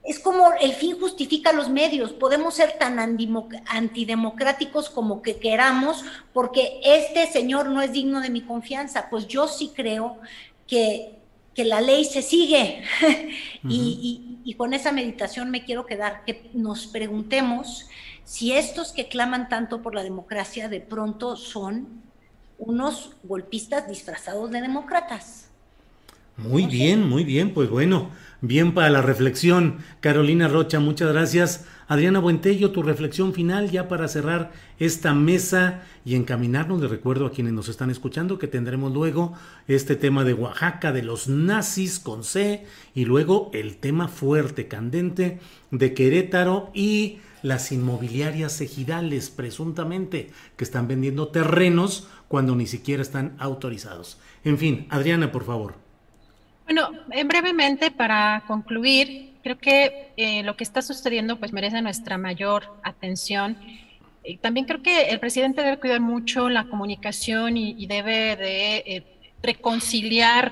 es como el fin justifica los medios. Podemos ser tan antidemocráticos como que queramos, porque este señor no es digno de mi confianza. Pues yo sí creo que, que la ley se sigue. y, y con esa meditación me quiero quedar, que nos preguntemos si estos que claman tanto por la democracia de pronto son unos golpistas disfrazados de demócratas. Muy bien, muy bien, pues bueno, bien para la reflexión. Carolina Rocha, muchas gracias. Adriana Buentello, tu reflexión final ya para cerrar esta mesa y encaminarnos. Le recuerdo a quienes nos están escuchando que tendremos luego este tema de Oaxaca, de los nazis con C, y luego el tema fuerte, candente de Querétaro y las inmobiliarias ejidales, presuntamente, que están vendiendo terrenos cuando ni siquiera están autorizados. En fin, Adriana, por favor. Bueno, brevemente para concluir, creo que eh, lo que está sucediendo pues merece nuestra mayor atención. también creo que el presidente debe cuidar mucho la comunicación y, debe de eh, reconciliar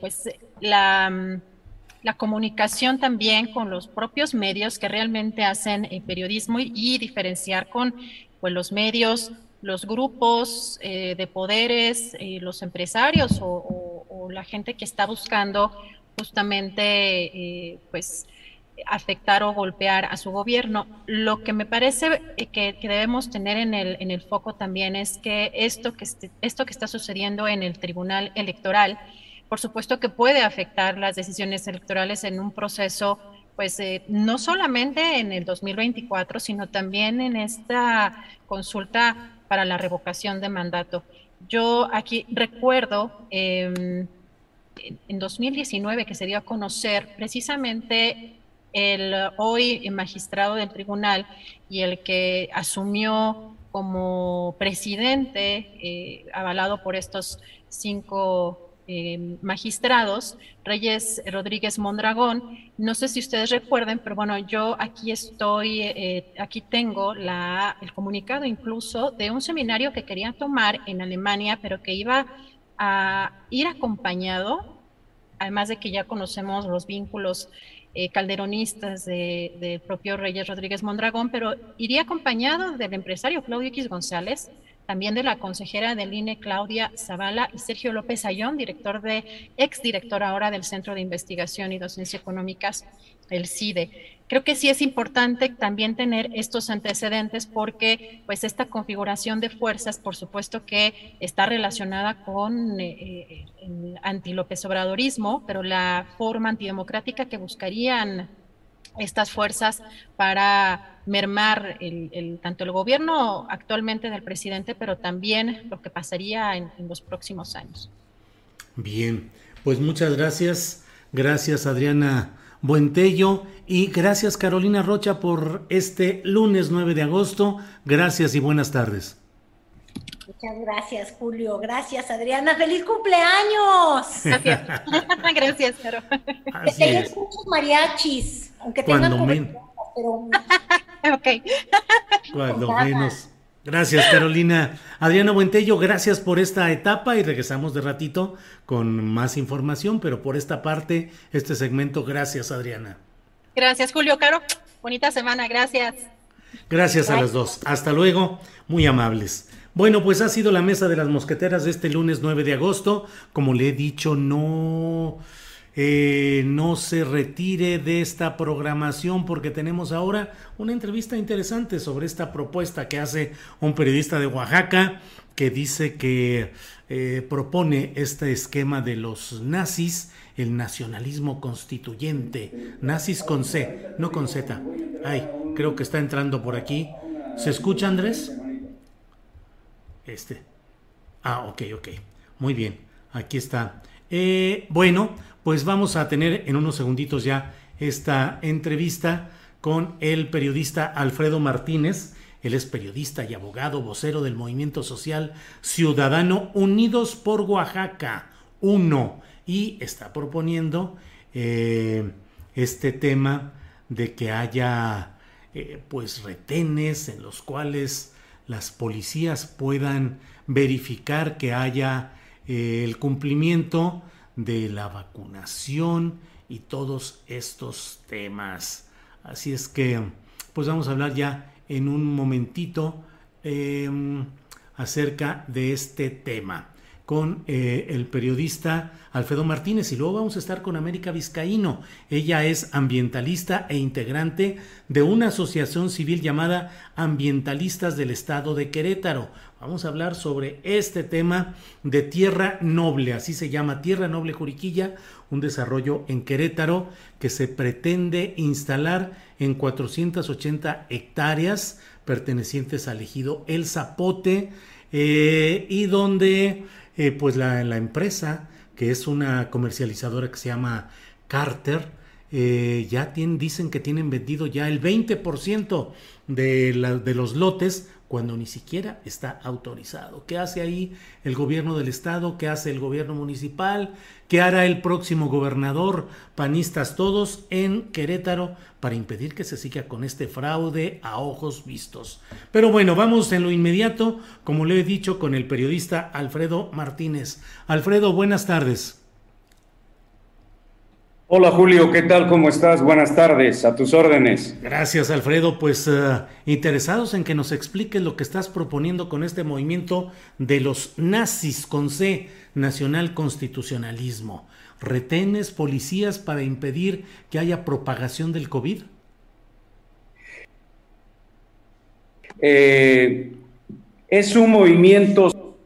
pues la, la, comunicación también con los propios medios que realmente hacen periodismo y, diferenciar con pues, los medios los grupos eh, de poderes, eh, los empresarios o, la gente que está buscando justamente eh, pues afectar o golpear a su gobierno. Lo que me parece que, debemos tener en el, en el foco también es que esto que, esto que está sucediendo en el Tribunal Electoral, por supuesto que puede afectar las decisiones electorales en un proceso pues no solamente en el 2024, sino también en esta consulta para la revocación de mandato. Yo aquí recuerdo em, en 2019 que se dio a conocer precisamente el hoy magistrado del tribunal y el que asumió como presidente, eh, avalado por estos cinco eh, magistrados, Reyes Rodríguez Mondragón. No sé si ustedes recuerden, pero bueno, yo aquí estoy, eh, aquí tengo el comunicado incluso de un seminario que quería tomar en Alemania, pero que iba a ir acompañado, además de que ya conocemos los vínculos eh, calderonistas del de propio Reyes Rodríguez Mondragón, pero iría acompañado del empresario Claudio X González, también de la consejera del INE Claudia Zavala y Sergio López Ayón, director de, ex director ahora del Centro de Investigación y Docencia Económicas, el CIDE. Creo que sí es importante también tener estos antecedentes porque pues esta configuración de fuerzas, por supuesto que está relacionada con eh, eh, el anti-López Obradorismo, pero la forma antidemocrática que buscarían estas fuerzas para mermar el, tanto el gobierno actualmente del presidente, pero también lo que pasaría en, los próximos años. Bien, pues muchas gracias. Gracias Adriana Buentello y gracias Carolina Rocha por este lunes 9 de agosto. Gracias y buenas tardes. Muchas gracias, Julio. Gracias, Adriana. ¡Feliz cumpleaños! Gracias, gracias Caro. Que muchos mariachis, aunque tengan Cuando menos. pero... ok. Cuando menos. Gracias, Carolina. Adriana Buentello, gracias por esta etapa y regresamos de ratito con más información, pero por esta parte, este segmento, gracias, Adriana. Gracias, Julio. Caro, bonita semana, gracias. Gracias a las dos. Hasta luego, muy amables. Bueno, pues ha sido la mesa de las mosqueteras de este lunes 9 de agosto. Como le he dicho, no, eh, no se retire de esta programación porque tenemos ahora una entrevista interesante sobre esta propuesta que hace un periodista de Oaxaca que dice que eh, propone este esquema de los nazis, el nacionalismo constituyente, nazis con C, no con Z. Ay, creo que está entrando por aquí. ¿Se escucha Andrés? Este. Ah, ok, ok. Muy bien. Aquí está. Eh, bueno, pues vamos a tener en unos segunditos ya esta entrevista con el periodista Alfredo Martínez. Él es periodista y abogado, vocero del movimiento social ciudadano Unidos por Oaxaca 1 y está proponiendo eh, este tema de que haya eh, pues retenes en los cuales las policías puedan verificar que haya eh, el cumplimiento de la vacunación y todos estos temas. Así es que, pues vamos a hablar ya en un momentito em, acerca de este tema con eh, el periodista Alfredo Martínez y luego vamos a estar con América Vizcaíno. Ella es ambientalista e integrante de una asociación civil llamada Ambientalistas del Estado de Querétaro. Vamos a hablar sobre este tema de Tierra Noble, así se llama Tierra Noble Juriquilla, un desarrollo en Querétaro que se pretende instalar en 480 hectáreas pertenecientes al ejido El Zapote eh, y donde eh, pues la, empresa, que es una comercializadora que se llama Carter, eh, ya tienen, dicen que tienen vendido ya el 20% de, de los lotes cuando ni siquiera está autorizado. ¿Qué hace ahí el gobierno del estado? ¿Qué hace el gobierno municipal? ¿Qué hará el próximo gobernador, panistas todos, en Querétaro para impedir que se siga con este fraude a ojos vistos? Pero bueno, vamos en lo inmediato, como le he dicho, con el periodista Alfredo Martínez. Alfredo, buenas tardes. Hola Julio, ¿qué tal? ¿Cómo estás? Buenas tardes, a tus órdenes. Gracias Alfredo, pues uh, interesados en que nos expliques lo que estás proponiendo con este movimiento de los nazis con C, Nacional Constitucionalismo. ¿Retenes policías para impedir que haya propagación del COVID? Eh, es un movimiento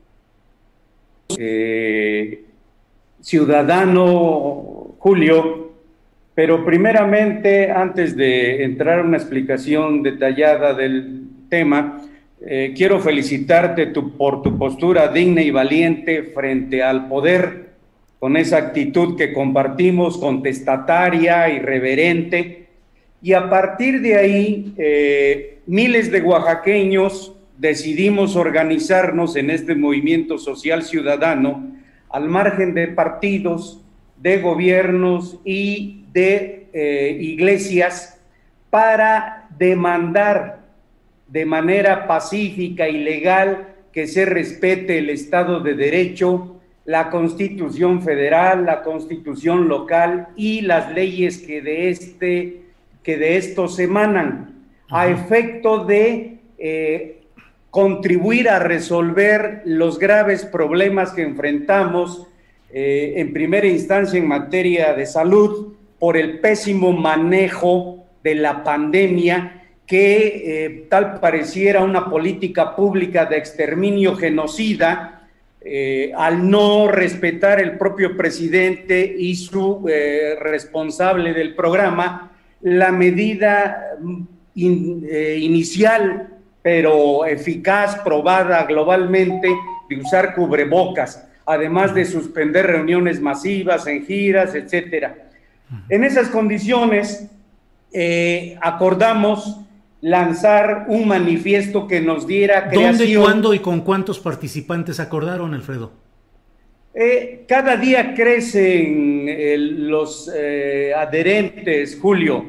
eh, ciudadano Julio, pero primeramente, antes de entrar a una explicación detallada del tema, eh, quiero felicitarte por tu postura digna y valiente frente al poder, con esa actitud que compartimos, contestataria, irreverente. Y a partir de ahí, eh, miles de oaxaqueños decidimos organizarnos en este movimiento social ciudadano al margen de partidos, de gobiernos y de eh, iglesias para demandar de manera pacífica y legal que se respete el Estado de Derecho, la Constitución Federal, la Constitución local y las leyes que de este que de estos emanan, a efecto de eh, contribuir a resolver los graves problemas que enfrentamos eh, en primera instancia en materia de salud por el pésimo manejo de la pandemia que eh, tal pareciera una política pública de exterminio genocida eh, al no respetar el propio presidente y su responsable del programa la medida mm, inicial pero eficaz, probada globalmente, de usar cubrebocas además de suspender reuniones masivas en giras, etcétera. En esas condiciones, eh, acordamos lanzar un manifiesto que nos diera creación. ¿Dónde, cuándo y con cuántos participantes acordaron, Alfredo? Eh, cada día crecen eh, los adherentes, Julio.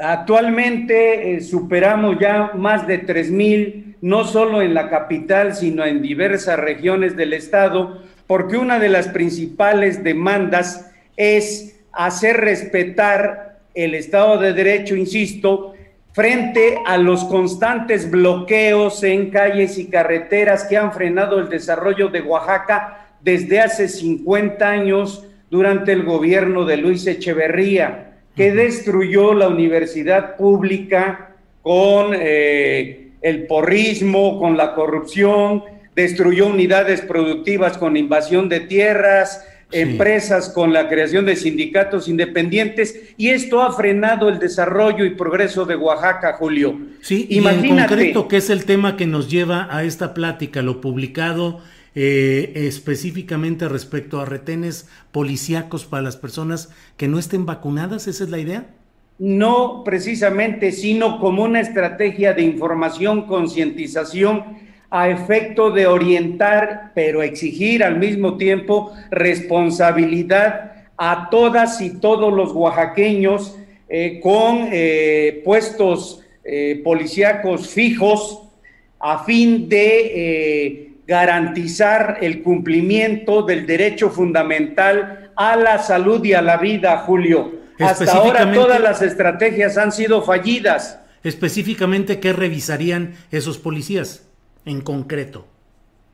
actualmente superamos ya más de 3 mil no solo en la capital, sino en diversas regiones del estado, porque una de las principales demandas es hacer respetar el Estado de Derecho, insisto, frente a los constantes bloqueos en calles y carreteras que han frenado el desarrollo de Oaxaca desde hace 50 años durante el gobierno de Luis Echeverría, que destruyó la universidad pública con... Eh, el porrismo, con la corrupción, destruyó unidades productivas con invasión de tierras, empresas con la creación de sindicatos independientes y esto ha frenado el desarrollo y progreso de Oaxaca, Julio. Sí, y en concreto, ¿qué es el tema que nos lleva a esta plática? Lo publicado eh, específicamente respecto a retenes policíacos para las personas que no estén vacunadas, ¿esa es la idea? No precisamente, sino como una estrategia de información, concientización a efecto de orientar, pero exigir al mismo tiempo responsabilidad a todas y todos los oaxaqueños eh, con eh, puestos eh, policíacos fijos a fin de garantizar el cumplimiento del derecho fundamental a la salud y a la vida, Julio. Hasta ahora todas las estrategias han sido fallidas. Específicamente, ¿qué revisarían esos policías en concreto?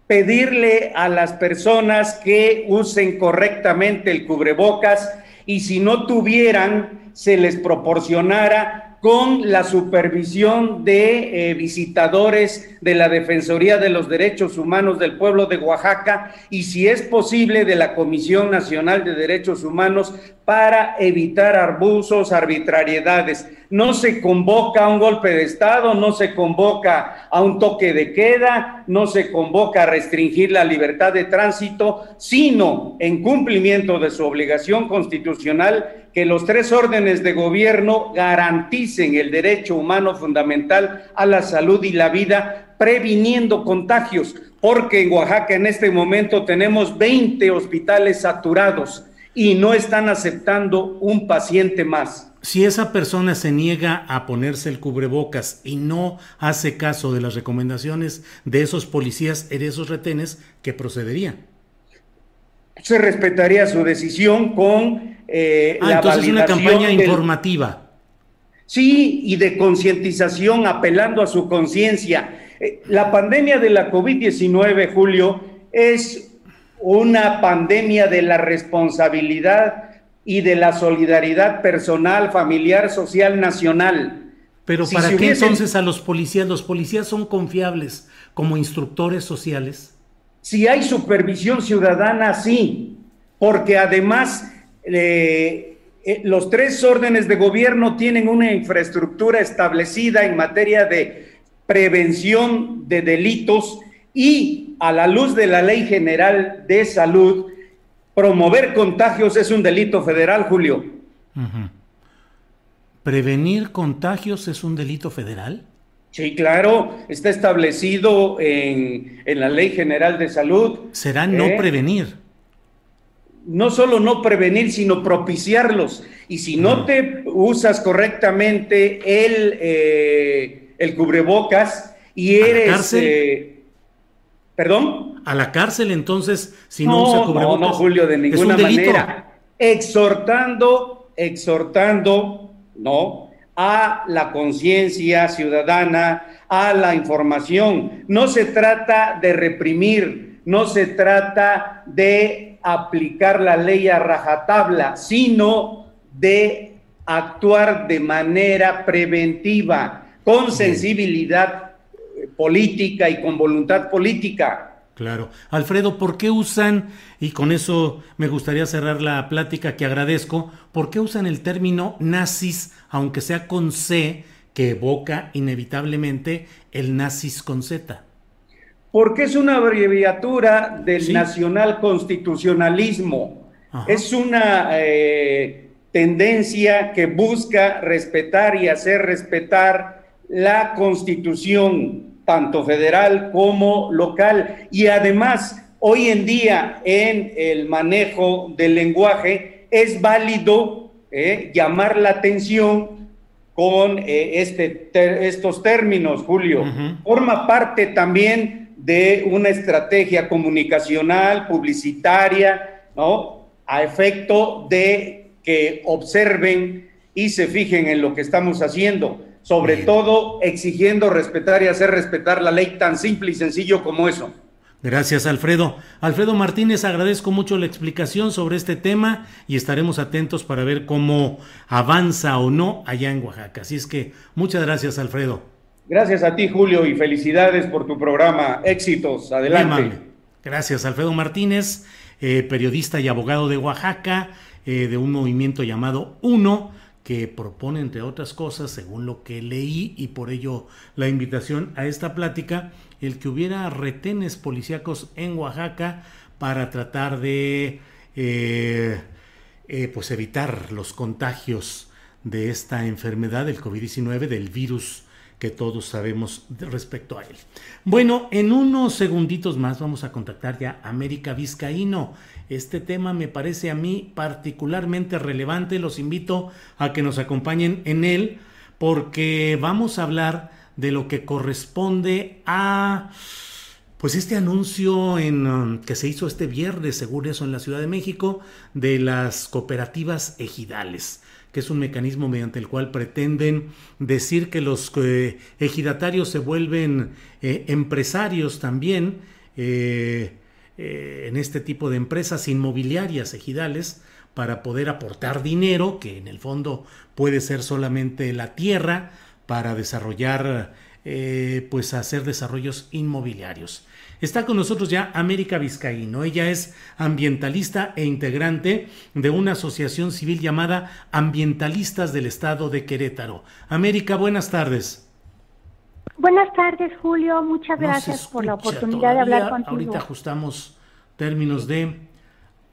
Pedirle a las personas que usen correctamente el cubrebocas y si no tuvieran, se les proporcionara con la supervisión de eh, visitadores de la Defensoría de los Derechos Humanos del pueblo de Oaxaca y si es posible de la Comisión Nacional de Derechos Humanos para evitar abusos, arbitrariedades. No se convoca a un golpe de Estado, no se convoca a un toque de queda, no se convoca a restringir la libertad de tránsito, sino en cumplimiento de su obligación constitucional que los tres órdenes de gobierno garanticen el derecho humano fundamental a la salud y la vida, previniendo contagios, porque en Oaxaca en este momento tenemos 20 hospitales saturados y no están aceptando un paciente más si esa persona se niega a ponerse el cubrebocas y no hace caso de las recomendaciones de esos policías en esos retenes, ¿qué procedería? Se respetaría su decisión con eh, ah, entonces una campaña informativa. Sí, y de concientización, apelando a su conciencia. Eh, la pandemia de la COVID-19, Julio, es una pandemia de la responsabilidad y de la solidaridad personal, familiar, social, nacional. Pero ¿para qué entonces a los policías? ¿Los policías son confiables como instructores sociales? Si hay supervisión ciudadana, sí, porque además eh, eh, los tres órdenes de gobierno tienen una infraestructura establecida en materia de prevención de delitos y a la luz de la Ley General de Salud, Promover contagios es un delito federal, Julio. ¿Prevenir contagios es un delito federal? Sí, claro, está establecido en, la Ley General de Salud. Será no ¿eh? prevenir. No solo no prevenir, sino propiciarlos. Y si no te usas correctamente el, eh, el cubrebocas y eres... Eh, ¿Perdón? A la cárcel entonces si no, usa cubrebocas? No, no, Julio, de ninguna manera. Exhortando, exhortando, ¿no? A la conciencia ciudadana, a la información. No se trata de reprimir, no se trata de aplicar la ley a rajatabla, sino de actuar de manera preventiva, con sensibilidad política y con voluntad política. Claro. Alfredo, ¿por qué usan, y con eso me gustaría cerrar la plática que agradezco, ¿por qué usan el término nazis, aunque sea con C, que evoca inevitablemente el nazis con Z? Porque es una abreviatura del nacional constitucionalismo. Es una eh, tendencia que busca respetar y hacer respetar la constitución tanto federal como local. Y además, hoy en día en el manejo del lenguaje es válido eh, llamar la atención con eh, este, estos términos, Julio. Forma parte también de una estrategia comunicacional, publicitaria, ¿no? A efecto de que observen y se fijen en lo que estamos haciendo sobre todo exigiendo respetar y hacer respetar la ley tan simple y sencillo como eso. Gracias, Alfredo. Alfredo Martínez, agradezco mucho la explicación sobre este tema y estaremos atentos para ver cómo avanza o no allá en Oaxaca. Así es que muchas gracias, Alfredo. Gracias a ti, Julio, y felicidades por tu programa. Éxitos, adelante. Gracias, Alfredo Martínez, eh, periodista y abogado de Oaxaca, eh, de un movimiento llamado Uno que propone, entre otras cosas, según lo que leí y por ello la invitación a esta plática, el que hubiera retenes policíacos en Oaxaca para tratar de eh, eh, pues evitar los contagios de esta enfermedad, del COVID-19, del virus que todos sabemos respecto a él. Bueno, en unos segunditos más vamos a contactar ya a América Vizcaíno. Este tema me parece a mí particularmente relevante. Los invito a que nos acompañen en él porque vamos a hablar de lo que corresponde a pues este anuncio en, um, que se hizo este viernes, según eso, en la Ciudad de México, de las cooperativas ejidales que es un mecanismo mediante el cual pretenden decir que los eh, ejidatarios se vuelven eh, empresarios también eh, en este tipo de empresas inmobiliarias ejidales para poder aportar dinero, que en el fondo puede ser solamente la tierra, para desarrollar, pues hacer desarrollos inmobiliarios. Está con nosotros ya América Vizcaíno. Ella es ambientalista e integrante de una asociación civil llamada Ambientalistas del Estado de Querétaro. América, buenas tardes. Buenas tardes, Julio. Muchas gracias por la oportunidad de hablar contigo. Ahorita ajustamos términos de...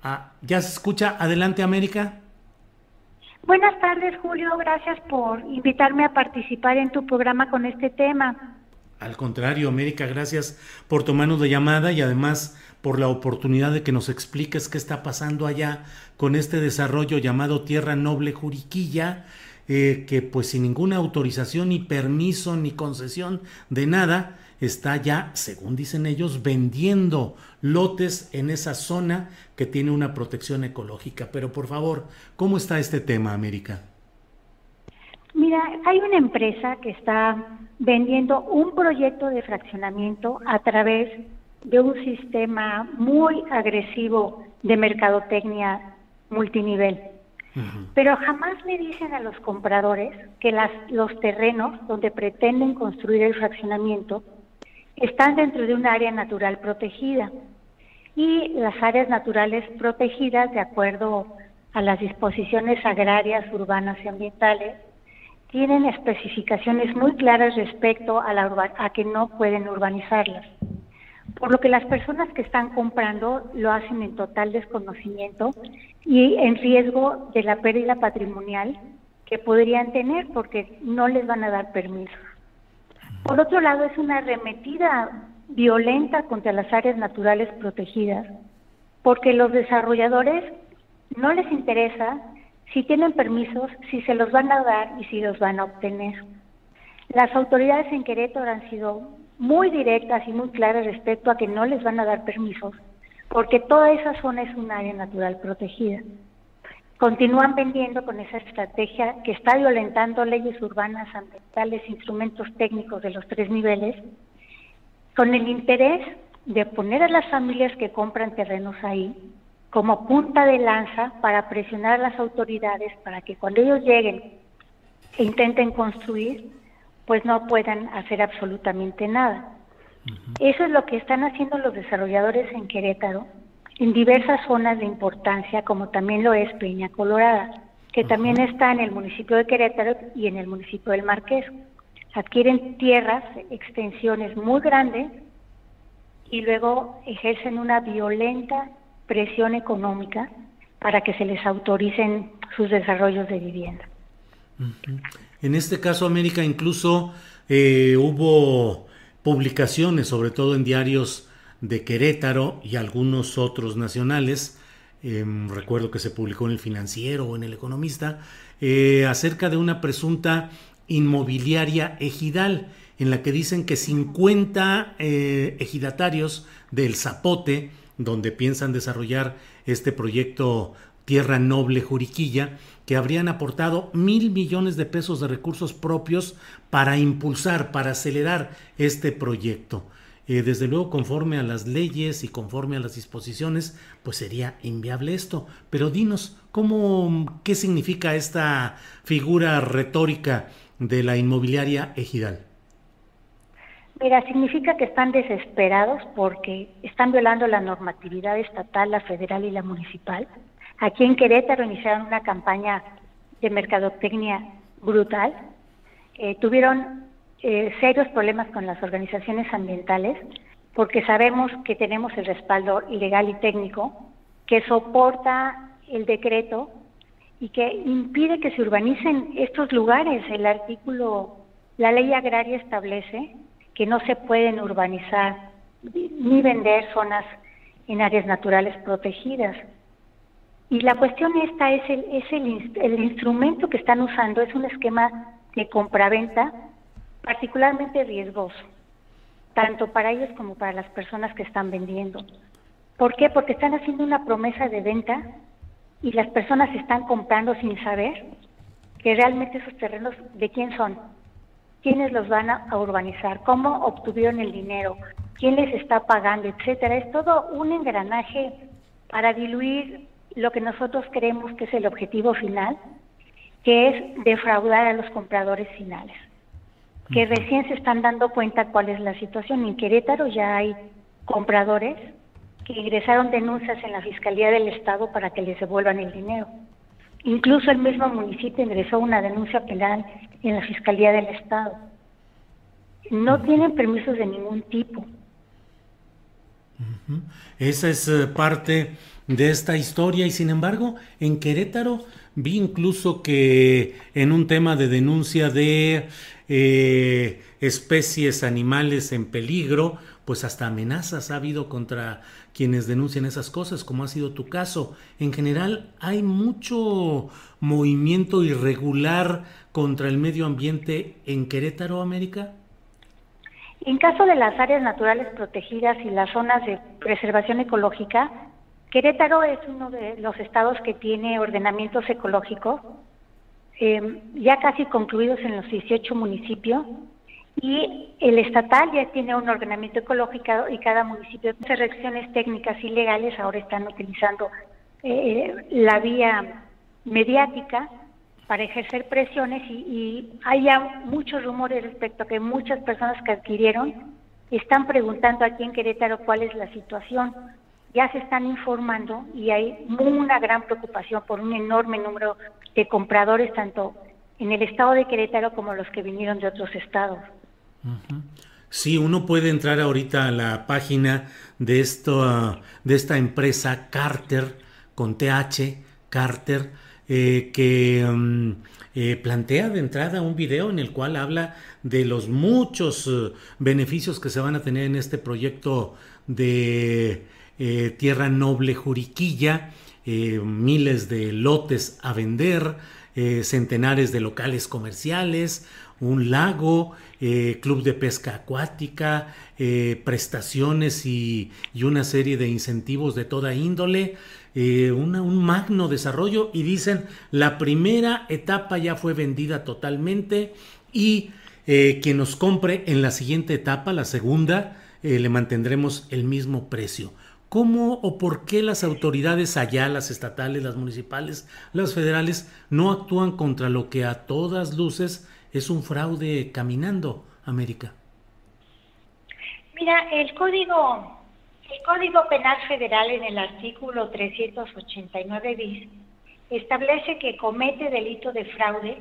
Ah, ¿Ya se escucha? Adelante, América. Buenas tardes, Julio. Gracias por invitarme a participar en tu programa con este tema. Al contrario, América, gracias por tomarnos de llamada y además por la oportunidad de que nos expliques qué está pasando allá con este desarrollo llamado Tierra Noble Juriquilla, eh, que pues sin ninguna autorización ni permiso ni concesión de nada, está ya, según dicen ellos, vendiendo lotes en esa zona que tiene una protección ecológica. Pero por favor, ¿cómo está este tema, América? Mira, hay una empresa que está vendiendo un proyecto de fraccionamiento a través de un sistema muy agresivo de mercadotecnia multinivel. Pero jamás le dicen a los compradores que las, los terrenos donde pretenden construir el fraccionamiento están dentro de un área natural protegida. Y las áreas naturales protegidas, de acuerdo a las disposiciones agrarias, urbanas y ambientales, tienen especificaciones muy claras respecto a, la a que no pueden urbanizarlas. Por lo que las personas que están comprando lo hacen en total desconocimiento y en riesgo de la pérdida patrimonial que podrían tener porque no les van a dar permiso. Por otro lado, es una arremetida violenta contra las áreas naturales protegidas porque los desarrolladores no les interesa si tienen permisos, si se los van a dar y si los van a obtener. Las autoridades en Querétaro han sido muy directas y muy claras respecto a que no les van a dar permisos, porque toda esa zona es un área natural protegida. Continúan vendiendo con esa estrategia que está violentando leyes urbanas, ambientales, instrumentos técnicos de los tres niveles, con el interés de poner a las familias que compran terrenos ahí como punta de lanza para presionar a las autoridades para que cuando ellos lleguen e intenten construir, pues no puedan hacer absolutamente nada. Eso es lo que están haciendo los desarrolladores en Querétaro, en diversas zonas de importancia, como también lo es Peña Colorada, que también está en el municipio de Querétaro y en el municipio del Marqués. Adquieren tierras, extensiones muy grandes y luego ejercen una violenta presión económica para que se les autoricen sus desarrollos de vivienda. En este caso, América, incluso eh, hubo publicaciones, sobre todo en diarios de Querétaro y algunos otros nacionales, em, recuerdo que se publicó en el Financiero o en el Economista, eh, acerca de una presunta inmobiliaria ejidal, en la que dicen que 50 eh, ejidatarios del Zapote donde piensan desarrollar este proyecto Tierra Noble Juriquilla, que habrían aportado mil millones de pesos de recursos propios para impulsar, para acelerar este proyecto. Eh, desde luego, conforme a las leyes y conforme a las disposiciones, pues sería inviable esto. Pero dinos, ¿cómo, ¿qué significa esta figura retórica de la inmobiliaria ejidal? Mira, significa que están desesperados porque están violando la normatividad estatal, la federal y la municipal. Aquí en Querétaro iniciaron una campaña de mercadotecnia brutal. Eh, tuvieron eh, serios problemas con las organizaciones ambientales porque sabemos que tenemos el respaldo legal y técnico que soporta el decreto y que impide que se urbanicen estos lugares. El artículo, la ley agraria establece que no se pueden urbanizar ni vender zonas en áreas naturales protegidas. Y la cuestión esta es el, es el, el instrumento que están usando, es un esquema de compraventa particularmente riesgoso, tanto para ellos como para las personas que están vendiendo. ¿Por qué? Porque están haciendo una promesa de venta y las personas están comprando sin saber que realmente esos terrenos de quién son, quiénes los van a, urbanizar, cómo obtuvieron el dinero, quién les está pagando, etcétera. Es todo un engranaje para diluir lo que nosotros creemos que es el objetivo final, que es defraudar a los compradores finales, que recién se están dando cuenta cuál es la situación. En Querétaro ya hay compradores que ingresaron denuncias en la Fiscalía del Estado para que les devuelvan el dinero. Incluso el mismo municipio ingresó una denuncia penal en la Fiscalía del Estado. No tienen permisos de ningún tipo. Esa es eh, parte de esta historia y sin embargo en Querétaro vi incluso que en un tema de denuncia de eh, especies animales en peligro, pues hasta amenazas ha habido contra quienes denuncian esas cosas, como ha sido tu caso. En general, hay mucho movimiento irregular contra el medio ambiente en Querétaro, América. En caso de las áreas naturales protegidas y las zonas de preservación ecológica, Querétaro es uno de los estados que tiene ordenamientos ecológicos, eh, ya casi concluidos en los 18 municipios, y el estatal ya tiene un ordenamiento ecológico y cada municipio hace reacciones técnicas y legales, ahora están utilizando eh, la vía mediática para ejercer presiones y, y hay ya muchos rumores respecto a que muchas personas que adquirieron están preguntando aquí en Querétaro cuál es la situación. Ya se están informando y hay una gran preocupación por un enorme número de compradores, tanto en el estado de Querétaro como los que vinieron de otros estados. Sí, uno puede entrar ahorita a la página de, esto, de esta empresa Carter, con TH, Carter, eh, que mm, eh, plantea de entrada un video en el cual habla de los muchos eh, beneficios que se van a tener en este proyecto de Tierra Noble Juriquilla, miles de lotes a vender, centenares de locales comerciales, un lago, eh, club de pesca acuática, eh, prestaciones y, una serie de incentivos de toda índole, eh, un magno desarrollo y dicen la primera etapa ya fue vendida totalmente y quien nos compre en la siguiente etapa, la segunda, le mantendremos el mismo precio. ¿Cómo o por qué las autoridades allá, las estatales, las municipales, las federales, no actúan contra lo que a todas luces es un fraude caminando, América. Mira, el código, el código penal federal en el artículo 389 bis establece que comete delito de fraude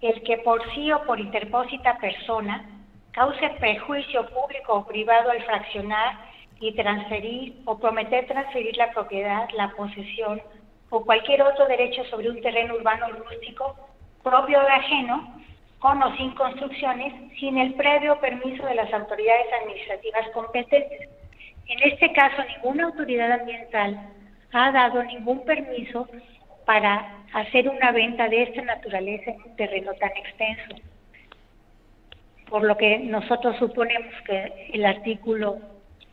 el que por sí o por interpósita persona cause perjuicio público o privado al fraccionar y transferir o prometer transferir la propiedad, la posesión o cualquier otro derecho sobre un terreno urbano rústico propio o ajeno con o sin construcciones, sin el previo permiso de las autoridades administrativas competentes. En este caso, ninguna autoridad ambiental ha dado ningún permiso para hacer una venta de esta naturaleza en un terreno tan extenso. Por lo que nosotros suponemos que el artículo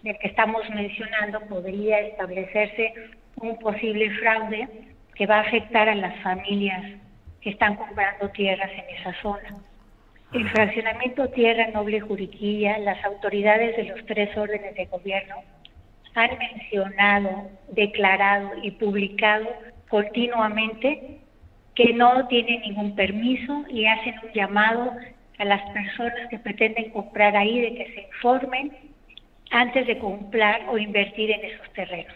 del que estamos mencionando podría establecerse un posible fraude que va a afectar a las familias que están comprando tierras en esa zona. El fraccionamiento Tierra Noble Juriquilla, las autoridades de los tres órdenes de gobierno han mencionado, declarado y publicado continuamente que no tienen ningún permiso y hacen un llamado a las personas que pretenden comprar ahí de que se informen antes de comprar o invertir en esos terrenos.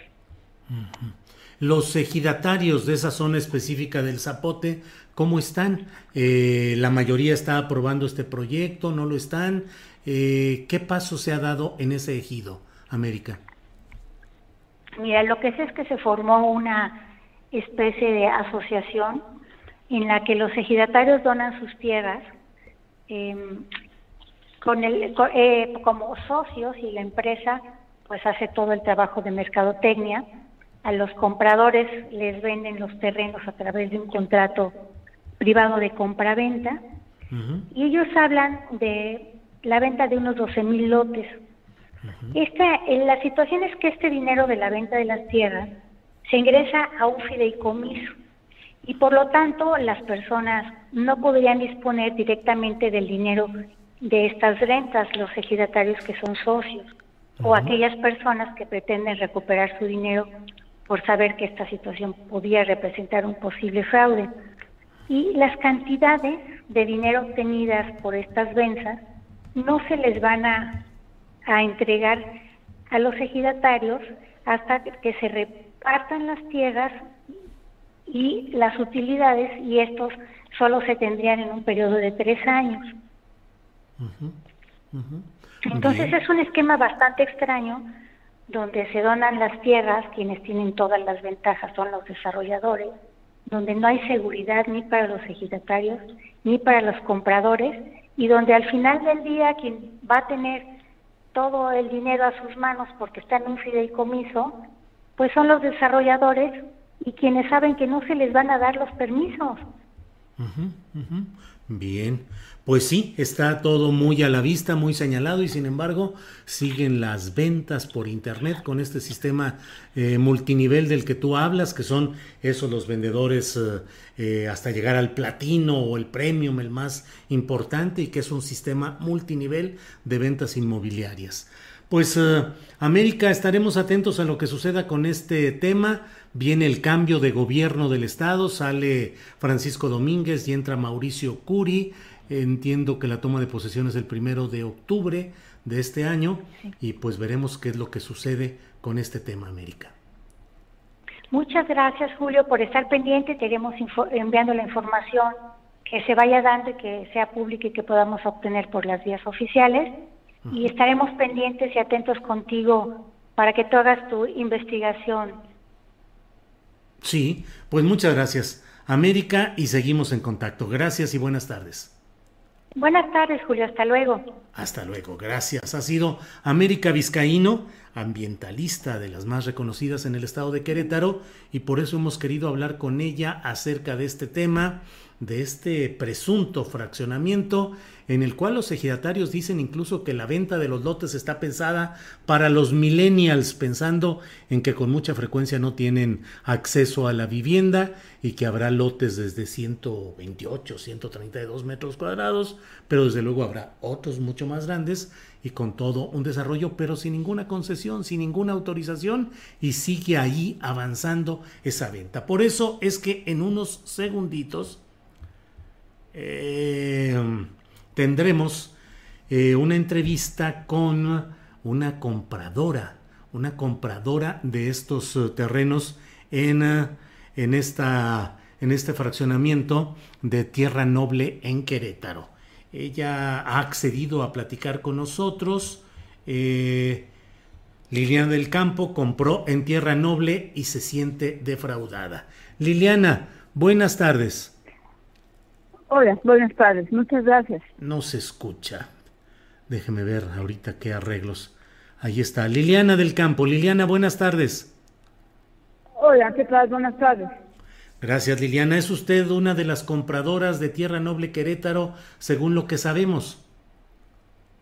Los ejidatarios de esa zona específica del Zapote ¿Cómo están? Eh, ¿La mayoría está aprobando este proyecto? ¿No lo están? Eh, ¿Qué paso se ha dado en ese ejido, América? Mira, lo que sé es que se formó una especie de asociación en la que los ejidatarios donan sus tierras em, con el, eh, como socios y la empresa pues hace todo el trabajo de mercadotecnia. A los compradores les venden los terrenos a través de un contrato privado de compra-venta, y ellos hablan de la venta de unos 12 mil lotes. Esta, en la situación es que este dinero de la venta de las tierras se ingresa a un fideicomiso y por lo tanto las personas no podrían disponer directamente del dinero de estas rentas, los ejidatarios que son socios o aquellas personas que pretenden recuperar su dinero por saber que esta situación podía representar un posible fraude y las cantidades de dinero obtenidas por estas ventas no se les van a, entregar a los ejidatarios hasta que se repartan las tierras y las utilidades y estos solo se tendrían en un periodo de tres años. Entonces es un esquema bastante extraño donde se donan las tierras, quienes tienen todas las ventajas son los desarrolladores, donde no hay seguridad ni para los ejidatarios ni para los compradores y donde al final del día quien va a tener todo el dinero a sus manos porque está en un fideicomiso, pues son los desarrolladores y quienes saben que no se les van a dar los permisos. Bien, pues sí, está todo muy a la vista, muy señalado y sin embargo siguen las ventas por internet con este sistema eh, multinivel del que tú hablas, que son esos los vendedores eh, eh, hasta llegar al platino o el premium, el más importante, y que es un sistema multinivel de ventas inmobiliarias. Pues América, estaremos atentos a lo que suceda con este tema. Viene el cambio de gobierno del estado, sale Francisco Domínguez y entra Mauricio Curi. Entiendo que la toma de posesión es el primero de octubre de este año y pues veremos qué es lo que sucede con este tema, América. Muchas gracias, Julio, por estar pendiente. Te iremos enviando la información que se vaya dando y que sea pública y que podamos obtener por las vías oficiales. Y estaremos pendientes y atentos contigo para que tú hagas tu investigación. Sí, pues muchas gracias, América, y seguimos en contacto. Gracias y buenas tardes. Buenas tardes, Julio. Hasta luego. Hasta luego. Gracias. Ha sido América Vizcaíno, ambientalista de las más reconocidas en el estado de Querétaro, y por eso hemos querido hablar con ella acerca de este tema, de este presunto fraccionamiento en el cual los ejidatarios dicen incluso que la venta de los lotes está pensada para los millennials, pensando en que con mucha frecuencia no tienen acceso a la vivienda y que habrá lotes desde 128, 132 metros cuadrados, pero desde luego habrá otros mucho más grandes y con todo un desarrollo, pero sin ninguna concesión, sin ninguna autorización y sigue ahí avanzando esa venta. Por eso es que en unos segunditos eh, tendremos eh, una entrevista con una compradora, una compradora de estos eh, terrenos en, en, esta, en este fraccionamiento de Tierra Noble en Querétaro. Ella ha accedido a platicar con nosotros. Liliana del Campo compró en Tierra Noble y se siente defraudada. Liliana, buenas tardes. Hola, buenas tardes, muchas gracias. No se escucha. Déjeme ver ahorita qué arreglos. Ahí está. Liliana del Campo. Liliana, buenas tardes. Hola, ¿qué tal? Buenas tardes. Gracias, Liliana. ¿Es usted una de las compradoras de Tierra Noble Querétaro, según lo que sabemos?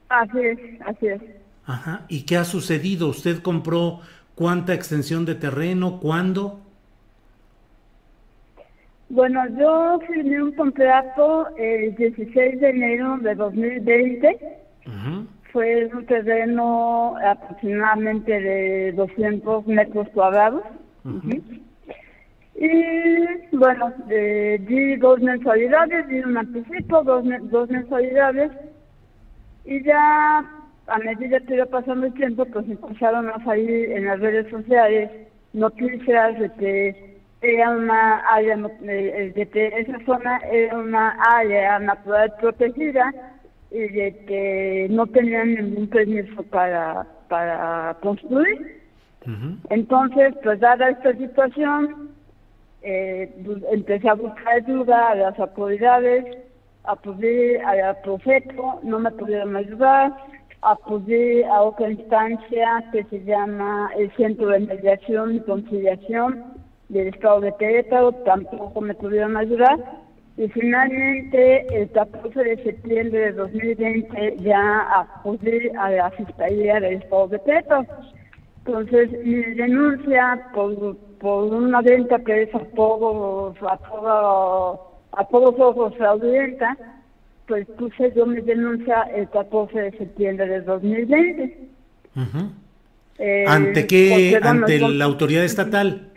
Así es, así es. Ajá. ¿Y qué ha sucedido? ¿Usted compró cuánta extensión de terreno? ¿Cuándo? Bueno, yo firmé un contrato el 16 de enero de 2020. Fue un terreno aproximadamente de 200 metros cuadrados. Y bueno, di dos mensualidades, di un anticipo, dos, dos mensualidades. Y ya a medida que iba pasando el tiempo, pues empezaron a salir en las redes sociales noticias de que era una área, eh, de que esa zona era una área natural protegida y de que no tenían ningún permiso para, para construir. Entonces, pues dada esta situación, eh, pues, empecé a buscar ayuda a las autoridades, acudí a la Profeto, no me pudieron ayudar, acudí a otra instancia que se llama el Centro de Mediación y Conciliación, del estado de Querétaro tampoco me pudieron ayudar y finalmente el 14 de septiembre de 2020 ya acudí a la Fiscalía del estado de Querétaro. Entonces mi denuncia por, por una venta que es a todos, a, todo, a todos ojos fraudulenta, pues puse yo mi denuncia el 14 de septiembre de 2020. Eh, ¿Ante qué? ¿Ante la autoridad estatal?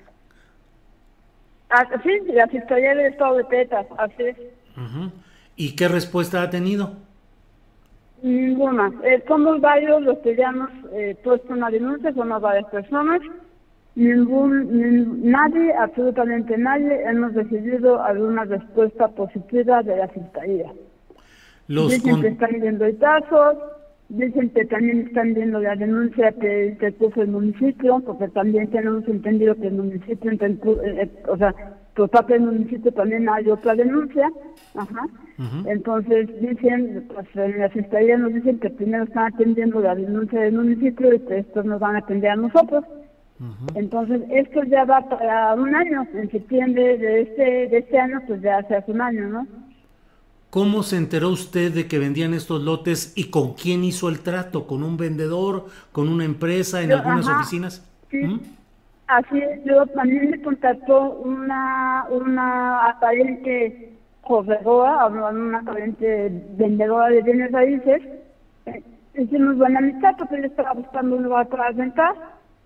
Ah, sí, la Fiscalía del Estado de Petas, así es. ¿Y qué respuesta ha tenido? Ninguna. Eh, somos varios los que ya hemos eh, puesto una denuncia, somos varias personas. Ningún, nadie, absolutamente nadie, hemos recibido alguna respuesta positiva de la Fiscalía. dicen que están viendo el caso, dicen que también están viendo la denuncia que, que puso el municipio, porque también tenemos entendido que el municipio, eh, o sea, por parte del municipio también hay otra denuncia, ajá. Entonces dicen, pues en la fiscalía nos dicen que primero están atendiendo la denuncia del municipio y que estos nos van a atender a nosotros. Entonces esto ya va para un año, en septiembre de este, de este año, pues ya hace un año, ¿no? ¿Cómo se enteró usted de que vendían estos lotes y con quién hizo el trato? ¿Con un vendedor? ¿Con una empresa? ¿En algunas oficinas? Sí. ¿Mm? Así es, yo también me contactó una, una aparente corredora, una aparente vendedora de bienes raíces. Eh, hicimos buena amistad porque él estaba buscando un lugar para rentar,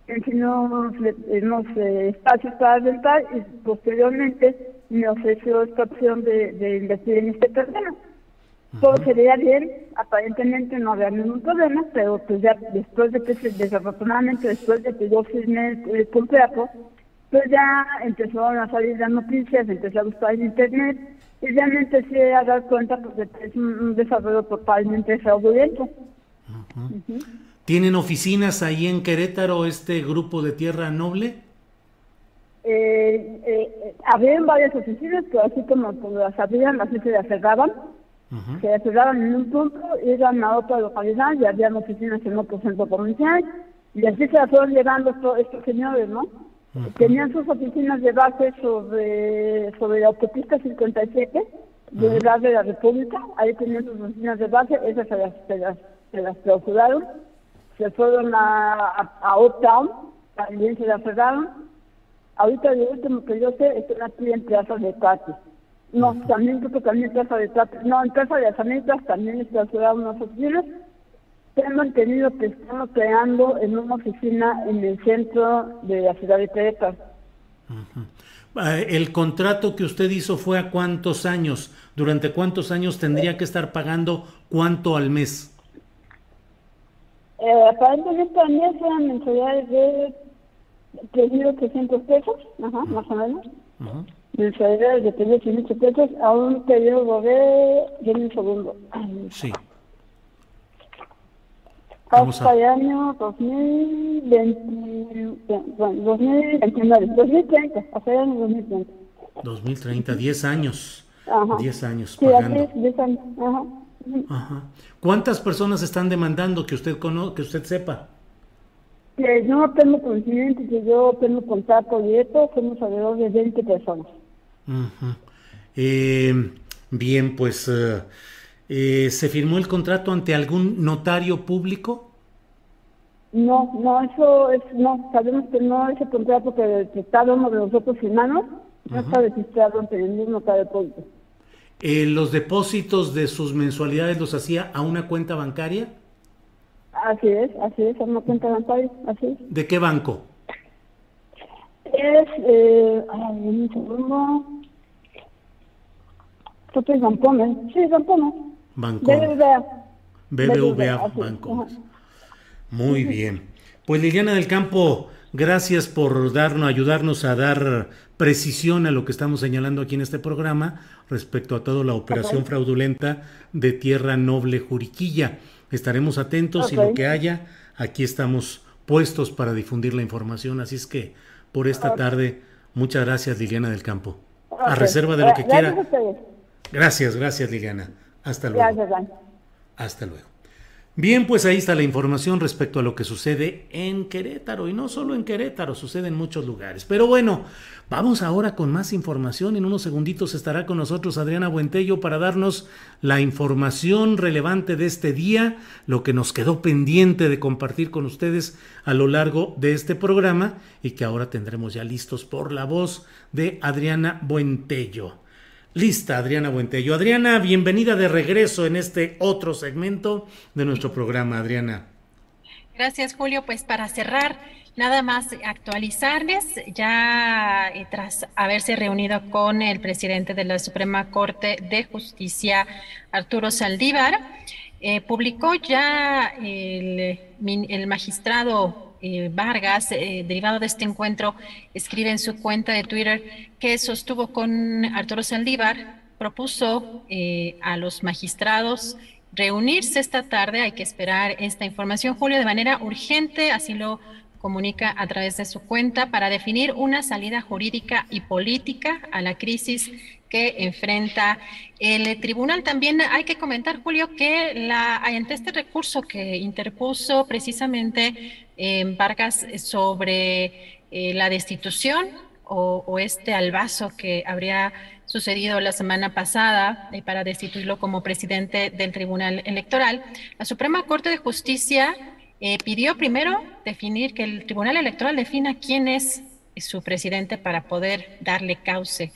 enseñó unos eh, espacios para rentar y posteriormente me ofreció esta opción de, de invertir en este terreno todo sería bien, aparentemente no había ningún problema, pero pues ya después de que, desafortunadamente después de que yo firmé el contrato, pues ya empezaron a salir las noticias, empecé a buscar en internet y ya me empecé a dar cuenta porque es un, desarrollo totalmente fraudulento. ¿Tienen oficinas ahí en Querétaro este grupo de Tierra Noble? Eh, eh, había varias oficinas, pero así como, las abrían, así se las cerraban. Se cerraban en un punto, iban a otra localidad y había oficinas en otro centro comercial. Y así se las fueron llevando estos, señores, ¿no? Tenían sus oficinas de base sobre, sobre la autopista 57 de la de la República, ahí tenían sus oficinas de base, esas se las, se las, se las clausuraron, se fueron a, a, a Uptown, también se las cerraron. Ahorita lo último que yo sé están aquí en Plaza de Cati. No, también creo que también Plaza de No, en Plaza de las Américas también está ciudad unas oficinas. Se han mantenido que están creando en una oficina en el centro de la ciudad de Querétaro. Eh, ¿El contrato que usted hizo fue a cuántos años? ¿Durante cuántos años tendría que estar pagando cuánto al mes? Eh, aparentemente al mes eran mensualidades de 3.800 pesos, ajá, más o menos. Ajá mensualidades de 3.500 pesos a un periodo de, de un segundo. Sí. Hasta el año 2020, bueno, 2029, 2030, hasta el año 2030. 2030, 10 años. Ajá. 10 años sí, pagando. 10 años, ajá. Ajá. ¿Cuántas personas están demandando que usted cono que usted sepa? Que yo tengo conocimiento, que yo tengo contacto directo, somos alrededor de 20 personas. Eh, bien, pues, eh, eh, ¿se firmó el contrato ante algún notario público? No, no, eso es, no, sabemos que no, ese contrato que, que cada uno de nosotros firmamos no está registrado ante ningún notario público. ¿Los depósitos de sus mensualidades los hacía a una cuenta bancaria? Así es, así es, una cuenta bancaria, así es. ¿De qué banco? Es, eh, ay, un segundo. Esto es Bancomer. Sí, Bancomer. Bancomer. BBVA. BBVA, Bancomer. Muy bien. Pues Liliana del Campo, gracias por darnos, ayudarnos a dar precisión a lo que estamos señalando aquí en este programa respecto a toda la operación fraudulenta de Tierra Noble Juriquilla. Estaremos atentos y lo que haya, aquí estamos puestos para difundir la información. Así es que por esta tarde. Muchas gracias, Liliana del Campo. A reserva de lo que quiera. Gracias, gracias, Liliana. Hasta luego. Gracias, Hasta luego. Bien, pues ahí está la información respecto a lo que sucede en Querétaro y no solo en Querétaro, sucede en muchos lugares. Pero bueno, vamos ahora con más información. En unos segunditos estará con nosotros Adriana Buentello para darnos la información relevante de este día, lo que nos quedó pendiente de compartir con ustedes a lo largo de este programa y que ahora tendremos ya listos por la voz de Adriana Buentello. Lista, Adriana Buentello. Adriana, bienvenida de regreso en este otro segmento de nuestro programa, Adriana. Gracias, Julio. Pues para cerrar, nada más actualizarles, ya eh, tras haberse reunido con el presidente de la Suprema Corte de Justicia, Arturo Saldívar, eh, publicó ya el, el magistrado eh, Vargas, derivado de este encuentro, escribe en su cuenta de Twitter que sostuvo con Arturo Saldívar, propuso a los magistrados reunirse esta tarde, hay que esperar esta información, Julio, de manera urgente, así lo comunica a través de su cuenta, para definir una salida jurídica y política a la crisis que enfrenta el tribunal. También hay que comentar, Julio, que la, ante este recurso que interpuso precisamente en eh, Vargas sobre eh, la destitución o, este albazo que habría sucedido la semana pasada eh, para destituirlo como presidente del Tribunal Electoral, la Suprema Corte de Justicia pidió primero definir que el Tribunal Electoral defina quién es su presidente para poder darle cauce.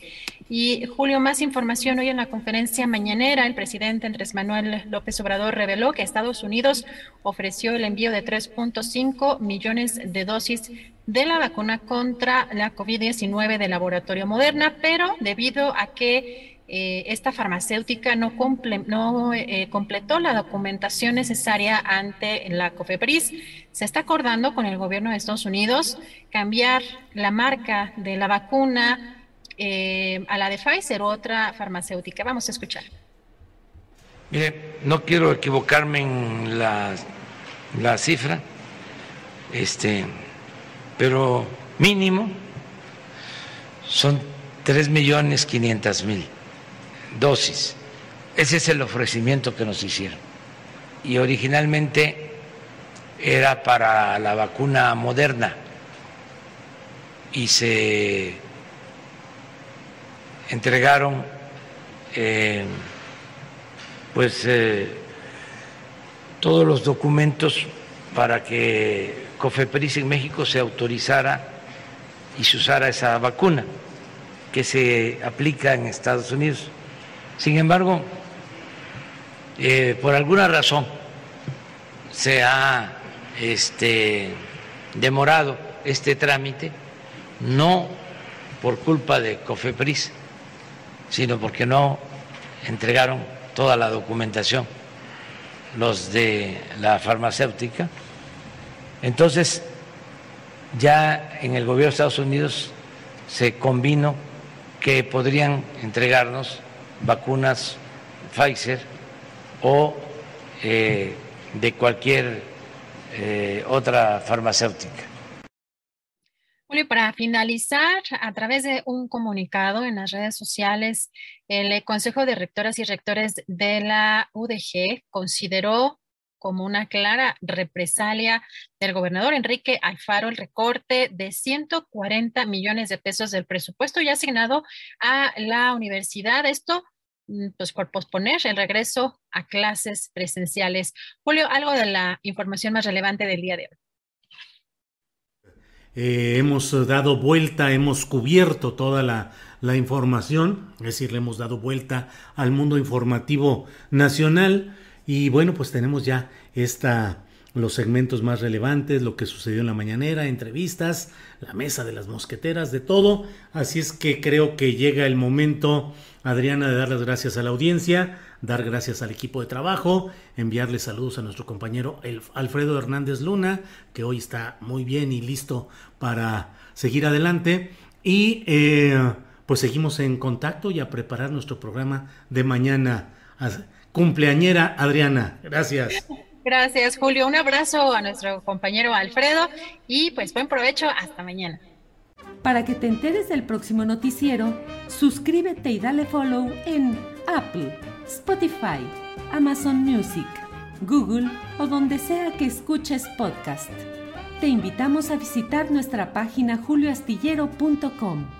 Y Julio, más información hoy en la conferencia mañanera, el presidente Andrés Manuel López Obrador reveló que Estados Unidos ofreció el envío de 3.5 millones de dosis de la vacuna contra la COVID-19 del laboratorio Moderna, pero debido a que eh, esta farmacéutica no, eh, completó la documentación necesaria ante la COFEPRIS. Se está acordando con el gobierno de Estados Unidos cambiar la marca de la vacuna eh, a la de Pfizer otra farmacéutica. Vamos a escuchar. Mire, no quiero equivocarme en la, la cifra, este, pero mínimo son 3 millones 500 mil dosis. Ese es el ofrecimiento que nos hicieron. Y originalmente era para la vacuna moderna y se entregaron eh, pues eh, todos los documentos para que COFEPRIS en México se autorizara y se usara esa vacuna que se aplica en Estados Unidos. Sin embargo, eh, por alguna razón se ha este, demorado este trámite, no por culpa de COFEPRIS, sino porque no entregaron toda la documentación los de la farmacéutica. Entonces, ya en el gobierno de Estados Unidos se convino que podrían entregarnos vacunas Pfizer o eh, de cualquier eh, otra farmacéutica. Julio, para finalizar, a través de un comunicado en las redes sociales, el Consejo de Rectoras y Rectores de la UDG consideró como una clara represalia del gobernador Enrique Alfaro el recorte de 140 millones de pesos del presupuesto ya asignado a la universidad. Esto mm, pues por posponer el regreso a clases presenciales. Julio, algo de la información más relevante del día de hoy. Eh, hemos dado vuelta, hemos cubierto toda la, la, información, es decir, le hemos dado vuelta al mundo informativo nacional. Y bueno, pues tenemos ya esta, los segmentos más relevantes, lo que sucedió en la mañanera, entrevistas, la mesa de las mosqueteras, de todo. Así es que creo que llega el momento, Adriana, de dar las gracias a la audiencia, dar gracias al equipo de trabajo, enviarle saludos a nuestro compañero Alfredo Hernández Luna, que hoy está muy bien y listo para seguir adelante. Y eh, pues seguimos en contacto y a preparar nuestro programa de mañana cumpleañera Adriana. Gracias. Gracias, Julio. Un abrazo a nuestro compañero Alfredo y pues buen provecho. Hasta mañana. Para que te enteres del próximo noticiero, suscríbete y dale follow en Apple, Spotify, Amazon Music, Google o donde sea que escuches podcast. Te invitamos a visitar nuestra página julioastillero.com.